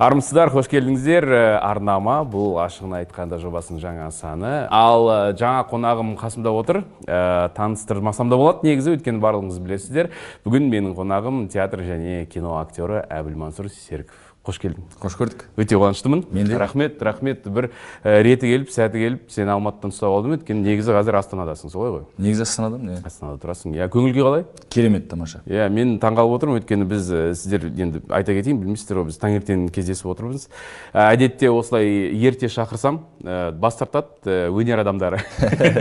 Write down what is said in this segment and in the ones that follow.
армысыздар қош келдіңіздер. Э, арнама бұл ашығын айтқанда жобасының жаңа саны. Ал э, жаңа қонағым қасымда отыр. Э, таныстырмасам да болады. Негізі өйткені барлығыңыз білесіздер. Бүгін менің қонағым театр және кино актері әбілмансұр серіков. Қош келдің. Қош көрдік. Өте қуаныштымын. Мен де. рахмет рахмет. Бір реті келіп сәті келіп сені алматыдан ұстап алдым. Өйткені негізі қазір астанадасың солай ғой. Негізі астанадамын иә. Астанада тұрасың. Иә көңіл күй қалай? Керемет тамаша. Иә мен таңғалып отырмын. Өйткені біз ә, сіздер енді айта кетейін білмейсіздер ғой біз таңертең кездесіп отырмыз. Әдетте осылай ерте шақырсам ә, бас тартады өнер адамдары.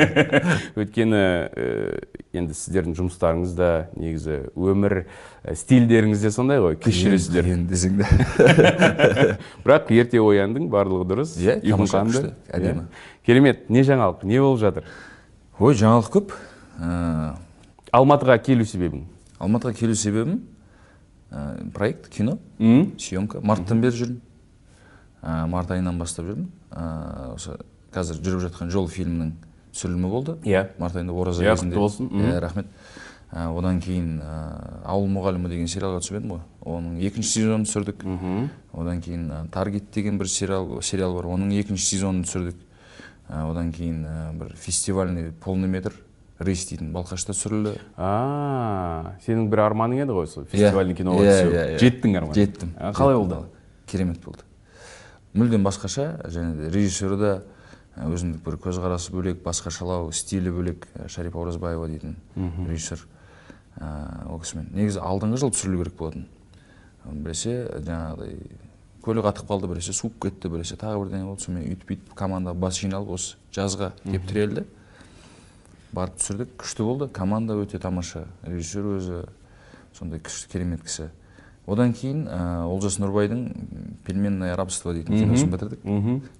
Өйткені енді сіздердің жұмыстарыңыз да негізі өмір стильдеріңіз де сондай ғой кеш жүресіздер Қиын десең де бірақ ерте ояндың барлығы дұрыс. Иә, күшті, әдемі. Иә. керемет не жаңалық не болып жатыр? Ой жаңалық көп. Ә, алматыға келу себебің? Алматыға келу себебім ә, проект кино съемка. Марттан бері жүрмін Ә, март айынан бастап жүрмін осы қазір жүріп жатқан жол фильмінің түсірілімі болды. Иә. март айында ораза Иә, кезінде. құтты болсын. Мхм. иә рахмет. Одан кейін ә, ауыл мұғалімі деген сериалға түсіп едім ғой. Оның екінші сезонын түсірдік. Одан кейін ә, таргет деген бір сериал сериал бар. Оның екінші сезонын түсірдік. Ә, одан кейін ә, бір фестивальный полный метр рейс дейтін балқашта түсірілді. А сенің бір арманың еді ғой сол фестивальный киноға Иә, түсу иә, иә. жеттің арман. Жеттім. Қалай болды? Керемет болды. Мүлдем басқаша және де режиссері ә, өзіндік бір көзқарасы бөлек басқашалау стилі бөлек шарипа оразбаева дейтін режиссер. Ол кісімен. Негізі алдыңғы жыл түсірілу керек болатын. Біресе жаңағыдай көлік қатып қалды біресе суып кетті біресе тағы бірдеңе болды. Сонымен өйтіп бүйтіп команда бас жиналып осы жазға деп тірелді. Барып түсірдік. Күшті болды. Команда өте тамаша. Режиссер өзі сондай күшті керемет кісі. Одан кейін ә, олжас нұрбайдың пельменное рабство дейтін киносын бітірдік.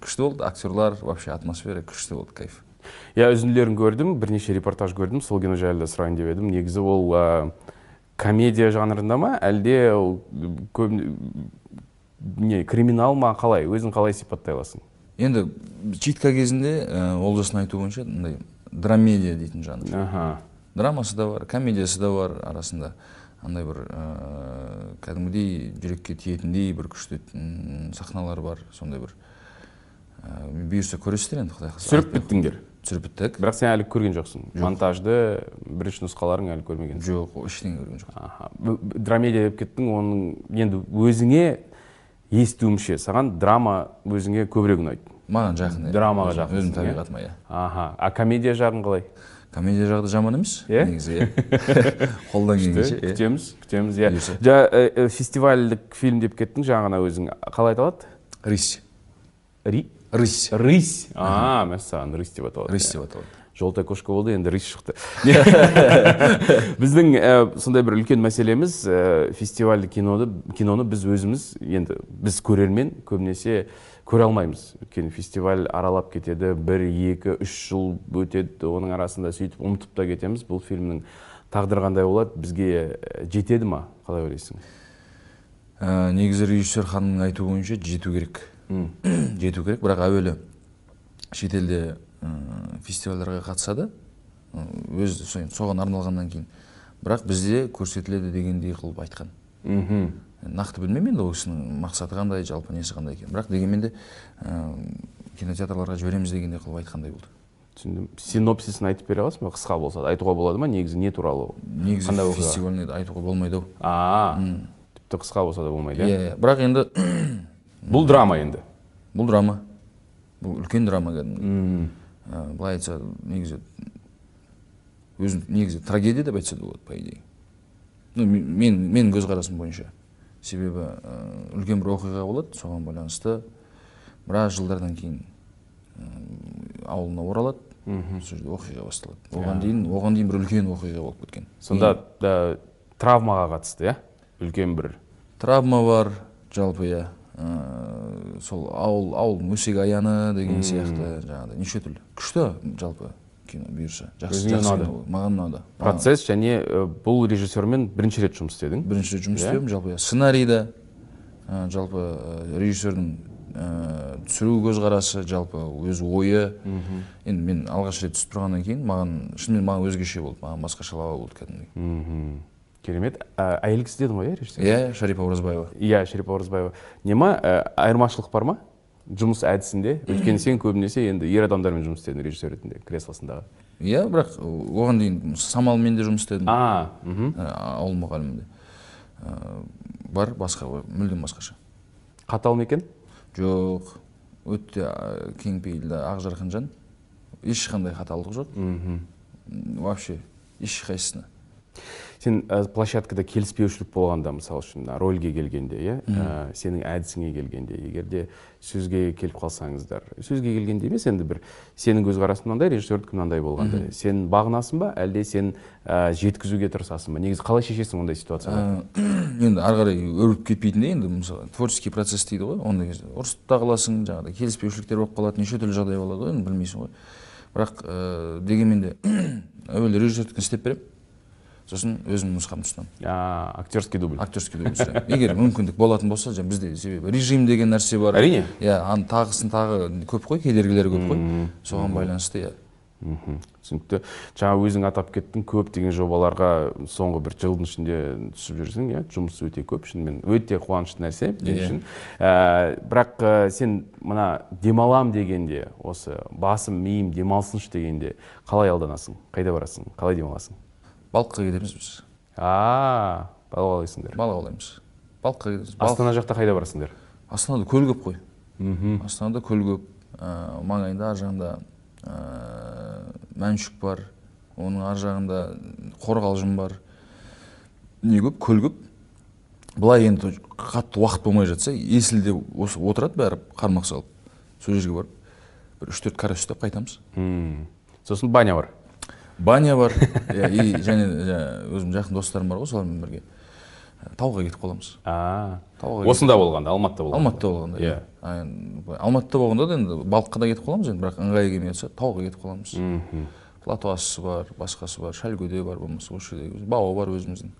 Күшті болды. Актерлар вообще атмосфера күшті болды кайф. Иә үзінділерін көрдім бірнеше репортаж көрдім сол кино жайлы да сұрайын деп едім. Негізі ол ә, комедия жанрында ма? Әлде ол көп не криминал ма? Қалай? Өзің қалай сипаттай аласың? Енді читка кезінде ә, олжастың айтуы бойынша мындай драмедия дейтін жанр. Аха. Драмасы да бар комедиясы да бар арасында. Андай бір ә, кәдімгідей жүрекке тиетіндей бір күшті сахналар бар сондай бір. Ә, бұйырса көресіздер енді құдай қаласа. Түсіріп біттіңдер? Түсіріп біттік бірақ сен әлі көрген жоқсың. Монтажды бірінші нұсқаларын әлі көрмегенсің жоқ ештеңе көрген жоқ аха. Б- б- драмедия деп кеттің оның енді өзіңе естуімше саған драма өзіңе көбірек ұнайды. Маған жақын. Драмаға Өзім- жақынсың, өзім иә? табиғатыма иә. Аха. А комедия жағын қалай? Комедия жағы да жаман емес Иә? негізі иә. Қолдан келгенше иә. күтеміз күтеміз иә. Э, э, фестивальдік фильм деп кеттің жаңа ғана өзің қалай аталады рысь ри? Рысь. Рысь? А мәссаған рысь деп аталады рысь деп аталады желтая кошка болды енді рысь шықты. Біздің ә, сондай бір үлкен мәселеміз ә, фестивальді киноды киноны біз өзіміз енді біз көрермен көбінесе көре алмаймыз. Өйткені фестиваль аралап кетеді бір екі үш жыл өтеді оның арасында сөйтіп ұмытып та кетеміз. Бұл фильмнің тағдыры қандай болады бізге ә, жетеді ма? Қалай ойлайсың? Ә, негізі режиссер ханымның айтуы бойынша жету керек. Жету керек бірақ әуелі шетелде ә, фестивальдарға қатысады. Өз со- соған арналғаннан кейін. Бірақ бізде көрсетіледі дегендей қылып айтқан. Мхм. Нақты білмеймін енді ол кісінің мақсаты қандай жалпы несі қандай екенін. Бірақ дегенмен де ә, кинотеатрларға жібереміз дегендей қылып айтқандай болды. Түсіндім. Синопсисін айтып бере аласың ба? Қысқа болса да. Айтуға болады ма? Негізі не туралы? Негізі Қандай фестивальный айтуға болмайды ау. А тіпті қысқа болса да болмайды иә? Иә иә. Бірақ енді бұл драма енді. Бұл драма. Бұл үлкен драма кәдімгі. Ә, былай айтса негізі өзім негізі трагедия деп айтса да болады по идее ну мен мен- менің көзқарасым бойынша. Себебі ә, үлкен бір оқиға болады соған байланысты біраз жылдардан кейін ә, ауылына оралады. Сол жерде оқиға басталады. Оған дейін оған дейін бір үлкен оқиға болып кеткен. Сонда да, травмаға қатысты иә? Үлкен бір. Травма бар жалпы иә. Ә, сол ауыл ауылдың өсек аяны деген сияқты жаңағыдай. Неше түрлі. Күшті жалпы кино бұйырса. Жақсы ұнады? маған ұнады. Процесс және ә, бұл режиссермен бірінші рет жұмыс істедің. Бірінші рет жұмыс істеуім жалпы иә. Сценарийда ә, жалпы режиссердің ә, түсіру көзқарасы жалпы өз ойы. Енді мен алғаш рет түсіп тұрғаннан кейін маған шынымен маған өзгеше болды. Маған басқашалау болды кәдімгідей. Мхм. Керемет. Ә, әйел кісі дедің ғой иә режиссер? Иә шарипа оразбаева. Иә шерипа оразбаева. Нема ә, айырмашылық бар ма? Жұмыс әдісінде? Өйткені сен көбінесе енді ер адамдармен жұмыс істедің режиссер ретінде креслосындағы. Иә бірақ оған дейін самалмен де жұмыс істедім. А мхм. Ә, ауыл мұғалімінде. Ә, бар басқа мүлдем басқаша. Қатал ма екен? Жоқ өте ә, кең пейілді ақжарқын жан ешқандай қаталдық жоқ. Мхм. Вообще ешқайсысына сен ә, площадкада келіспеушілік болғанда мысалы үшін мына рольге келгенде иә ә, сенің әдісіңе келгенде егер де сөзге келіп қалсаңыздар. Сөзге келгенде емес енді бір сенің көзқарасың мынандай режиссердікі мынандай болғанда сен бағынасың ба? Әлде сен ә, жеткізуге тырысасың ба? Негізі қалай шешесің ондай ситуацияда Ә, енді ары қарай өрбіп кетпейтіндей енді мысалы творческий процесс дейді ғой. Ондай кезде ұрысып та қаласың жаңағыдай келіспеушіліктер болып қалады неше түрлі жағдай болады ғой енді білмейсің ғой. Бірақ ә, дегенмен де әуелі режиссердікін істеп беремін. Сосын өзімнің нұсқамды ұсынамын а, актерский дубль. Актерский дубль егер мүмкіндік болатын болса жаңа бізде себебі режим деген нәрсе бар. Әрине. иә ан- тағысын тағы көп қой кедергілері көп қой. Соған байланысты иә. Мхм түсінікті. Жаңа өзің атап кеттің көптеген жобаларға соңғы бір жылдың ішінде түсіп жүрсің иә. Жұмыс өте көп шынымен. Өте қуанышты нәрсе мен Иә. үшін. Ә, бірақ ә, сен мына демалам дегенде осы басым миым демалсыншы дегенде қалай алданасың? Қайда барасың? Қалай демаласың? Балыққа кетеміз біз. А балық аулайсыңдар балық аулаймыз балыққа кетеміз. Астана жақта қайда барасыңдар? Астанада көл көп қой. Мхм. Астанада көл көп. Ә, маңайында ар жағында ә, мәншүк бар. Оның ар жағында қорғалжын бар. Не көп? Көл көп. Былай енді қатты уақыт болмай жатса есілде осы отырады бәрі қармақ салып. Сол жерге барып бір үш төрт карась ұстап қайтамыз сосын баня бар. Баня бар. Иә, и және жаңа өзім жақын достарым бар ғой солармен бірге. Тауға кетіп қаламыз. Тауға осында болғанда алматыда болғанда? Алматыда болғанда Иә. Былай алматыда болғанда да енді балыққа да кетіп қаламыз енді бірақ ыңғайы келмей жатса тауға кетіп қаламыз. Платоасы бар басқасы бар шальгөде бар болмаса осы жерде бауы бар өзіміздің.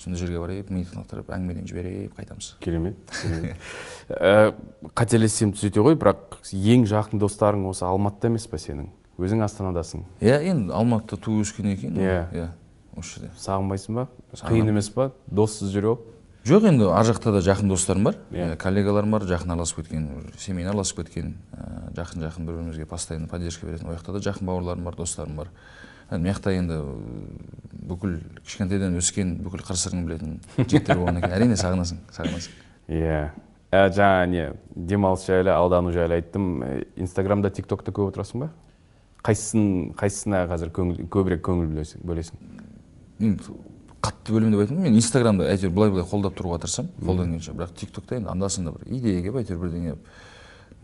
Сондай жерге барып ми тыңдатып әңгімеден жіберіп қайтамыз. Керемет. Керемет. Ә, қателессем түзете ғой бірақ ең жақын достарың осы алматыда емес па сенің? Өзің астанадасың иә енді алматыда туып өскеннен кейін Иә. иә осы жерде. Сағынбайсың ба? Қиын емес па? Доссыз жүру жоқ енді ар жақта да жақын достарым бар. Иә. Ә, коллегаларым бар жақын араласып кеткен семейно араласып кеткен ә, жақын жақын бір бірімізге постоянно поддержка беретін. Ол жақта да жақын бауырларым бар достарым бар. Ә, мына жақта енді бүкіл кішкентайдан өскен бүкіл қыр сырын білетін жігіттер болғаннан кейін. Әрине сағынасың сағынасың. Иә. Ә, жаңа не демалыс жайлы алдану жайлы айттым. Инстаграмда тик токта көп отырасың ба? Қайсысын қайсысына қазір көңіл көбірек көңіл бөлесің енді қатты бөлемін деп айтмаймын мен инстаграмды әйтеуір былай былай қолдап тұруға тырысамын. Қолдан келгенше. Бірақ тик токта енді анда санда бір идея келіп әйтеуір бірдеңе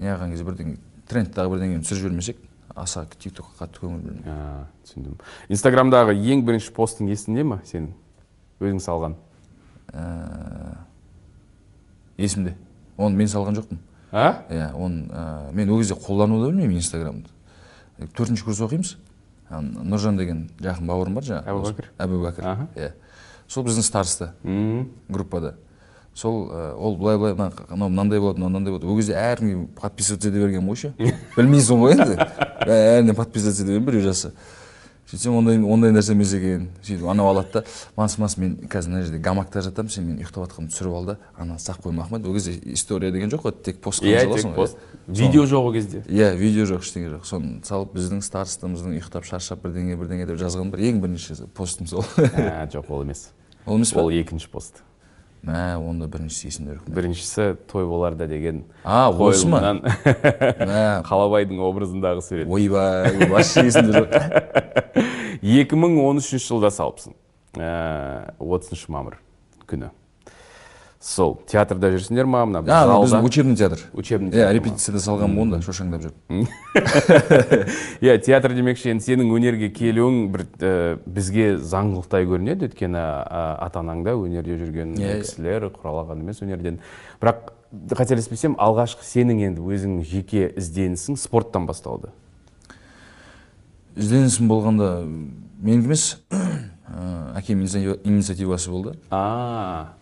неғылған кезде бірдеңе трендтағы бірдеңені түсіріп жібермесек аса тик токқа қатты көңіл бөлмеймін түсіндім. Инстаграмдағы ең бірінші постың есіңде ма сенің? Өзің салған? Ә, есімде. Оны мен салған жоқпын. А? Иә оны мен ол кезде қолдануды білмеймін инстаграмды. Төртінші курс оқимыз. Нұржан деген жақын бауырым бар жаңағы. Әбубәкір? әбубәкір. Иә. Сол біздің староста М, группада. Сол ол былай былай мына анау мынандай болады мынау мынандай болады. Ол кезде әркімге подписываться ете бергенмін ғой ше. Білмейсің ғой енді. Бәріне подписываться ете біреу жазса. Сөйтсем ондай ондай нәрсе емес екен сөйтіп анау алады да манс манс мен қазір мына жерде гамакта жатамын сен менің ұйықтап жатқанымды түсіріп ал да ана сақ қойма ахмет ол кезде история деген жоқ қой тек пост қана иә саласың тек ғой, пост. иә. видео жоқ ол кезде. Иә видео жоқ ештеңе жоқ. Соны салып біздің старостамыздың ұйықтап шаршап бірдеңе бірдеңе деп жазған бір ең бірінші постым сол. Жоқ ол емес. Ол емес па ол екінші пост. Мә онда біріншісі есімде жоқ біріншісі той боларда деген а осы ма? мә. Қалабайдың образындағы сурет. Ойбай вообще есімде жоқ. 2013 жылда салыпсың. Ә, 30 мамыр күні. Сол театрда жүрсіңдер ма? мына а біздің учебный театр. Учебный иә театр репетицияда салған болған да шошаңдап жүріп иә театр демекші енді сенің өнерге келуің бір ә, бізге заңдылықтай көрінеді. Өйткені ата анаң да өнерде жүрген Иә, иә. кісілер құралаған емес өнерден. Бірақ қателеспесем алғашқы сенің енді өзің жеке ізденісің спорттан басталды. Ізденісім болғанда менікі емес ә, әкем инициатива- инициативасы болды. А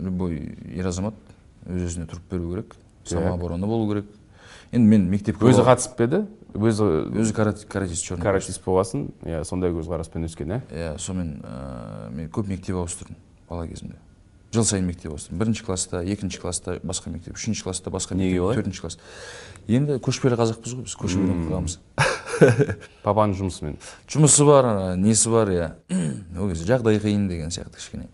любой ер азамат өз өзіне тұрып беру керек самооборона болу керек. Енді мен мектепке өзі қатысып па еді? Өзі өзі каратист черный каратист болғасын. Иә сондай көзқараспен өскен иә иә сонымен мен көп мектеп ауыстырдым бала кезімде. Жыл сайын мектеп ауыстырдым бірінші класста екінші класста басқа мектеп үшінші класста басқа Неге олай? төртінші класс. Енді көшпелі қазақпыз ғой біз көшеден қалғанбыз папаның жұмысымен. Жұмысы бар несі бар иә? Ол кезде жағдай қиын деген сияқты кішкене.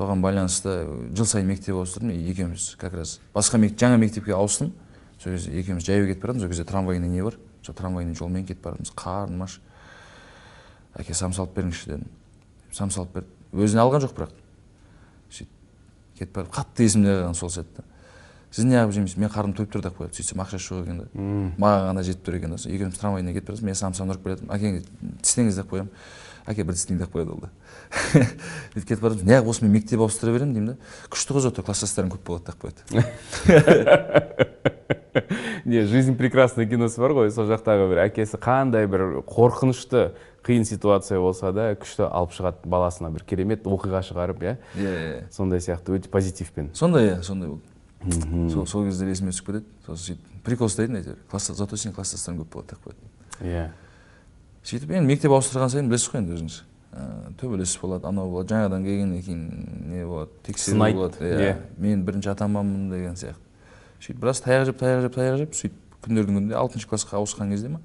Соған байланысты жыл сайын мектеп ауыстырдым екеуміз как раз басқа мек- жаңа мектепке ауыстым. Сол кезде екеуміз жаяу кетіп баратырмыз ол кезде трамвайный не бар? Сол трамвайный жолмен кетіп баратырмыз қарным аш әке сам салып беріңізші дедім. Сам салып берді өзіне алған жоқ бірақ. Сөйтіп кетіп барып қатты есімде қалған сол сәтте. Сіз неғып жемейсіз мен қарным тойып тұр деп қояды сөйтсем ақшасы жоқ екен да маған ғана жетіп тұр екен да екеуміз трамвайына кетіп баратырмыз мен самсаны ұрып келе жатырмын әкеңе тістеңіз деп қоямын. Әке бір тістейін деп қояды ол да. сөйтіп кетіп бара неғып осымен мектеп ауыстыра беремін деймін да. Күшті қыз зато класстастарың көп болады деп қояды не жизнь прекрасна киносы бар ғой. Сол жақтағы бір әкесі қандай бір қорқынышты қиын ситуация болса да күшті алып шығады баласына бір керемет оқиға шығарып иә? Иә иә сондай сияқты өте позитивпен. Сондай иә сондай болды. Сол сол кездер есіме түсіп кетеді. Сосын сөйтіп прикол ұстайтын әйтеуір зато сенің класстастарың көп болады деп қояды иә. Сөйтіп енді мектеп ауыстырған сайын білесіз ғой енді өзіңіз. Төбелес болады анау болады. Жаңадан келгеннен кейін не болады тексеру Сынайды, болады. Иә. мен бірінші атаманмын деген сияқты. Сөйтіп біраз таяқ жеп таяқ жеп таяқ жеп сөйтіп күндердің күнінде алтыншы классқа ауысқан кезде ма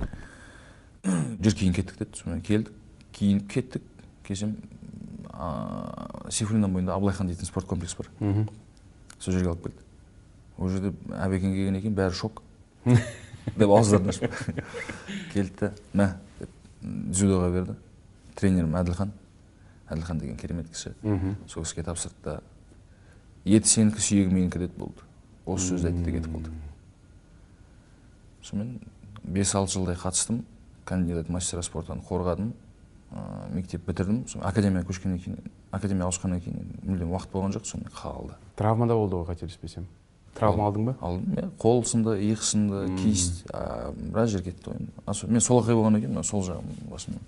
жүр кейін кеттік деді сонымен келдік. Киініп кеттік келсем сейфуллин бойында абылайхан дейтін спорт комплекс бар. Сол жерге алып келді. Ол жерде әбекең келгеннен кейін бәрі шок. Деп ауыздарын ашып келді да мә дзюдоға берді. Тренерім әділхан. Әділхан деген керемет кісі. Сол кісіге тапсырды да еті сенікі сүйегі менікі деді болды. Осы сөзді айтты да кетіп қалды. Сонымен бес алты жылдай қатыстым. Кандидат мастера спортан қорғадым. Ыыы мектеп бітірдім. Сосын академияға көшкеннен кейін академияға ауысқаннан кейін мүлдем уақыт болған жоқ сонымен қалды. Травма да болды ғой қателеспесем травма алдың ба? Алдым иә. Қол сынды иық сынды киіст а, біраз жер кетті сол- мен солақай болғаннан кейін мына сол жағым басым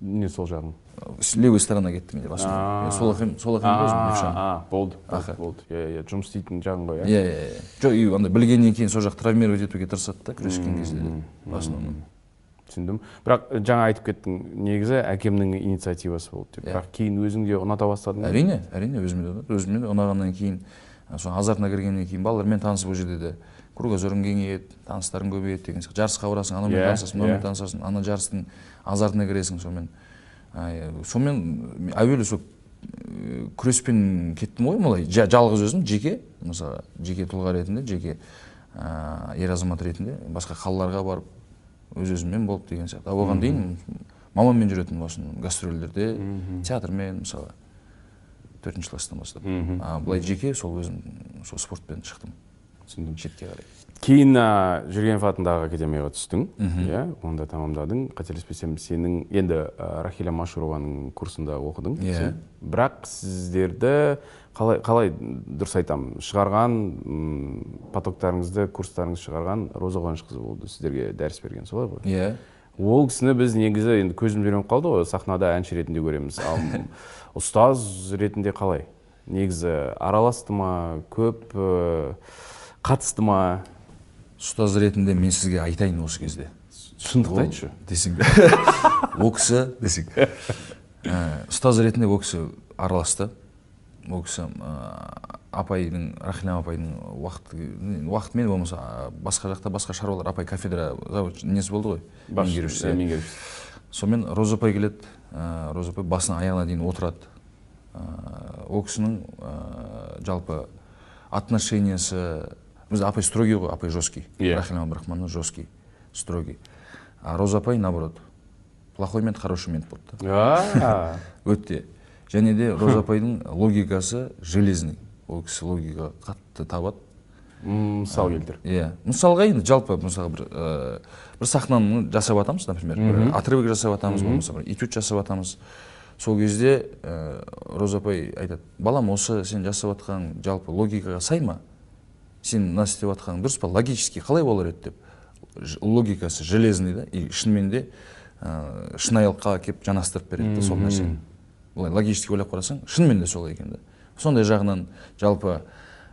не сол жағың с левой сторона кетті менде басым А. Мен солақай солақай өзім левшам а болды болды иә иә жұмыс істейтін жағың ғой иә иә. иә иә. Жоқ и андай білгеннен кейін сол жақ травмировать етуге тырысады да күрескен кезде де в основном түсіндім. Бірақ жаңа айтып кеттің негізі әкемнің инициативасы болды деп. Иә. бірақ кейін өзің де ұната бастадың. Ба? әрине әрине өзіме де ұнады. Өзіме де ұнағаннан кейін сол азартына кіргеннен кейін балалармен танысып ол жерде де кругозорың кеңейеді таныстарың көбейеді деген сияқты. Жарысқа барасың анаумен Иә, танысасың мынаумен иә. танысасың ана жарыстың азартына кіресің сонымен. Сонымен мен әуелі сол күреспен кеттім ғой былай жа- жалғыз өзім жеке мысалы жеке тұлға ретінде жеке ә, ер азамат ретінде басқа қалаларға барып өз өзіммен болып деген сияқты. А оған дейін мамаммен жүретінмін основном гастрольдерде театрмен мысалы. Төртінші класстан бастап. Былай жеке сол өзім сол спортпен шықтым. Түсіндім шетке қарай. Кейін жүргенов атындағы академияға түстің. Иә онда тамамдадың қателеспесем сенің енді рахиля машурованың курсында оқыдың. Иә. бірақ сіздерді қалай қалай дұрыс айтамын шығарған потоктарыңызды курстарыңызды шығарған роза қуанышқызы болды. Сіздерге дәріс берген солай ғой. Иә. Ол кісіні біз негізі енді көзіміз үйреніп қалды ғой сахнада әнші ретінде көреміз. Ал ұстаз ретінде қалай? Негізі араласты ма? Көп ә, қатысты ма? Ұстаз ретінде мен сізге айтайын осы кезде. Шындықты айтшы. десең ол кісі десең. Ә, ұстаз ретінде ол кісі араласты. Ол кісі ә, апайдың рахилям апайдың уақыт уақытымен болмаса басқа жақта басқа шаруалар апай кафедра несі болды ғой? Меңгерушісі. меңгерушісі. Сонымен роза апай келеді. Ә, роза апай басынан аяғына дейін отырады. Ә, ол кісінің ә, жалпы отношениясы біз апай строгий ғой апай жесткий. Иә. рахилям абдрахмановна жесткий строгий. А роза апай наоборот плохой мент хороший мент болды да. Өте және де роза апайдың логикасы железный. Ол кісі логика қатты табады. Мысал келтір иә. Мысалға енді жалпы мысалы бір ә, бір сахнаны жасап жатамыз например. Отрывок жасап жатамыз болмаса бір этюд жасап жатамыз сол кезде ә, роза апай айтады балам осы сен жасап жатқан жалпы логикаға сай ма? Сен мына істеп жатқаның дұрыс па? Логически қалай болар еді? деп. Логикасы железный да и шынымен де ә, шынайылыққа келіп жанастырып береді да сол нәрсені. Былай логически ойлап қарасаң шынымен де солай екен да. Сондай жағынан жалпы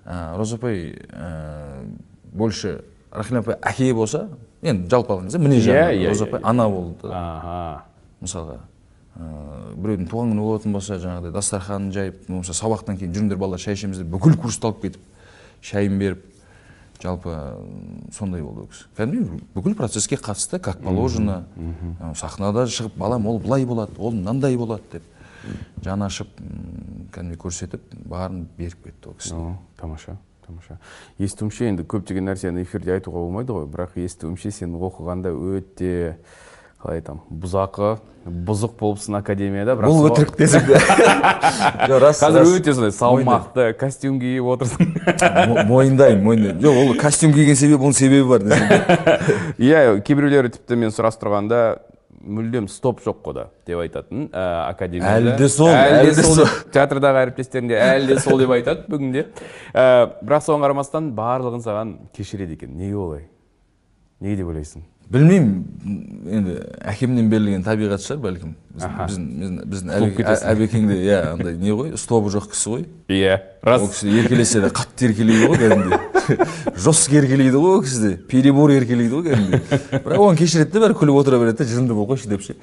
роза апай ә, больше рахилям апай әке болса енді жалпы алған кезде міне Иә, жағынан роза апай ана болды мысалға біреудің туған күні болатын болса жаңағыдай дастарханын жайып болмаса сабақтан кейін жүріңдер балалар шай ішеміз деп бүкіл курсты алып кетіп шайын беріп жалпы сондай болды ол кісі. Кәдімгідей бүкіл процесске қатысты как положено. Сахнада шығып балам ол былай болады ол мынандай болады деп. Жаны ашып кәдімгідей көрсетіп барын беріп кетті ол кісі тамаша тамаша. Естуімше енді көптеген нәрсені эфирде айтуға болмайды ғой бірақ естуімше сен оқығанда өте қалай айтамын бұзақы бұзық болыпсың академияда бірақ бұл өтірік десең рас қазір өте сондай салмақты костюм киіп отырсың. Мо- мойындаймын мойындаймын. Жоқ ол костюм киген себебі оның себебі бар иә кейбіреулері тіпті мен сұрастырғанда мүлдем стоп жоқ қой да деп айтатын ә, академияда. Әлі де сол, әлі де сол. театрдағы әріптестерім де әлі де сол деп айтады бүгінде. Ә, бірақ соған қарамастан барлығын саған кешіреді екен. Неге олай? Неге деп ойлайсың? Білмеймін. Енді әкемнен берілген табиғат шығар бәлкім. Біздің біздің әбекеңде иә андай не ғой? Стобы жоқ кісі ғой. Иә ол рас кісі еркелесе де қатты еркелейді ғой кәдімгідей жестко еркелейді ғой ол кісі де перебор еркелейді ғой кәдімгідей бірақ оған кешіреді де бәрі күліп отыра береді де жынды болып қойшы деп ше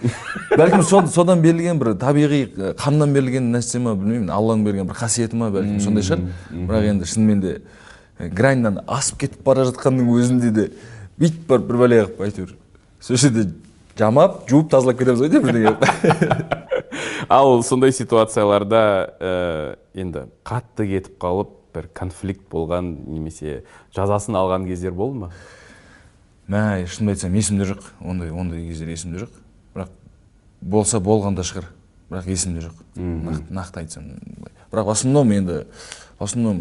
бәлкім сол- содан берілген бір табиғи қаннан берілген нәрсе ма білмеймін алланың берген бір қасиеті ма бәлкім сондай шығар бірақ енді шынымен де граньнан асып кетіп бара жатқанның өзінде де бүйтіп барып бір бәле қылып әйтеуір сол жерде жамап жуып тазалап кетеміз ғой деп бірдеңе ал сондай ситуацияларда ә, енді қатты кетіп қалып бір конфликт болған немесе жазасын алған кездер болды ма? Мә шынымды айтсам есімде жоқ. Ондай ондай кездер есімде жоқ. Бірақ болса болған да шығар. Бірақ есімде жоқ. Нақты, нақты айтсам бірақ в основном енді в основном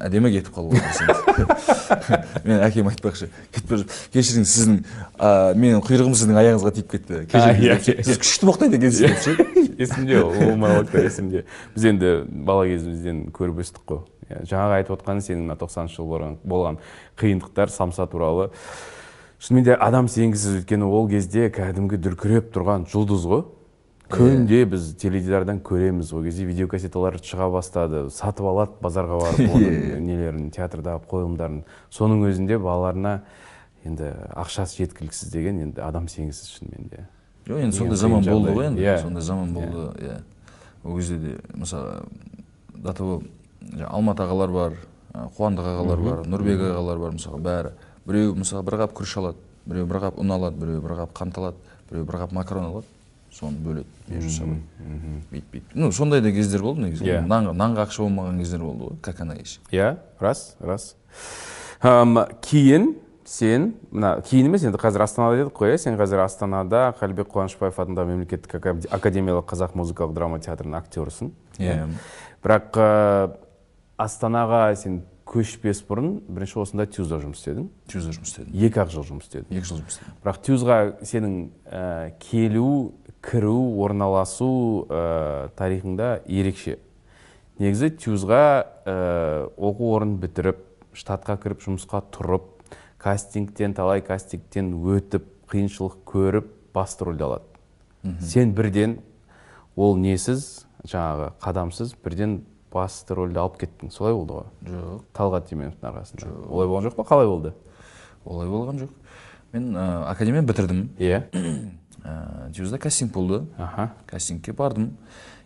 әдемі кетіп қалу мен әкем айтпақшы кетіп бара кешіріңіз сіздің ә, менің құйрығым сіздің аяғыңызға тиіп кетті. Кешіріңіз. сіз күшті боқтайды екенсіз деп ше? Есімде ол ол монологтар есімде. Біз енді бала кезімізден көріп өстік қой. Жаңағы айтып отқан сенің мына тоқсаныншы жылы болған, болған қиындықтар самса туралы. Шынымен де адам сенгісіз өйткені ол кезде кәдімгі дүркіреп тұрған жұлдыз ғой. Күнде біз теледидардан көреміз ол кезде видеокассеталар шыға бастады сатып алады базарға барып оның нелерін театрдағы қойылымдарын. Соның өзінде балаларына енді ақшасы жеткіліксіз деген енді адам сенгісіз шынымен де. Жоқ енді сондай заман болды ғой енді. Иә. сондай заман болды иә. Ол кезде де мысалы до того жаңа алмат ағалар бар қуандық ағалар бар нұрбек ағалар бар мысалы бәрі. Біреу мысалы бір қап күріш алады біреу бір қап ұн алады біреу бір қап қант алады біреу бір қап макарон алады соны бөледі между собой бүйтіп бүйтіп ну сондай да кездер болды негізі. Иә. нанға нанға ақша болмаған кездер болды ғой как она есть. Иә рас рас. Кейін сен мына кейін емес енді қазір астанада дедік қой иә? Сен қазір астанада қалибек қуанышбаев атындағы мемлекеттік ака- академиялық қазақ музыкалық драма театрының актерысың иә. Бірақ астанаға сен көшпес бұрын бірінші осында тюзда жұмыс істедің. Тюзда жұмыс істедім. Екі ақ жыл жұмыс істедің. Екі жыл жұмыс істедім. Бірақ тюзға сенің ә, келу кіру орналасу ә, тарихыңда ерекше. Негізі тюзға ә, оқу орнын бітіріп штатқа кіріп жұмысқа тұрып кастингтен талай кастингтен өтіп қиыншылық көріп басты рөлді алады. Сен бірден ол несіз жаңағы қадамсыз бірден басты рөлді алып кеттің. Солай болды ғой. Жоқ. Талғат теменовтың арқасында. Олай болған жоқ па? Қалай болды? Олай болған жоқ. Мен ә, академия бітірдім. Иә. Ә, тюзда кастинг болды. Аха. Кастингке бардым.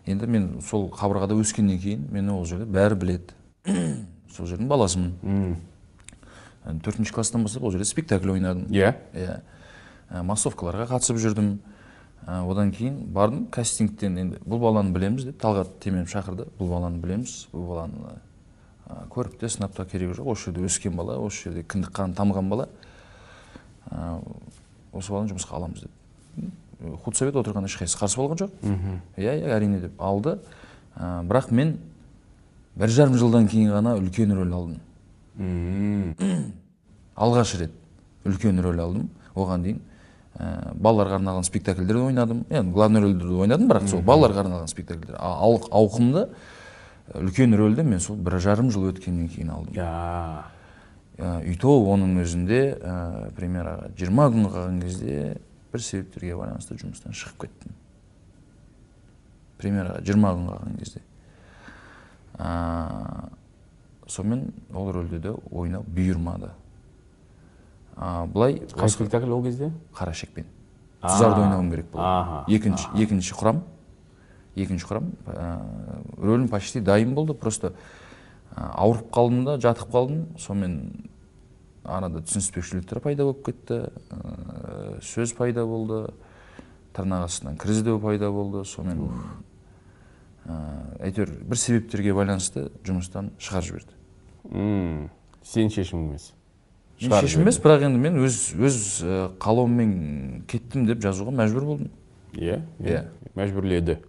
Енді мен сол қабырғада өскеннен кейін мені ол жерде бәрі біледі. Сол жердің баласымын. Ә, төртінші класстан бастап ол жерде спектакль ойнадым. Иә. Иә. Ә, массовкаларға қатысып жүрдім. Одан кейін бардым. Кастингтен енді бұл баланы білеміз деп талғат теменов шақырды. Бұл баланы білеміз бұл баланы ә, көріп те сынап та керегі жоқ. Осы жерде өскен бала осы жерде кіндік қаны тамған бала. Ә, осы баланы жұмысқа аламыз деп. Худсовет отырған ешқайсысы қарсы болған жоқ. Иә иә әрине деп алды. Ә, бірақ мен бір жарым жылдан кейін ғана үлкен рөл алдым. Алғаш рет үлкен рөл алдым. Оған дейін ә, балаларға арналған спектакльдерде ойнадым. Енді главный рөлді де ойнадым бірақ сол балаларға арналған спектакльдер. Ал- ауқымды үлкен рөлді мен сол бір жарым жыл өткеннен кейін алдым. Иә Ә, и то оның өзінде ә, премьераға жиырма күн қалған кезде бір себептерге байланысты жұмыстан шығып кеттім. Премьераға жиырма күн қалған кезде. Ә, сонымен ол рөлде де ойнау бұйырмады. Былай қай спектакль ол кезде? Қара шекпен тұзарды ойнауым керек болды. Екінші екінші құрам. Екінші құрам. Ә, рөлім почти дайын болды просто ә, ауырып қалдым да жатып қалдым. Сонымен арада түсініспеушіліктер пайда болып кетті. Ә, сөз пайда болды. Тырнақ астынан кіріздеу пайда болды. Сонымен ә, әйтеуір бір себептерге байланысты жұмыстан шығарып жіберді. М, сенің шешімің емес. Шешім емес бірақ енді мен өз өз қалауыммен кеттім деп жазуға мәжбүр болдым. Иә Иә. мәжбүрледі.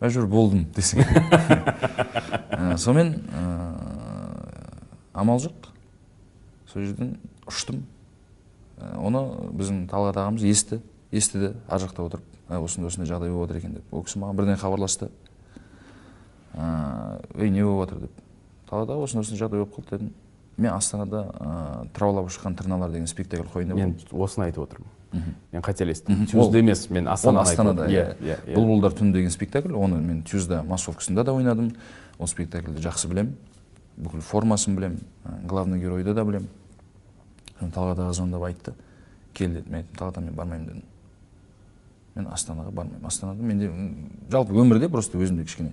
Мәжбүр болдым десең. Сонымен амал жоқ. Сол жерден ұштым. Оны біздің талғат ағамыз есті естіді ар жақта отырып «ә, осындай осындай жағдай болып жатыр екен деп. Ол кісі маған бірден хабарласты. Ә, ей не болып жатыр деп. Талғат аға осындай осындай жағдай болып қалды дедім. Мен астанада ә, тыраулап ұшқан тырналар деген спектакль қояйын деп мен осыны айтып отырмын. Мен қателестім тюзде емес мен астанада астанада иә. иә иә. Бұлбұлдар түні деген спектакль оны мен тюзда массовкасында да ойнадым. Ол спектакльді жақсы білем бүкіл формасын білем главный геройды да білем талғат аға звондап айтты. Кел деді мен айттым талғат аға мен бармаймын дедім. Мен астанаға бармаймын. Астанада менде жалпы өмірде просто өзімде кішкене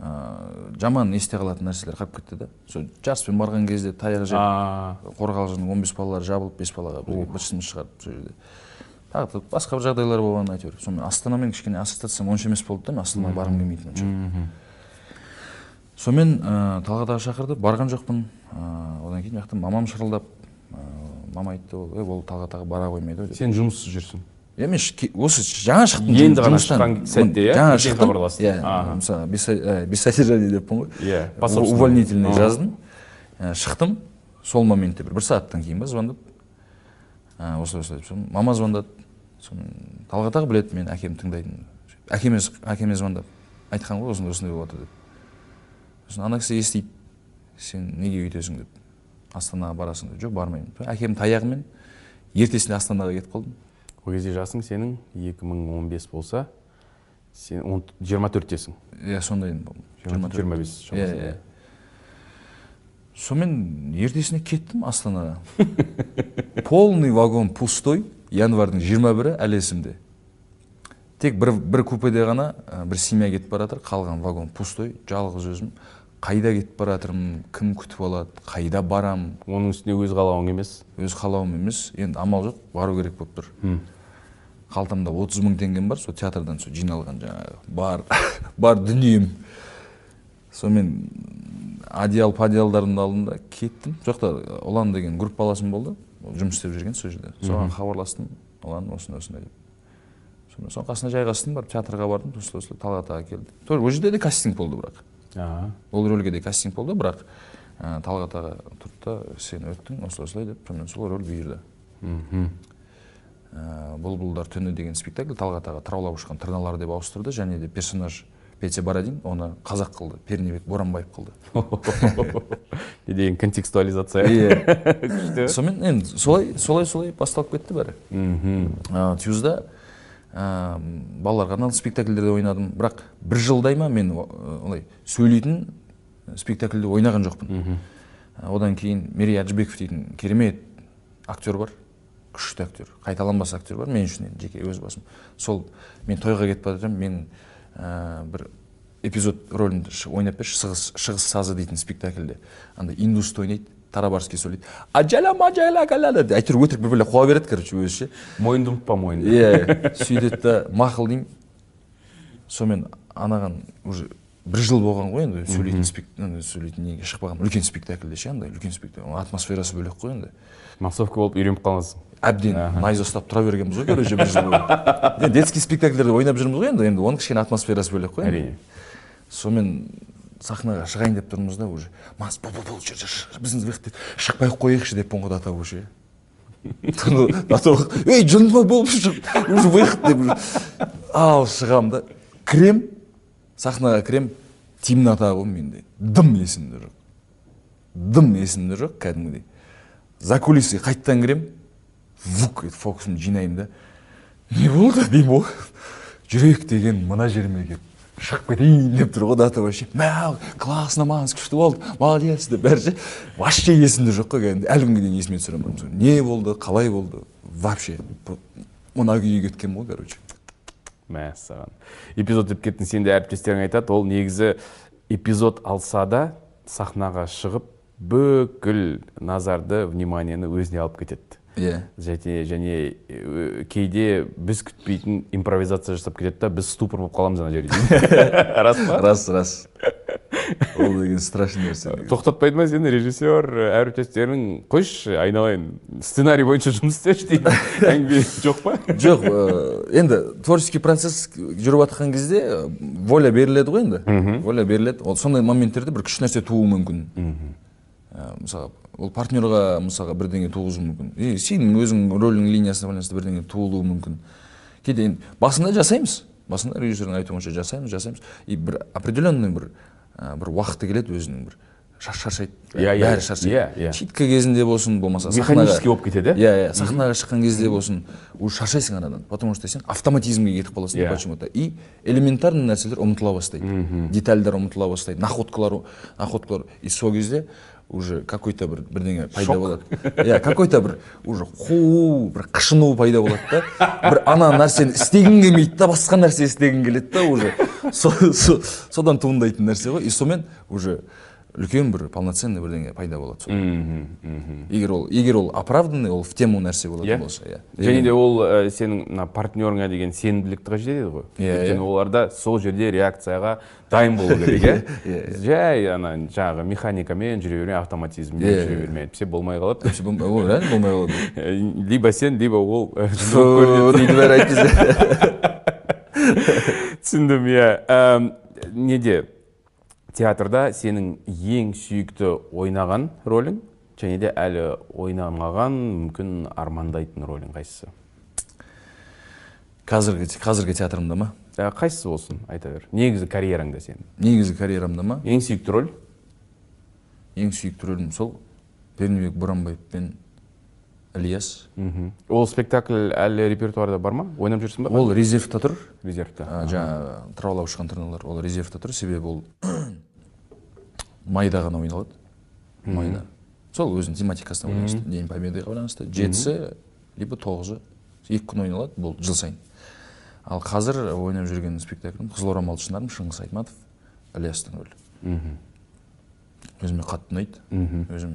ә, жаман есте қалатын нәрселер қалып кетті да. Сол жарыспен барған кезде таяқ жеп қорғалжының он бес балалары жабылып бес балаға бір шылмыс шығарып сол жерде. Тағы да басқа бір жағдайлар болған әйтеуір сонымен астанамен кішкене ассоциациям онша емес болды да мен астанаға барғым келмейтін онша. Сонымен ә, талғат аға шақырды барған жоқпын. Ә, одан кейін жақта мамам шырылдап ә, мама айтты ол «Ей, ол талғат аға бара қоймайды ғой деп. Сен жұмыссыз жүрсің. Е мен осы жаңа шықтым Енді ғана шыққан сәтте, иә? жаңа шықтым. хабарласты. иә мысалы без содержания деппін ғой иә увольнительный жаздым. Ә, шықтым. Сол моментте бір, бір сағаттан кейін ба звондап ә, осылай осылай деп мама звондады. Сонымен талғат аға біледі мен әкем тыңдайтын әкеме әкеме звондап. Айтқан ғой осындай осындай болып жатыр деп. Сосын ана кісі естиді. Сен неге өйтесің? деп. Астанаға барасың? деп. Жоқ бармаймын әкем таяғымен ертесінде астанаға кетіп қалдым. Ол кезде жасың сенің 2015 болса сен он- 24-тесің иә сондай жиырма төрт. 25 иә иә. Сонымен ертесіне кеттім астанаға полный вагон пустой январьдың жиырма бірі әлі есімде. Тек бір, бір купеде ғана бір семья кетіп бара жатыр қалған вагон пустой жалғыз өзім. Қайда кетіп бара жатырмын кім күтіп алады қайда барам? Оның үстіне өз қалауың емес. Өз қалауым емес. Енді амал жоқ бару керек болып тұр. Қалтамда отыз мың теңгем бар сол театрдан сол жиналған жаңағы бар бар дүнием. Сонымен одеял подеялдарымды алдым да кеттім. Жоқ та ұлан деген группаласым болды. Ол жұмыс істеп жүрген сол жерде. Соған хабарластым. Ұлан осындай осындай деп. Сонымен соның қасына жайғастым барып театрға бардым. Осылай осылай талғат аға келді тоже ол жерде де кастинг болды бірақ. Ол рөлге де кастинг болды бірақ ә, талғат аға тұрды да сен өттің осылай осылай деп. Сонымен сол рөл бұйырды. Мхм. Бұлбұлдар түні деген спектакль талғат аға тыраулап ұшқан тырналар деп ауыстырды. Және де персонаж петя бородин оны қазақ қылды пернебек боранбаев қылды. Не деген контекстуализация? Иә сонымен енді солай солай солай басталып кетті бәрі. Мхм. Ә, тюзда ә, балаларға арналған спектакльдерде ойнадым. Бірақ бір жылдай ма мен олай сөйлейтін спектакльде ойнаған жоқпын. Одан кейін мерей әжібеков дейтін керемет актер бар. Күшті актер қайталанбас актер бар мен үшін енді жеке өз басым. Сол мен тойға кетіп бара жатырмын мен ә, бір эпизод рөлінде ш- ойнап берші шығыс, шығыс сазы дейтін спектакльде. Андай индусты ойнайды тарабарский сөйлейді. Аджала маджала галала деп әйтеуір өтірік бір бәле қуа береді короче өзі ше. Мойынды ұмытпа мойынды иә сөйтеді да мақұл деймін. Сонымен анаған уже бір жыл болған ғой енді сөйлейтін сөйлейтін неге шықпаған үлкен спектакльде ше андай үлкен спектакль атмосферасы бөлек қой енді. Массовка болып үйреніп қаласың. Әбден найза ұстап тұра бергенбіз ғой короче бір жыл бойы детский спектакльдерде ойнап жүрміз ғой енді енді оның кішкене атмосферасы бөлек қой әрине. Сонымен сахнаға шығайын деп тұрмыз да уже. Мас бұл бұл бұл жүр, біздің выход шықпай ақ қояйықшы ғой до того ше до того ей жынды болып жүр уже выход деп уже. Ал шығамын да кірем сахнаға кірем темнота ғой менде. Дым есімде жоқ. Дым есімде жоқ кәдімгідей. За кулиске қайтадан кірем вук етіп фокусымды жинаймын да. Не болды деймін ғой жүрек деген мына жеріме келіп шығып кетейін деп тұр ғой того вообще. Мә классно маңыз күшті болды молодец деп бәрі ше. Вообще есімде жоқ қой кәдімгідей. Әлі күнге дейін есіме түсіре алмаймын не болды қалай болды? Вообще. Мына күйі кеткенмін ғой короче. Мәссаған эпизод деп кеттің сен де әріптестерің айтады. Ол негізі эпизод алса да сахнаға шығып бүкіл назарды вниманиені өзіне алып кетеді. Иә. Және және э, кейде біз күтпейтін импровизация жасап кетеді да біз ступор болып қаламыз ана жерде. Рас па? Рас рас. Ол деген страшный нәрсе. Тоқтатпайды ма сені режиссер әріптестерің қойшы айналайын. Сценарий бойынша жұмыс істеші дейді. Әңгіме жоқ па? Жоқ ә, енді творческий процесс жүріп жатқан кезде ә, воля беріледі ғой енді. Воля беріледі. Ол сондай моменттерде бір күшті нәрсе тууы мүмкін. Ә, мысалы ол партнерға мысалға бірдеңе туғызуы мүмкін. И сенің өзің рөлің линиясына байланысты бірдеңе туылуы мүмкін. Кейде енді басында жасаймыз. Басында режиссердің айтуынша жасаймыз жасаймыз. И бір определенный бір ә, бір уақыты келеді өзінің бір. Шар- шаршайды. Иә, иә, бәрі иә, шаршайды. иә. читка кезінде болсын болмаса Механический болып кетеді, иә иә сахнаға шыққан кезде болсын уже шаршайсың анадан потому что сен автоматизмге кетіп қаласың Иә. почему то и элементарный нәрселер ұмытыла бастайды. Детальдар ұмытыла бастайды. Находкалар находкалар. И сол кезде уже какой то бір бірдеңе пайда болады. Иә какой то бір уже қуу бір қышыну пайда болады да. Бір ана нәрсені істегің келмейді да басқа нәрсе істегің келеді да уже. Со- со- содан туындайтын нәрсе ғой. И сонымен уже үлкен бір полноценный бірдеңе пайда болады сол. Егер ол егер ол оправданный ол в тему нәрсе Иә. болатын болса иә. Және де ол ә, сенің мына партнерыңа деген сенімділікті қажет етеді ғой. Иә, өйткені иә. оларда сол жерде реакцияға дайын болу керек Иә, иә жай ана жаңағы механикамен жүре берме автоматизммен Иә, жүре иә. берме әйтпесе болмай қалады. Ол реально болмай қалады. Ә, либо сен либо ол көрінеді. дейді бәрі түсіндім иә. Неде? Театрда сенің ең сүйікті ойнаған рөлің және де әлі ойнамаған мүмкін армандайтын рөлің қайсысы? Қазіргі қазіргі театрымда ма? Ә, қайсысы болсын айта бер. Негізі карьераңда сенің негізгі карьерамда ма? Ең сүйікті рөл? Ең сүйікті рөлім сол пернебек боранбаев пен ілияс мхм ол спектакль әлі репертуарда бар ма? Ойнап жүрсің ба? Ол резервта тұр. Резервта а, жаңа тырнаулап ұшқан тырналар ол резервта тұр. Себебі ол майда ғана ойналады. Майда. Сол өзінің тематикасына байланысты день победыға байланысты. Жетісі либо тоғызы. Екі күн ойналады бұл жыл сайын. Ал қазір ойнап жүрген спектаклім қызыл орамал шынарым шыңғыс айтматов ілиястың рөлі өзіме қатты ұнайды. Өзім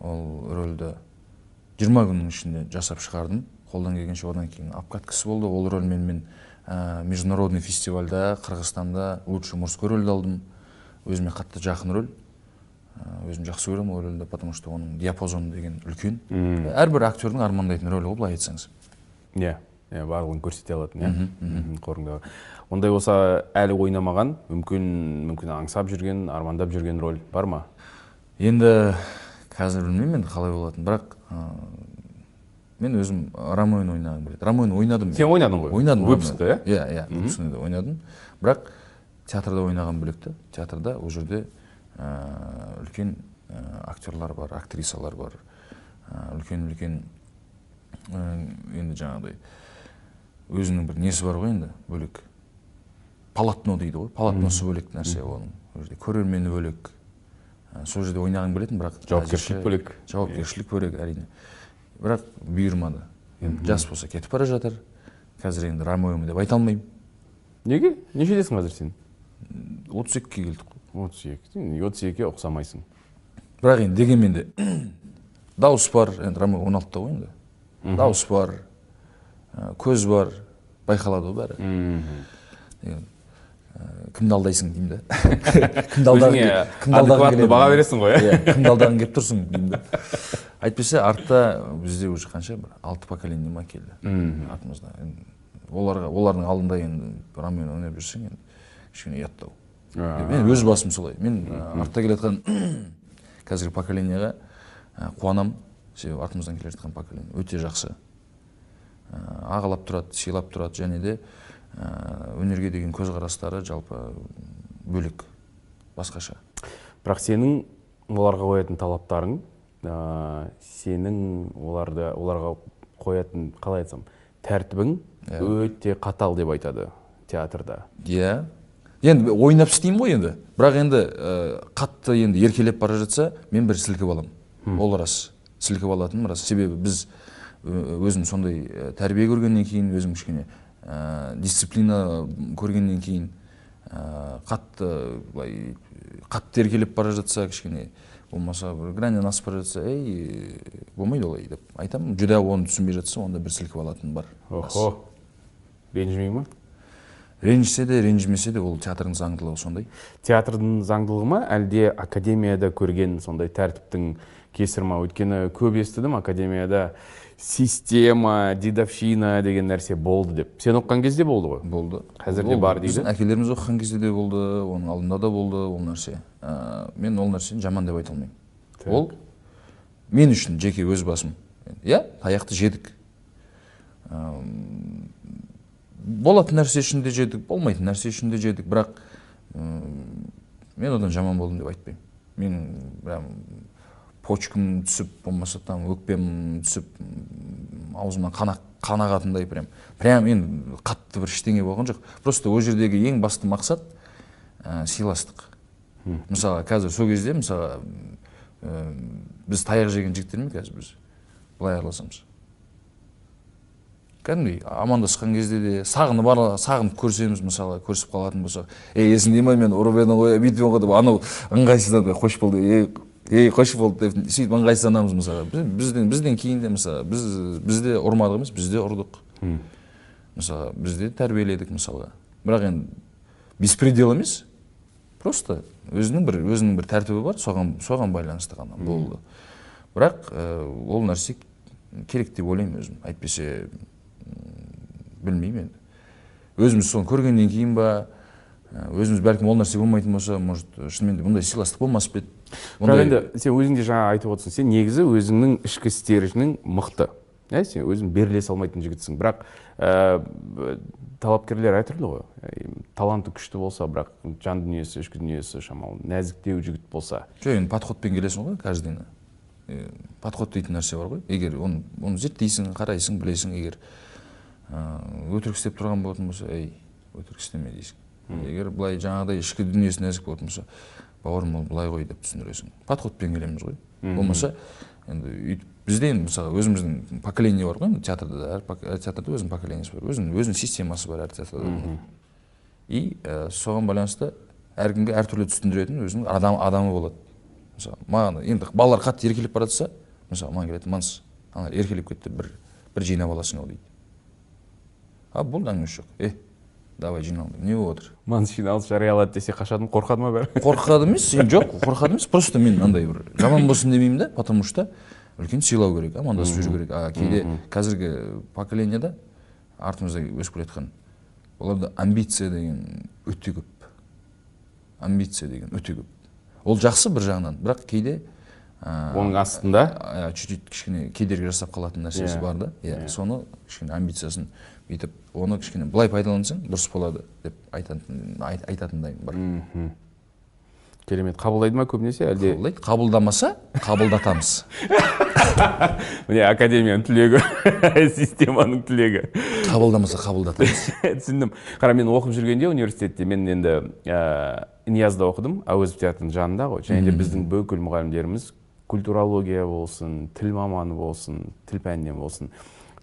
ол рөлді жиырма күннің ішінде жасап шығардым. Қолдан келгенше одан кейін обкаткасы болды. Ол рөлмен мен ә, международный фестивальда қырғызстанда лучший мужской рөлді алдым. Өзіме қатты жақын рөл. Өзім жақсы көремін ол рөлді потому что оның диапазоны деген үлкен. Әрбір актердің армандайтын рөлі ғой былай айтсаңыз. Иә иә барлығын көрсете алатын иә. Қорыңдағы ондай болса әлі ойнамаған мүмкін мүмкін аңсап жүрген армандап жүрген рөл бар ма? Енді қазір білмеймін енді қалай болатынын бірақ мен өзім ромеоны ойнағым келеді. Ромеоны ойнадым сен ойнадың ғой? Ойнадым выпускта иә? Иә иә выпускныйда ойнадым. Бірақ театрда ойнаған бөлек та театрда ол жерде ә, үлкен ә, актерлар бар актрисалар бар. Ә, үлкен үлкен енді жаңағыдай өзінің бір несі бар ғой енді бөлек. Полотно дейді ғой. Полотносы бөлек нәрсе оның. Ол жерде көрермені бөлек. Сол жерде ойнағым келетін бірақ Жауапкершілік бөлек. жауапкершілік бөлек әрине. Бірақ бұйырмады. Енді жас болса кетіп бара жатыр. Қазір енді ромеомын деп айта алмаймын. Неге? Нешедесің қазір сен? Отыз екіге келдік. Қой отыз екі отыз екіге ұқсамайсың? Бірақ енді дегенмен де дауыс бар. Енді ромео он алтыда ғой енді. Дауыс бар көз бар байқалады ғой бәрі. Кімді алдайсың деймін да кімді алдағың баға бересің ғой, иә? иә кімді алдағың келіп тұрсың деймін да әйтпесе артта бізде уже қанша бір алты поколение ма келді артымызда. Оларға олардың алдында енді ромеоны ойнап жүрсең енді кішкене ұяттау. Мен өз басым солай. Мен артта келе жатқан қазіргі поколениеға қуанамын себебі артымыздан келе жатқан поколение өте жақсы. Ағалап тұрады сыйлап тұрады және де өнерге деген көзқарастары жалпы бөлек басқаша. Бірақ сенің оларға қоятын талаптарың ә, сенің оларды оларға қоятын қалай айтсам тәртібің өте қатал деп айтады театрда. Иә. Енді ойнап істеймін ғой енді. Бірақ енді ә, қатты енді еркелеп бара жатса мен бір сілкіп аламын ол рас. Сілкіп алатыным рас. Себебі біз өзім сондай тәрбие көргеннен кейін өзім кішкене ә, дисциплина көргеннен кейін ә, қатты былай қатты еркелеп бара жатса кішкене болмаса бір граннен асып бара жатса ей болмайды олай деп айтамын. Жүдә оны түсінбей жатса онда бір сілкіп алатын бар. Охо. Ренжімей ма? Ренжісе де ренжімесе де ол театрдың заңдылығы сондай. Театрдың заңдылығы ма? Әлде академияда көрген сондай тәртіптің кесірі ма? Өйткені көп естідім академияда система дедовщина деген нәрсе болды деп. Сен оқыған кезде болды ғой? Болды. Қазір де бар дейді. біздің әкелеріміз оқыған кезде де болды оның алдында да болды ол нәрсе. Ә, мен ол нәрсені жаман деп айта алмаймын. Ол мен үшін жеке өз басым. Иә таяқты жедік. Ам, болатын нәрсе үшін де жедік болмайтын нәрсе үшін де жедік. Бірақ м, мен одан жаман болдым деп айтпаймын. Менің прям почкам түсіп болмаса там өкпем түсіп аузымнан қан ақ- қан ағатындай прям. Прям енді қатты бір ештеңе болған жоқ. Просто ол жердегі ең басты мақсат ә, сыйластық. Мысалы қазір сол кезде мысалы ә, біз таяқ жеген жігіттермен қазір біз? Былай араласамыз. Кәдімгідей амандасқан кезде де сағынып ара сағынып көрсеміз мысалы көрісіп қалатын болсақ ей есіңде ма мен ұрып едім ғой бүйтіп едім ғой деп анау ыңғайсызданып қош болды ей ей қош болды деп сөйтіп ыңғайсызданамыз мысалы Біз- бізден бізден кейін де мысалы біз бізде ұрмадық емес біз де ұрдық. Мысалы біз де тәрбиеледік мысалға. Бірақ енді беспредел емес. Просто өзінің бір өзінің бір тәртібі бар соған соған байланысты ғана болды. Бірақ ә, ол нәрсе керек деп ойлаймын өзім. Әйтпесе білмеймін енді. Өзіміз соны көргеннен кейін ба өзіміз бәлкім ол нәрсе болмайтын болса может шынымен де бұндай сыйластық болмас па еді? Бірақ енді сен өзің де жаңа айтып отырсың сен негізі өзіңнің ішкі істеріңнің мықты. Иә сен өзің беріле салмайтын жігітсің. Бірақ ә, талапкерлер әртүрлі ғой. Ә, таланты күшті болса бірақ жан дүниесі ішкі дүниесі шамалы нәзіктеу жігіт болса. Жоқ енді подходпен келесің ғой каждыйына. Е, подход дейтін нәрсе бар ғой. Егер оны оны зерттейсің қарайсың білесің егер өтірік істеп тұрған болатын болса ей өтірік істеме дейсің. Егер былай жаңағыдай ішкі дүниесі нәзік болатын болса бауырым ол былай ғой деп түсіндіресің. Подходпен келеміз ғой. Болмаса енді өйтіп бізде енді мысалы өзіміздің поколение бар ғой енді театрда да әр театрда өзінің поколениесі бар өзінің өзінің системасы бар әр театрда и ә, соған байланысты әркімге әртүрлі түсіндіретін өзінің адам, адамы болады. Мысалы маған енді балалар қатты еркелеп бара жатса мысалы маған келеді манс ана еркелеп кетті бір бір жинап аласың ау дейді. А болды әңгімесі жоқ е давай жиналып не болып жатыр манс жиналыс жариялады десе қашады ма қорқады ма бәрі? Қорқады емес жоқ қорқады емес просто мен андай бір жаман болсын демеймін да потому что үлкен сыйлау керек амандасып жүру керек. А кейде қазіргі поколениеда артымызда өсіп келе жатқан оларда амбиция деген өте көп. Амбиция деген өте көп. Ол жақсы бір жағынан бірақ кейде оның астында? ә, чуть-чуть кішкене кедергі жасап қалатын нәрсесі Иә. бар да. Иә Иә. соны кішкене амбициясын бүйтіп оны кішкене былай пайдалансаң дұрыс болады деп айтатын айт- айтатындайым бар. Керемет. Қабылдайды ма көбінесе әлде? Қабылдайды. Қабылдамаса қабылдатамыз. Міне академияның түлегі системаның түлегі. Қабылдамаса қабылдатамыз. Түсіндім. Қара мен оқып жүргенде университетте мен енді ә, ниязда оқыдым. Әуезов театрының жанында ғой. Және де біздің бүкіл мұғалімдеріміз культурология болсын тіл маманы болсын тіл пәнінен болсын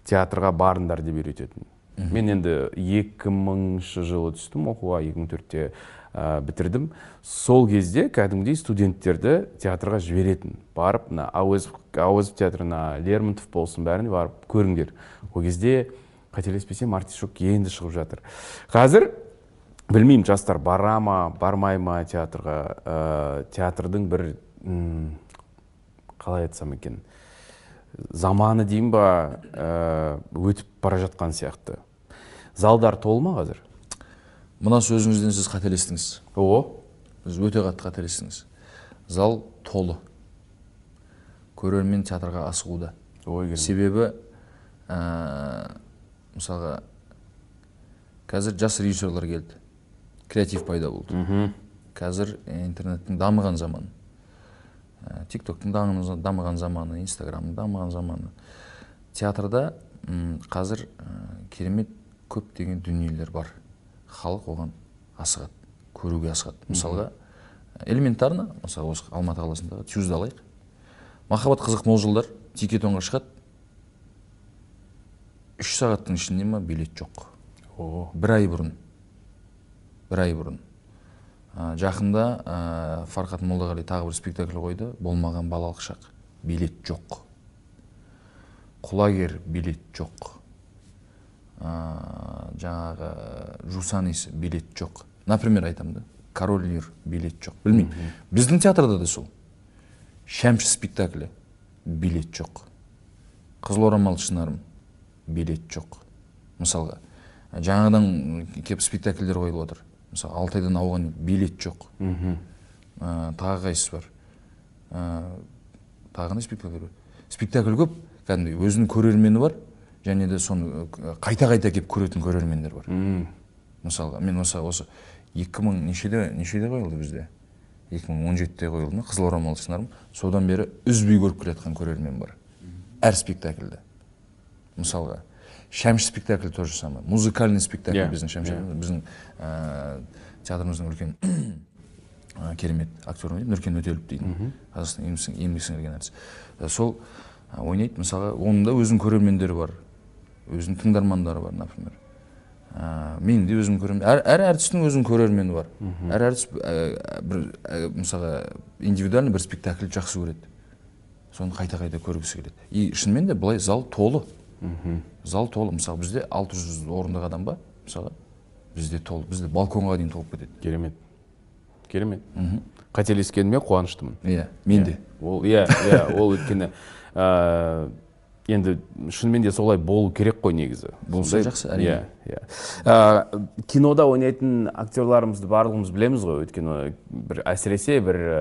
театрға барыңдар деп үйрететін. Мен енді 2000 жылы түстім оқуға 2004-те ә, бітірдім. Сол кезде кәдімгідей студенттерді театрға жіберетін. Барып мына әуезов әуезов театрына лермонтов болсын бәріне барып көріңдер. Ол кезде қателеспесем артишок енді шығып жатыр. Қазір білмеймін жастар бара ма бармай ма театрға? Ә, театрдың бір қалай айтсам екен? Заманы дейін ба ә, өтіп бара жатқан сияқты. Залдар толы ма қазір? Мына сөзіңізден сіз қателестіңіз. О. Сіз өте қатты қателестіңіз. Зал толы. Көрермен театрға асығуда. Ой себебі ә, мысалға қазір жас режиссерлар келді. Креатив пайда болды. Қазір интернеттің дамыған заманы. Ә, тик токтың дамыған заманы инстаграмның дамыған заманы. Театрда м, қазір ә, керемет көптеген дүниелер бар. Халық оған асығады көруге асығады. Мысалға элементарно мысалы осы алматы қаласындағы тюзді алайық махаббат қызық мол жылдар тикетонға шығады үш сағаттың ішінде ма билет жоқ. О. Бір ай бұрын. Бір ай бұрын. Жақында ә, фархат молдағали тағы бір спектакль қойды. Болмаған балалық шақ билет жоқ. Құлагер билет жоқ. Ә, жаңағы жусанис билет жоқ. Например айтамын да король лир билет жоқ. Білмеймін. Біздің театрда да сол. Шәмші спектаклі билет жоқ. Қызыл орамал шынарым билет жоқ. Мысалға жаңадан келіп спектакльдер қойылып отыр. Мысалы алтайдан ауған билет жоқ. Ә, тағы қайсысы бар? Ә, тағы қандай спектакль бар? Спектакль көп кәдімгідей. Өзінің көрермені бар және де соны қайта қайта келіп көретін көрермендер бар. Мысалға мен осы осы екі мың нешеде нешеде қойылды бізде? Екі мың он жетіде қойылды ма? Қызыл орамал сыңарым содан бері үзбей көріп келе жатқан көрермен бар. Әр спектакльді. Мысалға шәмші спектакль то же самое. Музыкальный спектакль Иә, біздің шәмші иә. біздің ә, театрымыздың үлкен ә, керемет актер ойнайды нұркен өтелов дейтін қазақстан еңбек сің- еңбек сіңірген әртіс. Ә, сол ә, ойнайды. Мысалға оның да өзінің көрермендері бар. Өзінің тыңдармандары бар например. Ә, менің де өзім көремін әр, әр әртістің өзінің көрермені бар. Әр әртіс ә, бір ә, мысалға индивидуально бір спектакль жақсы көреді. Соны қайта қайта көргісі келеді. И шынымен де былай зал толы. Зал толы. Мысалы бізде 600 орындық адам ба мысалға бізде толы. Бізде балконға дейін толып кетеді. Керемет. Керемет. Қателескеніме қуаныштымын. Иә мен де. Ол иә иә ол өйткені ә, енді шынымен де солай болу керек қой негізі. Болса жақсы, әрине. иә иә. Ә, кинода ойнайтын актерларымызды барлығымыз білеміз ғой. Өйткені бір әсіресе бір ә,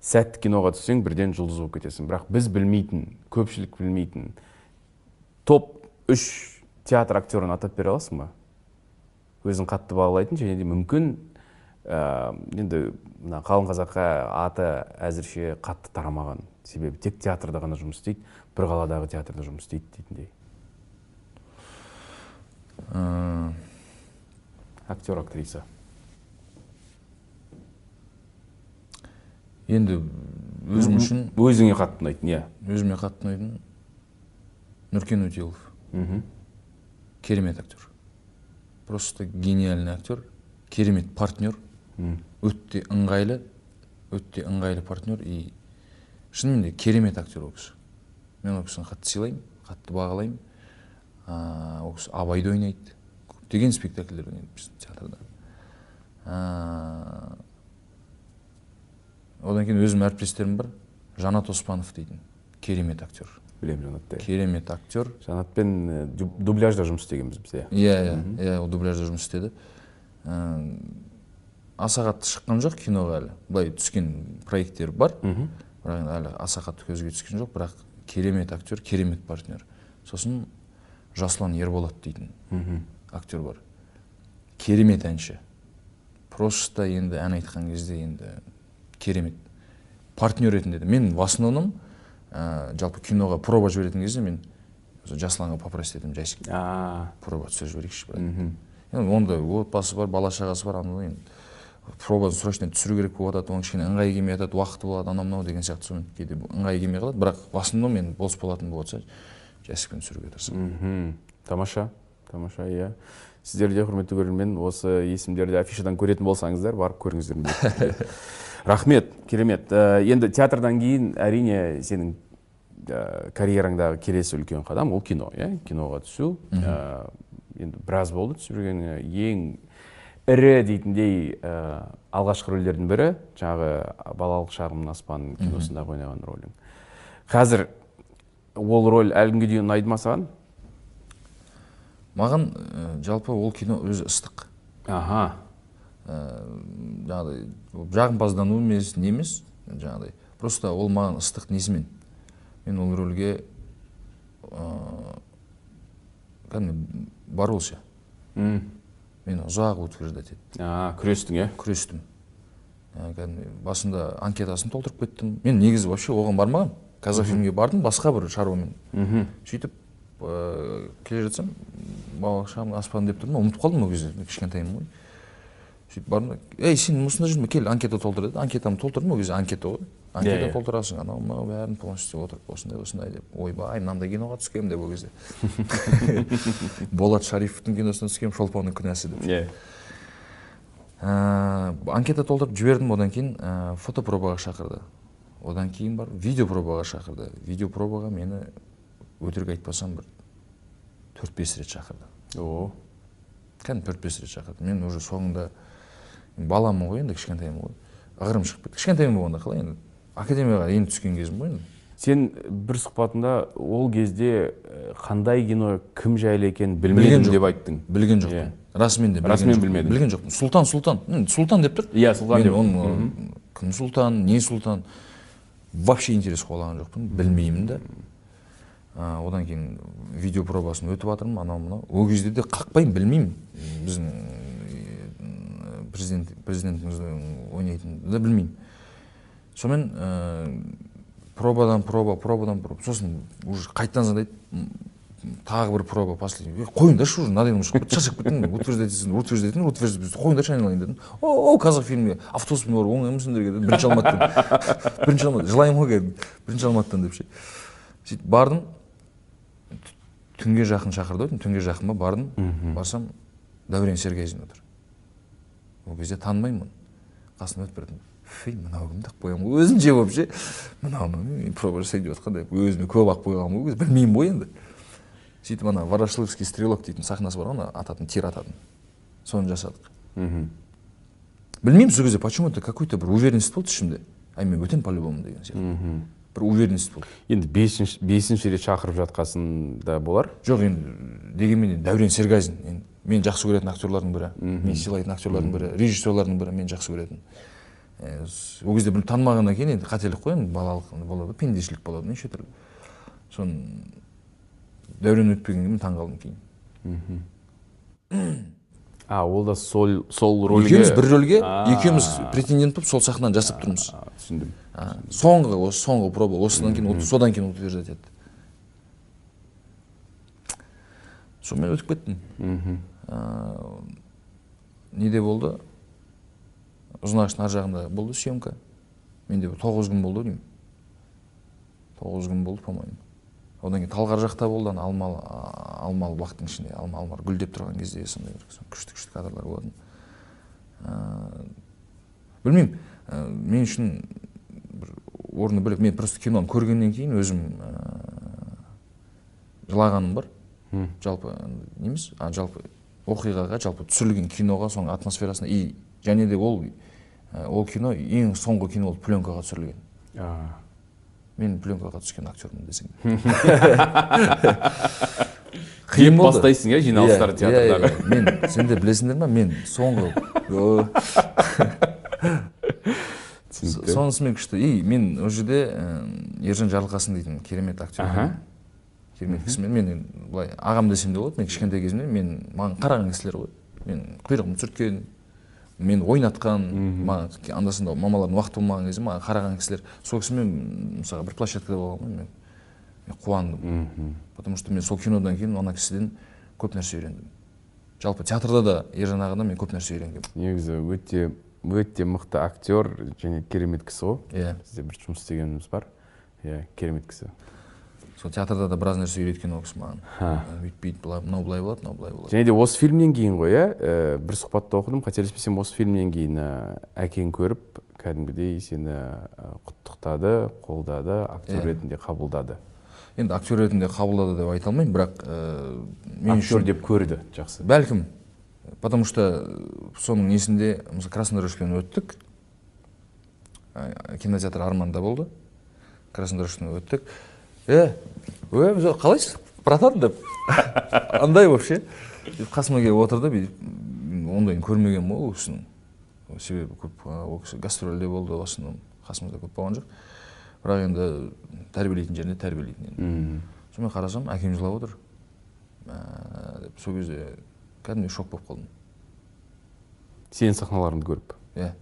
сәтті киноға түссең бірден жұлдыз болып кетесің. Бірақ біз білмейтін көпшілік білмейтін топ үш театр актерін атап бере аласың ба? Өзің қатты бағалайтын және де мүмкін ә, енді мына қалың қазаққа аты әзірше қатты тарамаған себебі тек театрда ғана жұмыс істейді бір қаладағы театрда жұмыс істейді дейтіндей. Ә, актер актриса. Енді өзім үшін өзіңе қатты ұнайтын иә. Өзіме қатты ұнайтын нұркен өтелов мхм керемет актер. Просто гениальный актер. Керемет партнер. Өте ыңғайлы өте ыңғайлы партнер. И шынымен де керемет актер ол кісі. Мен ол кісіні қатты сыйлаймын қатты бағалаймын. Ол кісі абайды ойнайды. Көптеген спектакльдер ойнайды біздің театрда. Одан кейін өзімнің әріптестерім бар. Жанат оспанов дейтін керемет актер. Білемін жанатты керемет актер. Жанатпен дуб- дубляжда жұмыс істегенбіз біз иә. Иә иә иә ол дубляжда жұмыс істеді. Аса қатты шыққан жоқ киноға әлі. Былай түскен проекттер бар. Бірақ енді әлі аса қатты көзге түскен жоқ. Бірақ керемет актер керемет партнер. Сосын жасұлан ерболат дейтін актер бар. Керемет әнші. Просто енді ән айтқан кезде енді керемет партнер ретінде де. Мен в основном ә, жалпы киноға проба жіберетін кезде мен жасұланға попросить етемін жасик проба түсіріп жіберейікші брат. Енді онда отбасы бар бала шағасы бар анау енді пробаны срочно түсіру керек болып жатады оған кішкене ыңғайы келмей жатады уақыты болады анау мынау деген сияқты сонымен кейде ыңғайы келмей қалады. Бірақ в основном енді бос болатын болып жатса жасикпен түсіруге тырысамын. Тамаша тамаша иә. Сіздер де құрметті көрермен осы есімдерді афишадан көретін болсаңыздар барып көріңіздер рахмет керемет. Ә, енді театрдан кейін әрине сенің карьераңдағы келесі үлкен қадам ол кино иә? Киноға түсу. Ә, енді біраз болды түсіп жүргеніңе ең ірі дейтіндей ә, алғашқы рөлдердің бірі жаңағы балалық шағымның аспаны киносындағы ойнаған рөлің. Қазір ол роль әлі күнге дейін ұнайды ма саған? Маған ә, жалпы ол кино өзі ыстық. Аха. Ә, жаңағыдай жағымпаздану емес не емес жаңағыдай. Просто ол маған ыстық несімен. Мен ол рөлге ә, кәдімгі боролся. М. мен ұзақ утверждать еттім а күрестің иә күрестім. Кәдімгі басында анкетасын толтырып кеттім. Мен негізі вообще оған бармағанмын казахфильмге бардым басқа бір шаруамен. Сөйтіп ә, келе жатсам шағым аспан деп тұрмын ұмытып қалдым ол кезде кішкентаймын ғой. Сөйтіп бардым. Да ей сен осында жүрме? Кел анкета толтыр деді. Анкетамды толтырдым ол кезде анкета ғой. Анкета Иә, иә. толтырасың анау мынау бәрін полностью отырып осындай осындай деп. Ойбай мынандай киноға түскенмін деп ол кезде. Болат шарифовтың киносына түскенмін шолпанның күнәсі деп. Иә. Ә, анкета толтырып жібердім одан кейін ә, фотопробаға шақырды. Одан кейін барып видеопробаға шақырды. Видеопробаға мені өтірік айтпасам бір төрт бес рет шақырды. О. Кәдімгі төрт бес рет шақырды. Мен уже соңында баламын ғой енді кішкентаймын ғой. Ығырым шығып кетті. Кішкентаймын болғанда қалай енді? Академияға енді түскен кезім ғой енді. Сен бір сұхбатында ол кезде э, қандай кино кім жайлы екенін білмедім деп айттың. Білген Иә. жоқпын. Расымен де Расымен жоқпын. білмедің. білген жоқпын. Сұлтан сұлтан. сұлтан деп тұр. Иә, сұлтан мен деп. оны кім сұлтан не сұлтан вообще интерес қойлаған жоқпын. Білмеймін да А, одан кейін видео пробасын өтіп жатырмын. Анау мынау. Ол кезде де қақпаймын білмеймін. Біздің э, президент президентіміз ойнайтынды да білмеймін. Сонымен ә, пробадан проба пробадан проба. Сосын уже қайтадан звондайды. Тағы бір проба последний. «Е, қойыңдаршы уже надоело шығып шаршап кеттім утверждайтын утверждайтын утверждайтын қойыңдаршы айналайын дедім. О қазақфильмге автобуспен барып оңай ма сендерге деді бірінші алматыдан. Бірінші алматы жылаймын ғой кәдімгі. Бірінші алматыдан деп ше. Сөйтіп бардым. Түнге жақын шақырды ғой түнге жақын ба бардым барсам дәурен сергезин отыр. Ол кезде танымаймын оны. Қасына өтіп бардым фей мынау кім деп қоямын ғой? Өзімше болып ше. Мынау мен проба жасайын деп жатқан деп өзіме көп алып қойғанмын ғой білмеймін ғой енді. Сөйтіп ана ворошиловский стрелок дейтін сахнасы бар ғой ана ататын тир ататын. Соны жасадық. Мхм. Білмеймін сол кезде почему то какой то бір уверенность болды ішімде. Ай мен өтемін по любому деген сияқты. Бір уверенность болды. Енді бесінші бесінші рет шақырып жатқасын да болар? Жоқ енді дегенмен де дәурен сергазин енді мен жақсы көретін актерлардың бірі. Мен сыйлайтын актерлардың бірі режиссерлардың бірі мен жақсы көретін. Ол кезде біліп танымағаннан кейін енді қателік қой енді балалық болады пендешілік болады неше түрлі. Соны дәурен өтпегенге мен таңқалдым кейін. А ол да сол сол рөлге? Екеуміз бір рөлге екеуміз претендент болып сол сахнадан жасап тұрмыз. Түсіндім соңғы осы соңғы проба осыдан кейін содан кейін утверждать етті сонымен өтіп кеттім. Неде болды? Ұзынағаштың ар жағында болды съемка. Менде тоғыз күн болды деймін. Тоғыз күн болды по моему одан кейін талғар жақта болды ана алмалы алмалы бақтың ішінде алма алмар гүлдеп тұрған кезде сондай бір күшті күшті кадрлар болатын. А, білмеймін ә, мен үшін бір орны бөлек мен просто киноны көргеннен кейін өзім ә, жылағаным бар. Жалпы не емес а жалпы оқиғаға жалпы түсірілген киноға соның атмосферасына и және де ол ә, ол кино ең соңғы кино болып пленкаға түсірілген. Мен пленкаға түскен актермін десең. Де. Деп бастайсың иә жиналыстар Иә, театрдағы. иә, иә. мен сендер білесіңдер ма мен соңғы сонысымен күшті. И мен ол жерде ержан жарылқасын дейтін керемет актер керемет кісімен. Мен былай ағам десем де болады мен кішкентай кезімде мен маған қараған кісілер ғой. Мен құйрығымды сүрткен мені ойнатқан маған анда санда мамалардың уақыты болмаған кезде маған қараған кісілер сол кісімен мысалға бір площадкада болғанмын мен. Мен қуандым. Потому что мен сол кинодан кейін ана кісіден көп нәрсе үйрендім. Жалпы театрда да ержан ағадан мен көп нәрсе үйренгенмін. Негізі өте өте мықты актер және керемет кісі ғой. Иә. Бізде бір жұмыс істегеніміз бар. Иә керемет кісі. Сол театрда да біраз нәрсе үйреткен ол кісі маған бүйтпейді былай мынау былай болады мынау былай болады және де осы фильмнен кейін ғой иә ә, бір сұхбатта оқыдым қателеспесем осы фильмнен кейін ә, әкең көріп кәдімгідей сені құттықтады қолдады актер ретінде қабылдады. Енді актер ретінде қабылдады деп айта алмаймын бірақ ә, мен актер үшін деп көрді жақсы. бәлкім потому что соның несінде мысалы краснодорожкімен өттік. Кинотеатр арманда болды. Краснодорожкімен өттік. Е ө қалайсыз? Братан деп. Андай вообще. Сөйтіп қасыма келіп отырды бүйтіп ондайын көрмегенмін ғой ол кісінің? Себебі көп ол кісі гастрольде болды в основном қасымызда көп болған жоқ. Бірақ енді тәрбиелейтін жерінде тәрбиелейтін енді. Сонымен қарасам әкем жылап отыр. Деп сол кезде кәдімгідей шок болып қалдым. Сенің сахналарыңды көріп. Иә.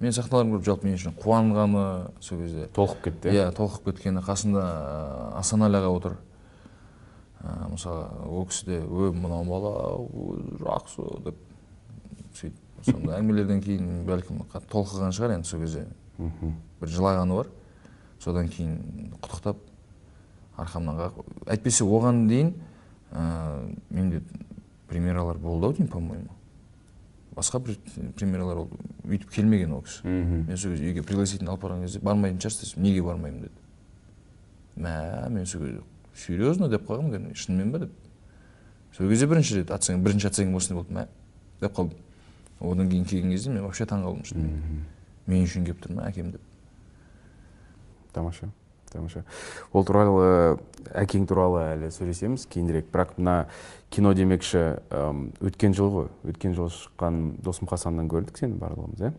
Мен сахналарымды көріп жалпы мен үшін. Қуанғаны сол кезде. Толқып кетті иә? Толқып кеткені қасында ә, асанәлі аға отыр. Ә, мысалы ол кісі де ө мынау бала жақсы деп сөйтіп сонда әңгімелерден кейін бәлкім қатты толқыған шығар енді сол кезде. Бір жылағаны бар. Содан кейін құттықтап арқамнан қағып әйтпесе оған дейін ә, менде премьералар болды ау деймін по моему басқа бір премьералар ол өйтіп келмеген ол кісі. Мен сол кезде үйге пригласительный алып барған кезде бармайтын шығарсыз десем неге бармаймын деді. Мә мен сол кезде серьезно деп қалғанмын кәдімгі шынымен ба деп. Сол кезде бірінші рет оценка бірінші оценка осындай болды мә деп қалдым. Одан кейін келген кезде мен вообще таңқалдым шынымен. Мен үшін келіп тұр ма әкем деп. Тамаша. Тамаша ол туралы әкең туралы әлі сөйлесеміз кейінірек. Бірақ мына кино демекші өткен жыл ғой. Өткен жылы шыққан досым хасаннан көрдік сені барлығымыз иә?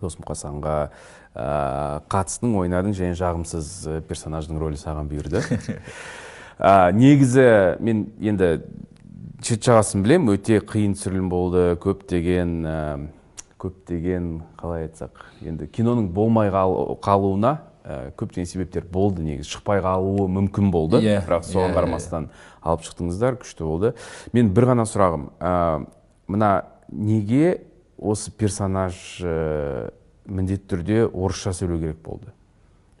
Досым хасанға ә, қатыстың ойнадың және жағымсыз ә, персонаждың рөлі саған бұйырды. Ә, негізі мен енді шет жағасын білем өте қиын түсірілім болды. Көптеген ә, көптеген қалай айтсақ енді киноның болмай қал- қалуына ә, көптеген себептер болды негізі. Шықпай қалуы мүмкін болды. Иә, бірақ иә, соған иә. қарамастан алып шықтыңыздар күшті болды. Мен бір ғана сұрағым. Ә, мына неге осы персонаж ә, міндетті түрде орысша сөйлеу керек болды?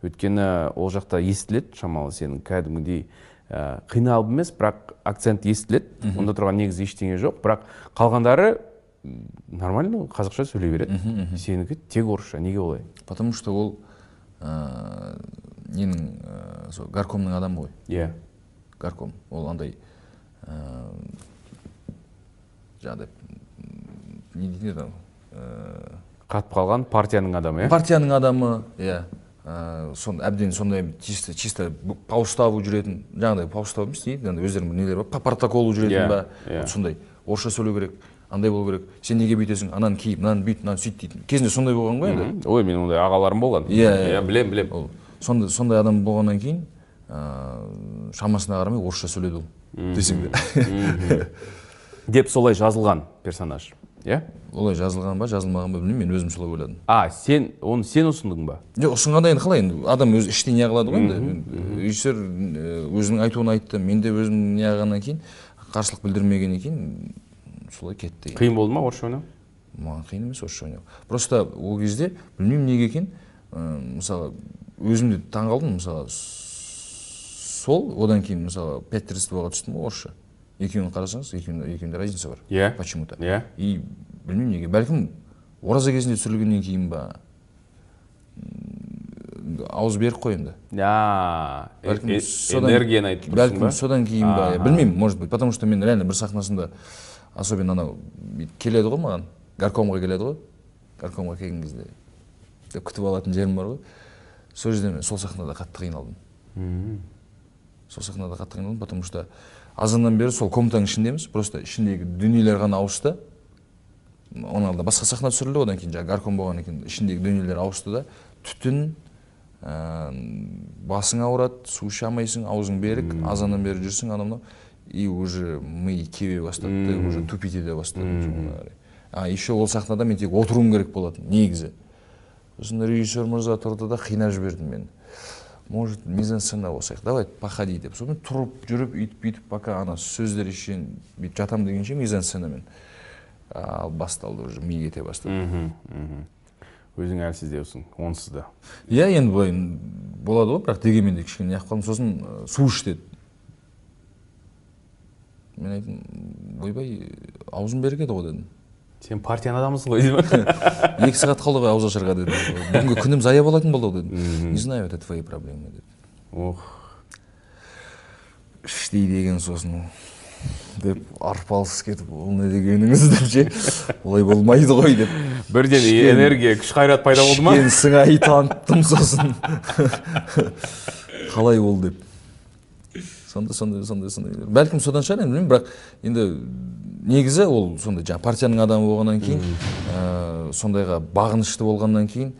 Өйткені ол жақта естіледі шамалы сенің. Кәдімгідей ә, қиналып емес бірақ акцент естіледі. Онда тұрған негізі ештеңе жоқ. Бірақ қалғандары нормально қазақша сөйлей береді. Сенікі тек орысша. Неге олай? Потому что ол ә, ненің ә, сол горкомның адамы ғой. Иә. Горком. Ол андай ә, жаңағыдай не дейді еді ә, қатып қалған партияның адамы иә? партияның адамы иә. Ә, сон әбден сондай чисто чисто по уставу жүретін жаңағыдай по уставу емес не? Дейді өздерінің нелері бар? По протоколу жүретін Иә, ба? иә. вот сондай орысша сөйлеу керек. Андай болу керек. Сен неге бүйтесің? Ананы ки мынаны бүйт мынаны сөйт дейтін. Кезінде сондай болған ғой енді. Ой менің ондай ағаларым болған. Иә, иә. білем білем ол сондай сондай адам болғаннан кейін ә, шамасына қарамай орысша сөйледі ол десең де. Деп солай жазылған персонаж иә? Олай жазылған ба жазылмаған ба білмеймін мен өзім солай ойладым. А сен оны сен ұсындың ба? Жоқ ұсынғанда енді қалай енді? Адам өзі іштей не қылады ғой енді? Режиссер өзінің айтуын айтты мен де өзім не қылғаннан кейін қарсылық білдірмегеннен кейін солай кетті қиын болды ма орысша ойнау? Маған қиын емес орысша ойнау. Просто ол кезде білмеймін неге екен ә, мысалы өзім де таңқалдым мысалы сол одан кейін мысалы тридцатьға түстім ғой орысша. Екеуін қарасаңыз екеуінде разница бар. Иә. Почему то иә. И білмеймін неге. Бәлкім ораза кезінде түсірілгеннен кейін ба? Ауыз берік қой енді. А э- Бәлкім э- содан- энергияны айтып тұрсың бәлкім содан кейін ба? Білмеймін может быть потому что мен реально бір сахнасында особенно анау бүйтіп келеді ғой маған горкомға келеді ғой горкомға келген кезде деп күтіп алатын жерім бар ғой. Сол жерде мен сол сахнада қатты қиналдым. Сол сахнада қатты қиналдым потому что азаннан бері сол комнатаның ішіндеміз. Просто ішіндегі дүниелер ғана ауысты. Оның алдында басқа сахна түсірілді одан кейін жаңағы горком болғаннан кейін ішіндегі дүниелер ауысты да. Түтін ә, басың ауырады су іше алмайсың аузың берік азаннан бері жүрсің анау мынау. И уже ми кебе бастады да уже тупить ете бастады қарай. а еще ол сахнада мен тек отыруым керек болатын негізі. Сосын режиссер мырза тұрды да қинап жіберді мені. Может мизансцена болсақ давай походи деп. Сонымен тұрып жүріп үйтіп бүйтіп пока ана сөздер шейін бүйтіп жатамын дегенше мизансценамен ал басталды уже ми кете бастады. Өзің әлсіздеусің онсыз да. Иә енді былай болады ғой бірақ дегенмен де кішкене неғып қалдым. Сосын су іш деді мен айттым ойбай аузым берік еді ғой дедім. Сен партияның адамысың ғой деймін. Екі сағат қалды ғой ауыз ашарға дедім. Бүгінгі күнім зая болатын болды ғой дедім не знаю это твои проблемы деді. Ох. Іштей деген сосын деп арпалыс кетіп ол не дегеніңіз? деп ше. Олай болмайды ғой деп. Бірден энергия күш қайрат пайда болды ма? сыңай таныттым сосын. Қалай ол деп. Сондай сондай сондай сондай бәлкім содан шығар енді білмеймін бірақ енді негізі ол сондай жаңағы партияның адамы болғаннан кейін ә, сондайға бағынышты болғаннан кейін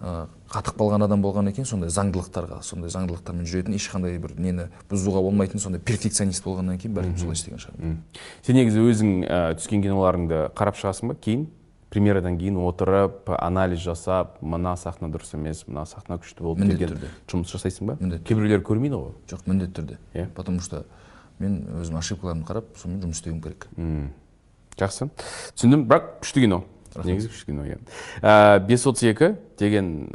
ә, қатып қалған адам болғаннан кейін сондай заңдылықтарға сондай заңдылықтармен жүретін ешқандай бір нені бұзуға болмайтын сондай перфекционист болғаннан кейін бәлкім солай істеген шығар. М. сен негізі өзің ә, түскен киноларыңды қарап шығасың ба? Кейін? Премьерадан кейін отырып анализ жасап мына сахна дұрыс емес мына сахна күшті болды Міндетті деген түрде. жұмыс жасайсың ба? Міндетті. Кейбіреулер көрмейді ғой. Жоқ міндетті түрде. Иә. потому что мен өзім ошибкаларымды қарап сонымен жұмыс істеуім керек. М. жақсы. Түсіндім. Бірақ күшті кино. Негізі күшті кино иә. Бес отыз екі деген ә,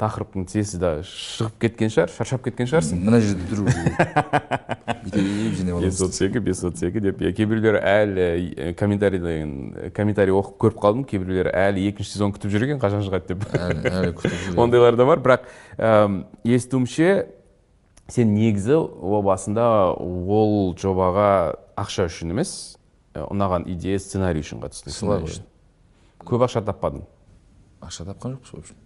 тақырыптың тізесі да шығып кеткен шығар шаршап кеткен шығарсың. Мына жерде тұру бес отыз екі бес отыз екі деп. Иә кейбіреулер әлі ә, комментарийден комментарий оқып көріп қалдым. Кейбіреулер әлі екінші сезон күтіп жүр екен қашан шығады деп. Әлі әлі күтіп жүр ондайлар да бар. Бірақ естуімше сен негізі о басында ол жобаға ақша үшін емес ә, ұнаған идея сценарий үшін қатыстың. Сценарий үшін. Көп ақша таппадың? Ақша тапқан жоқпыз в общем.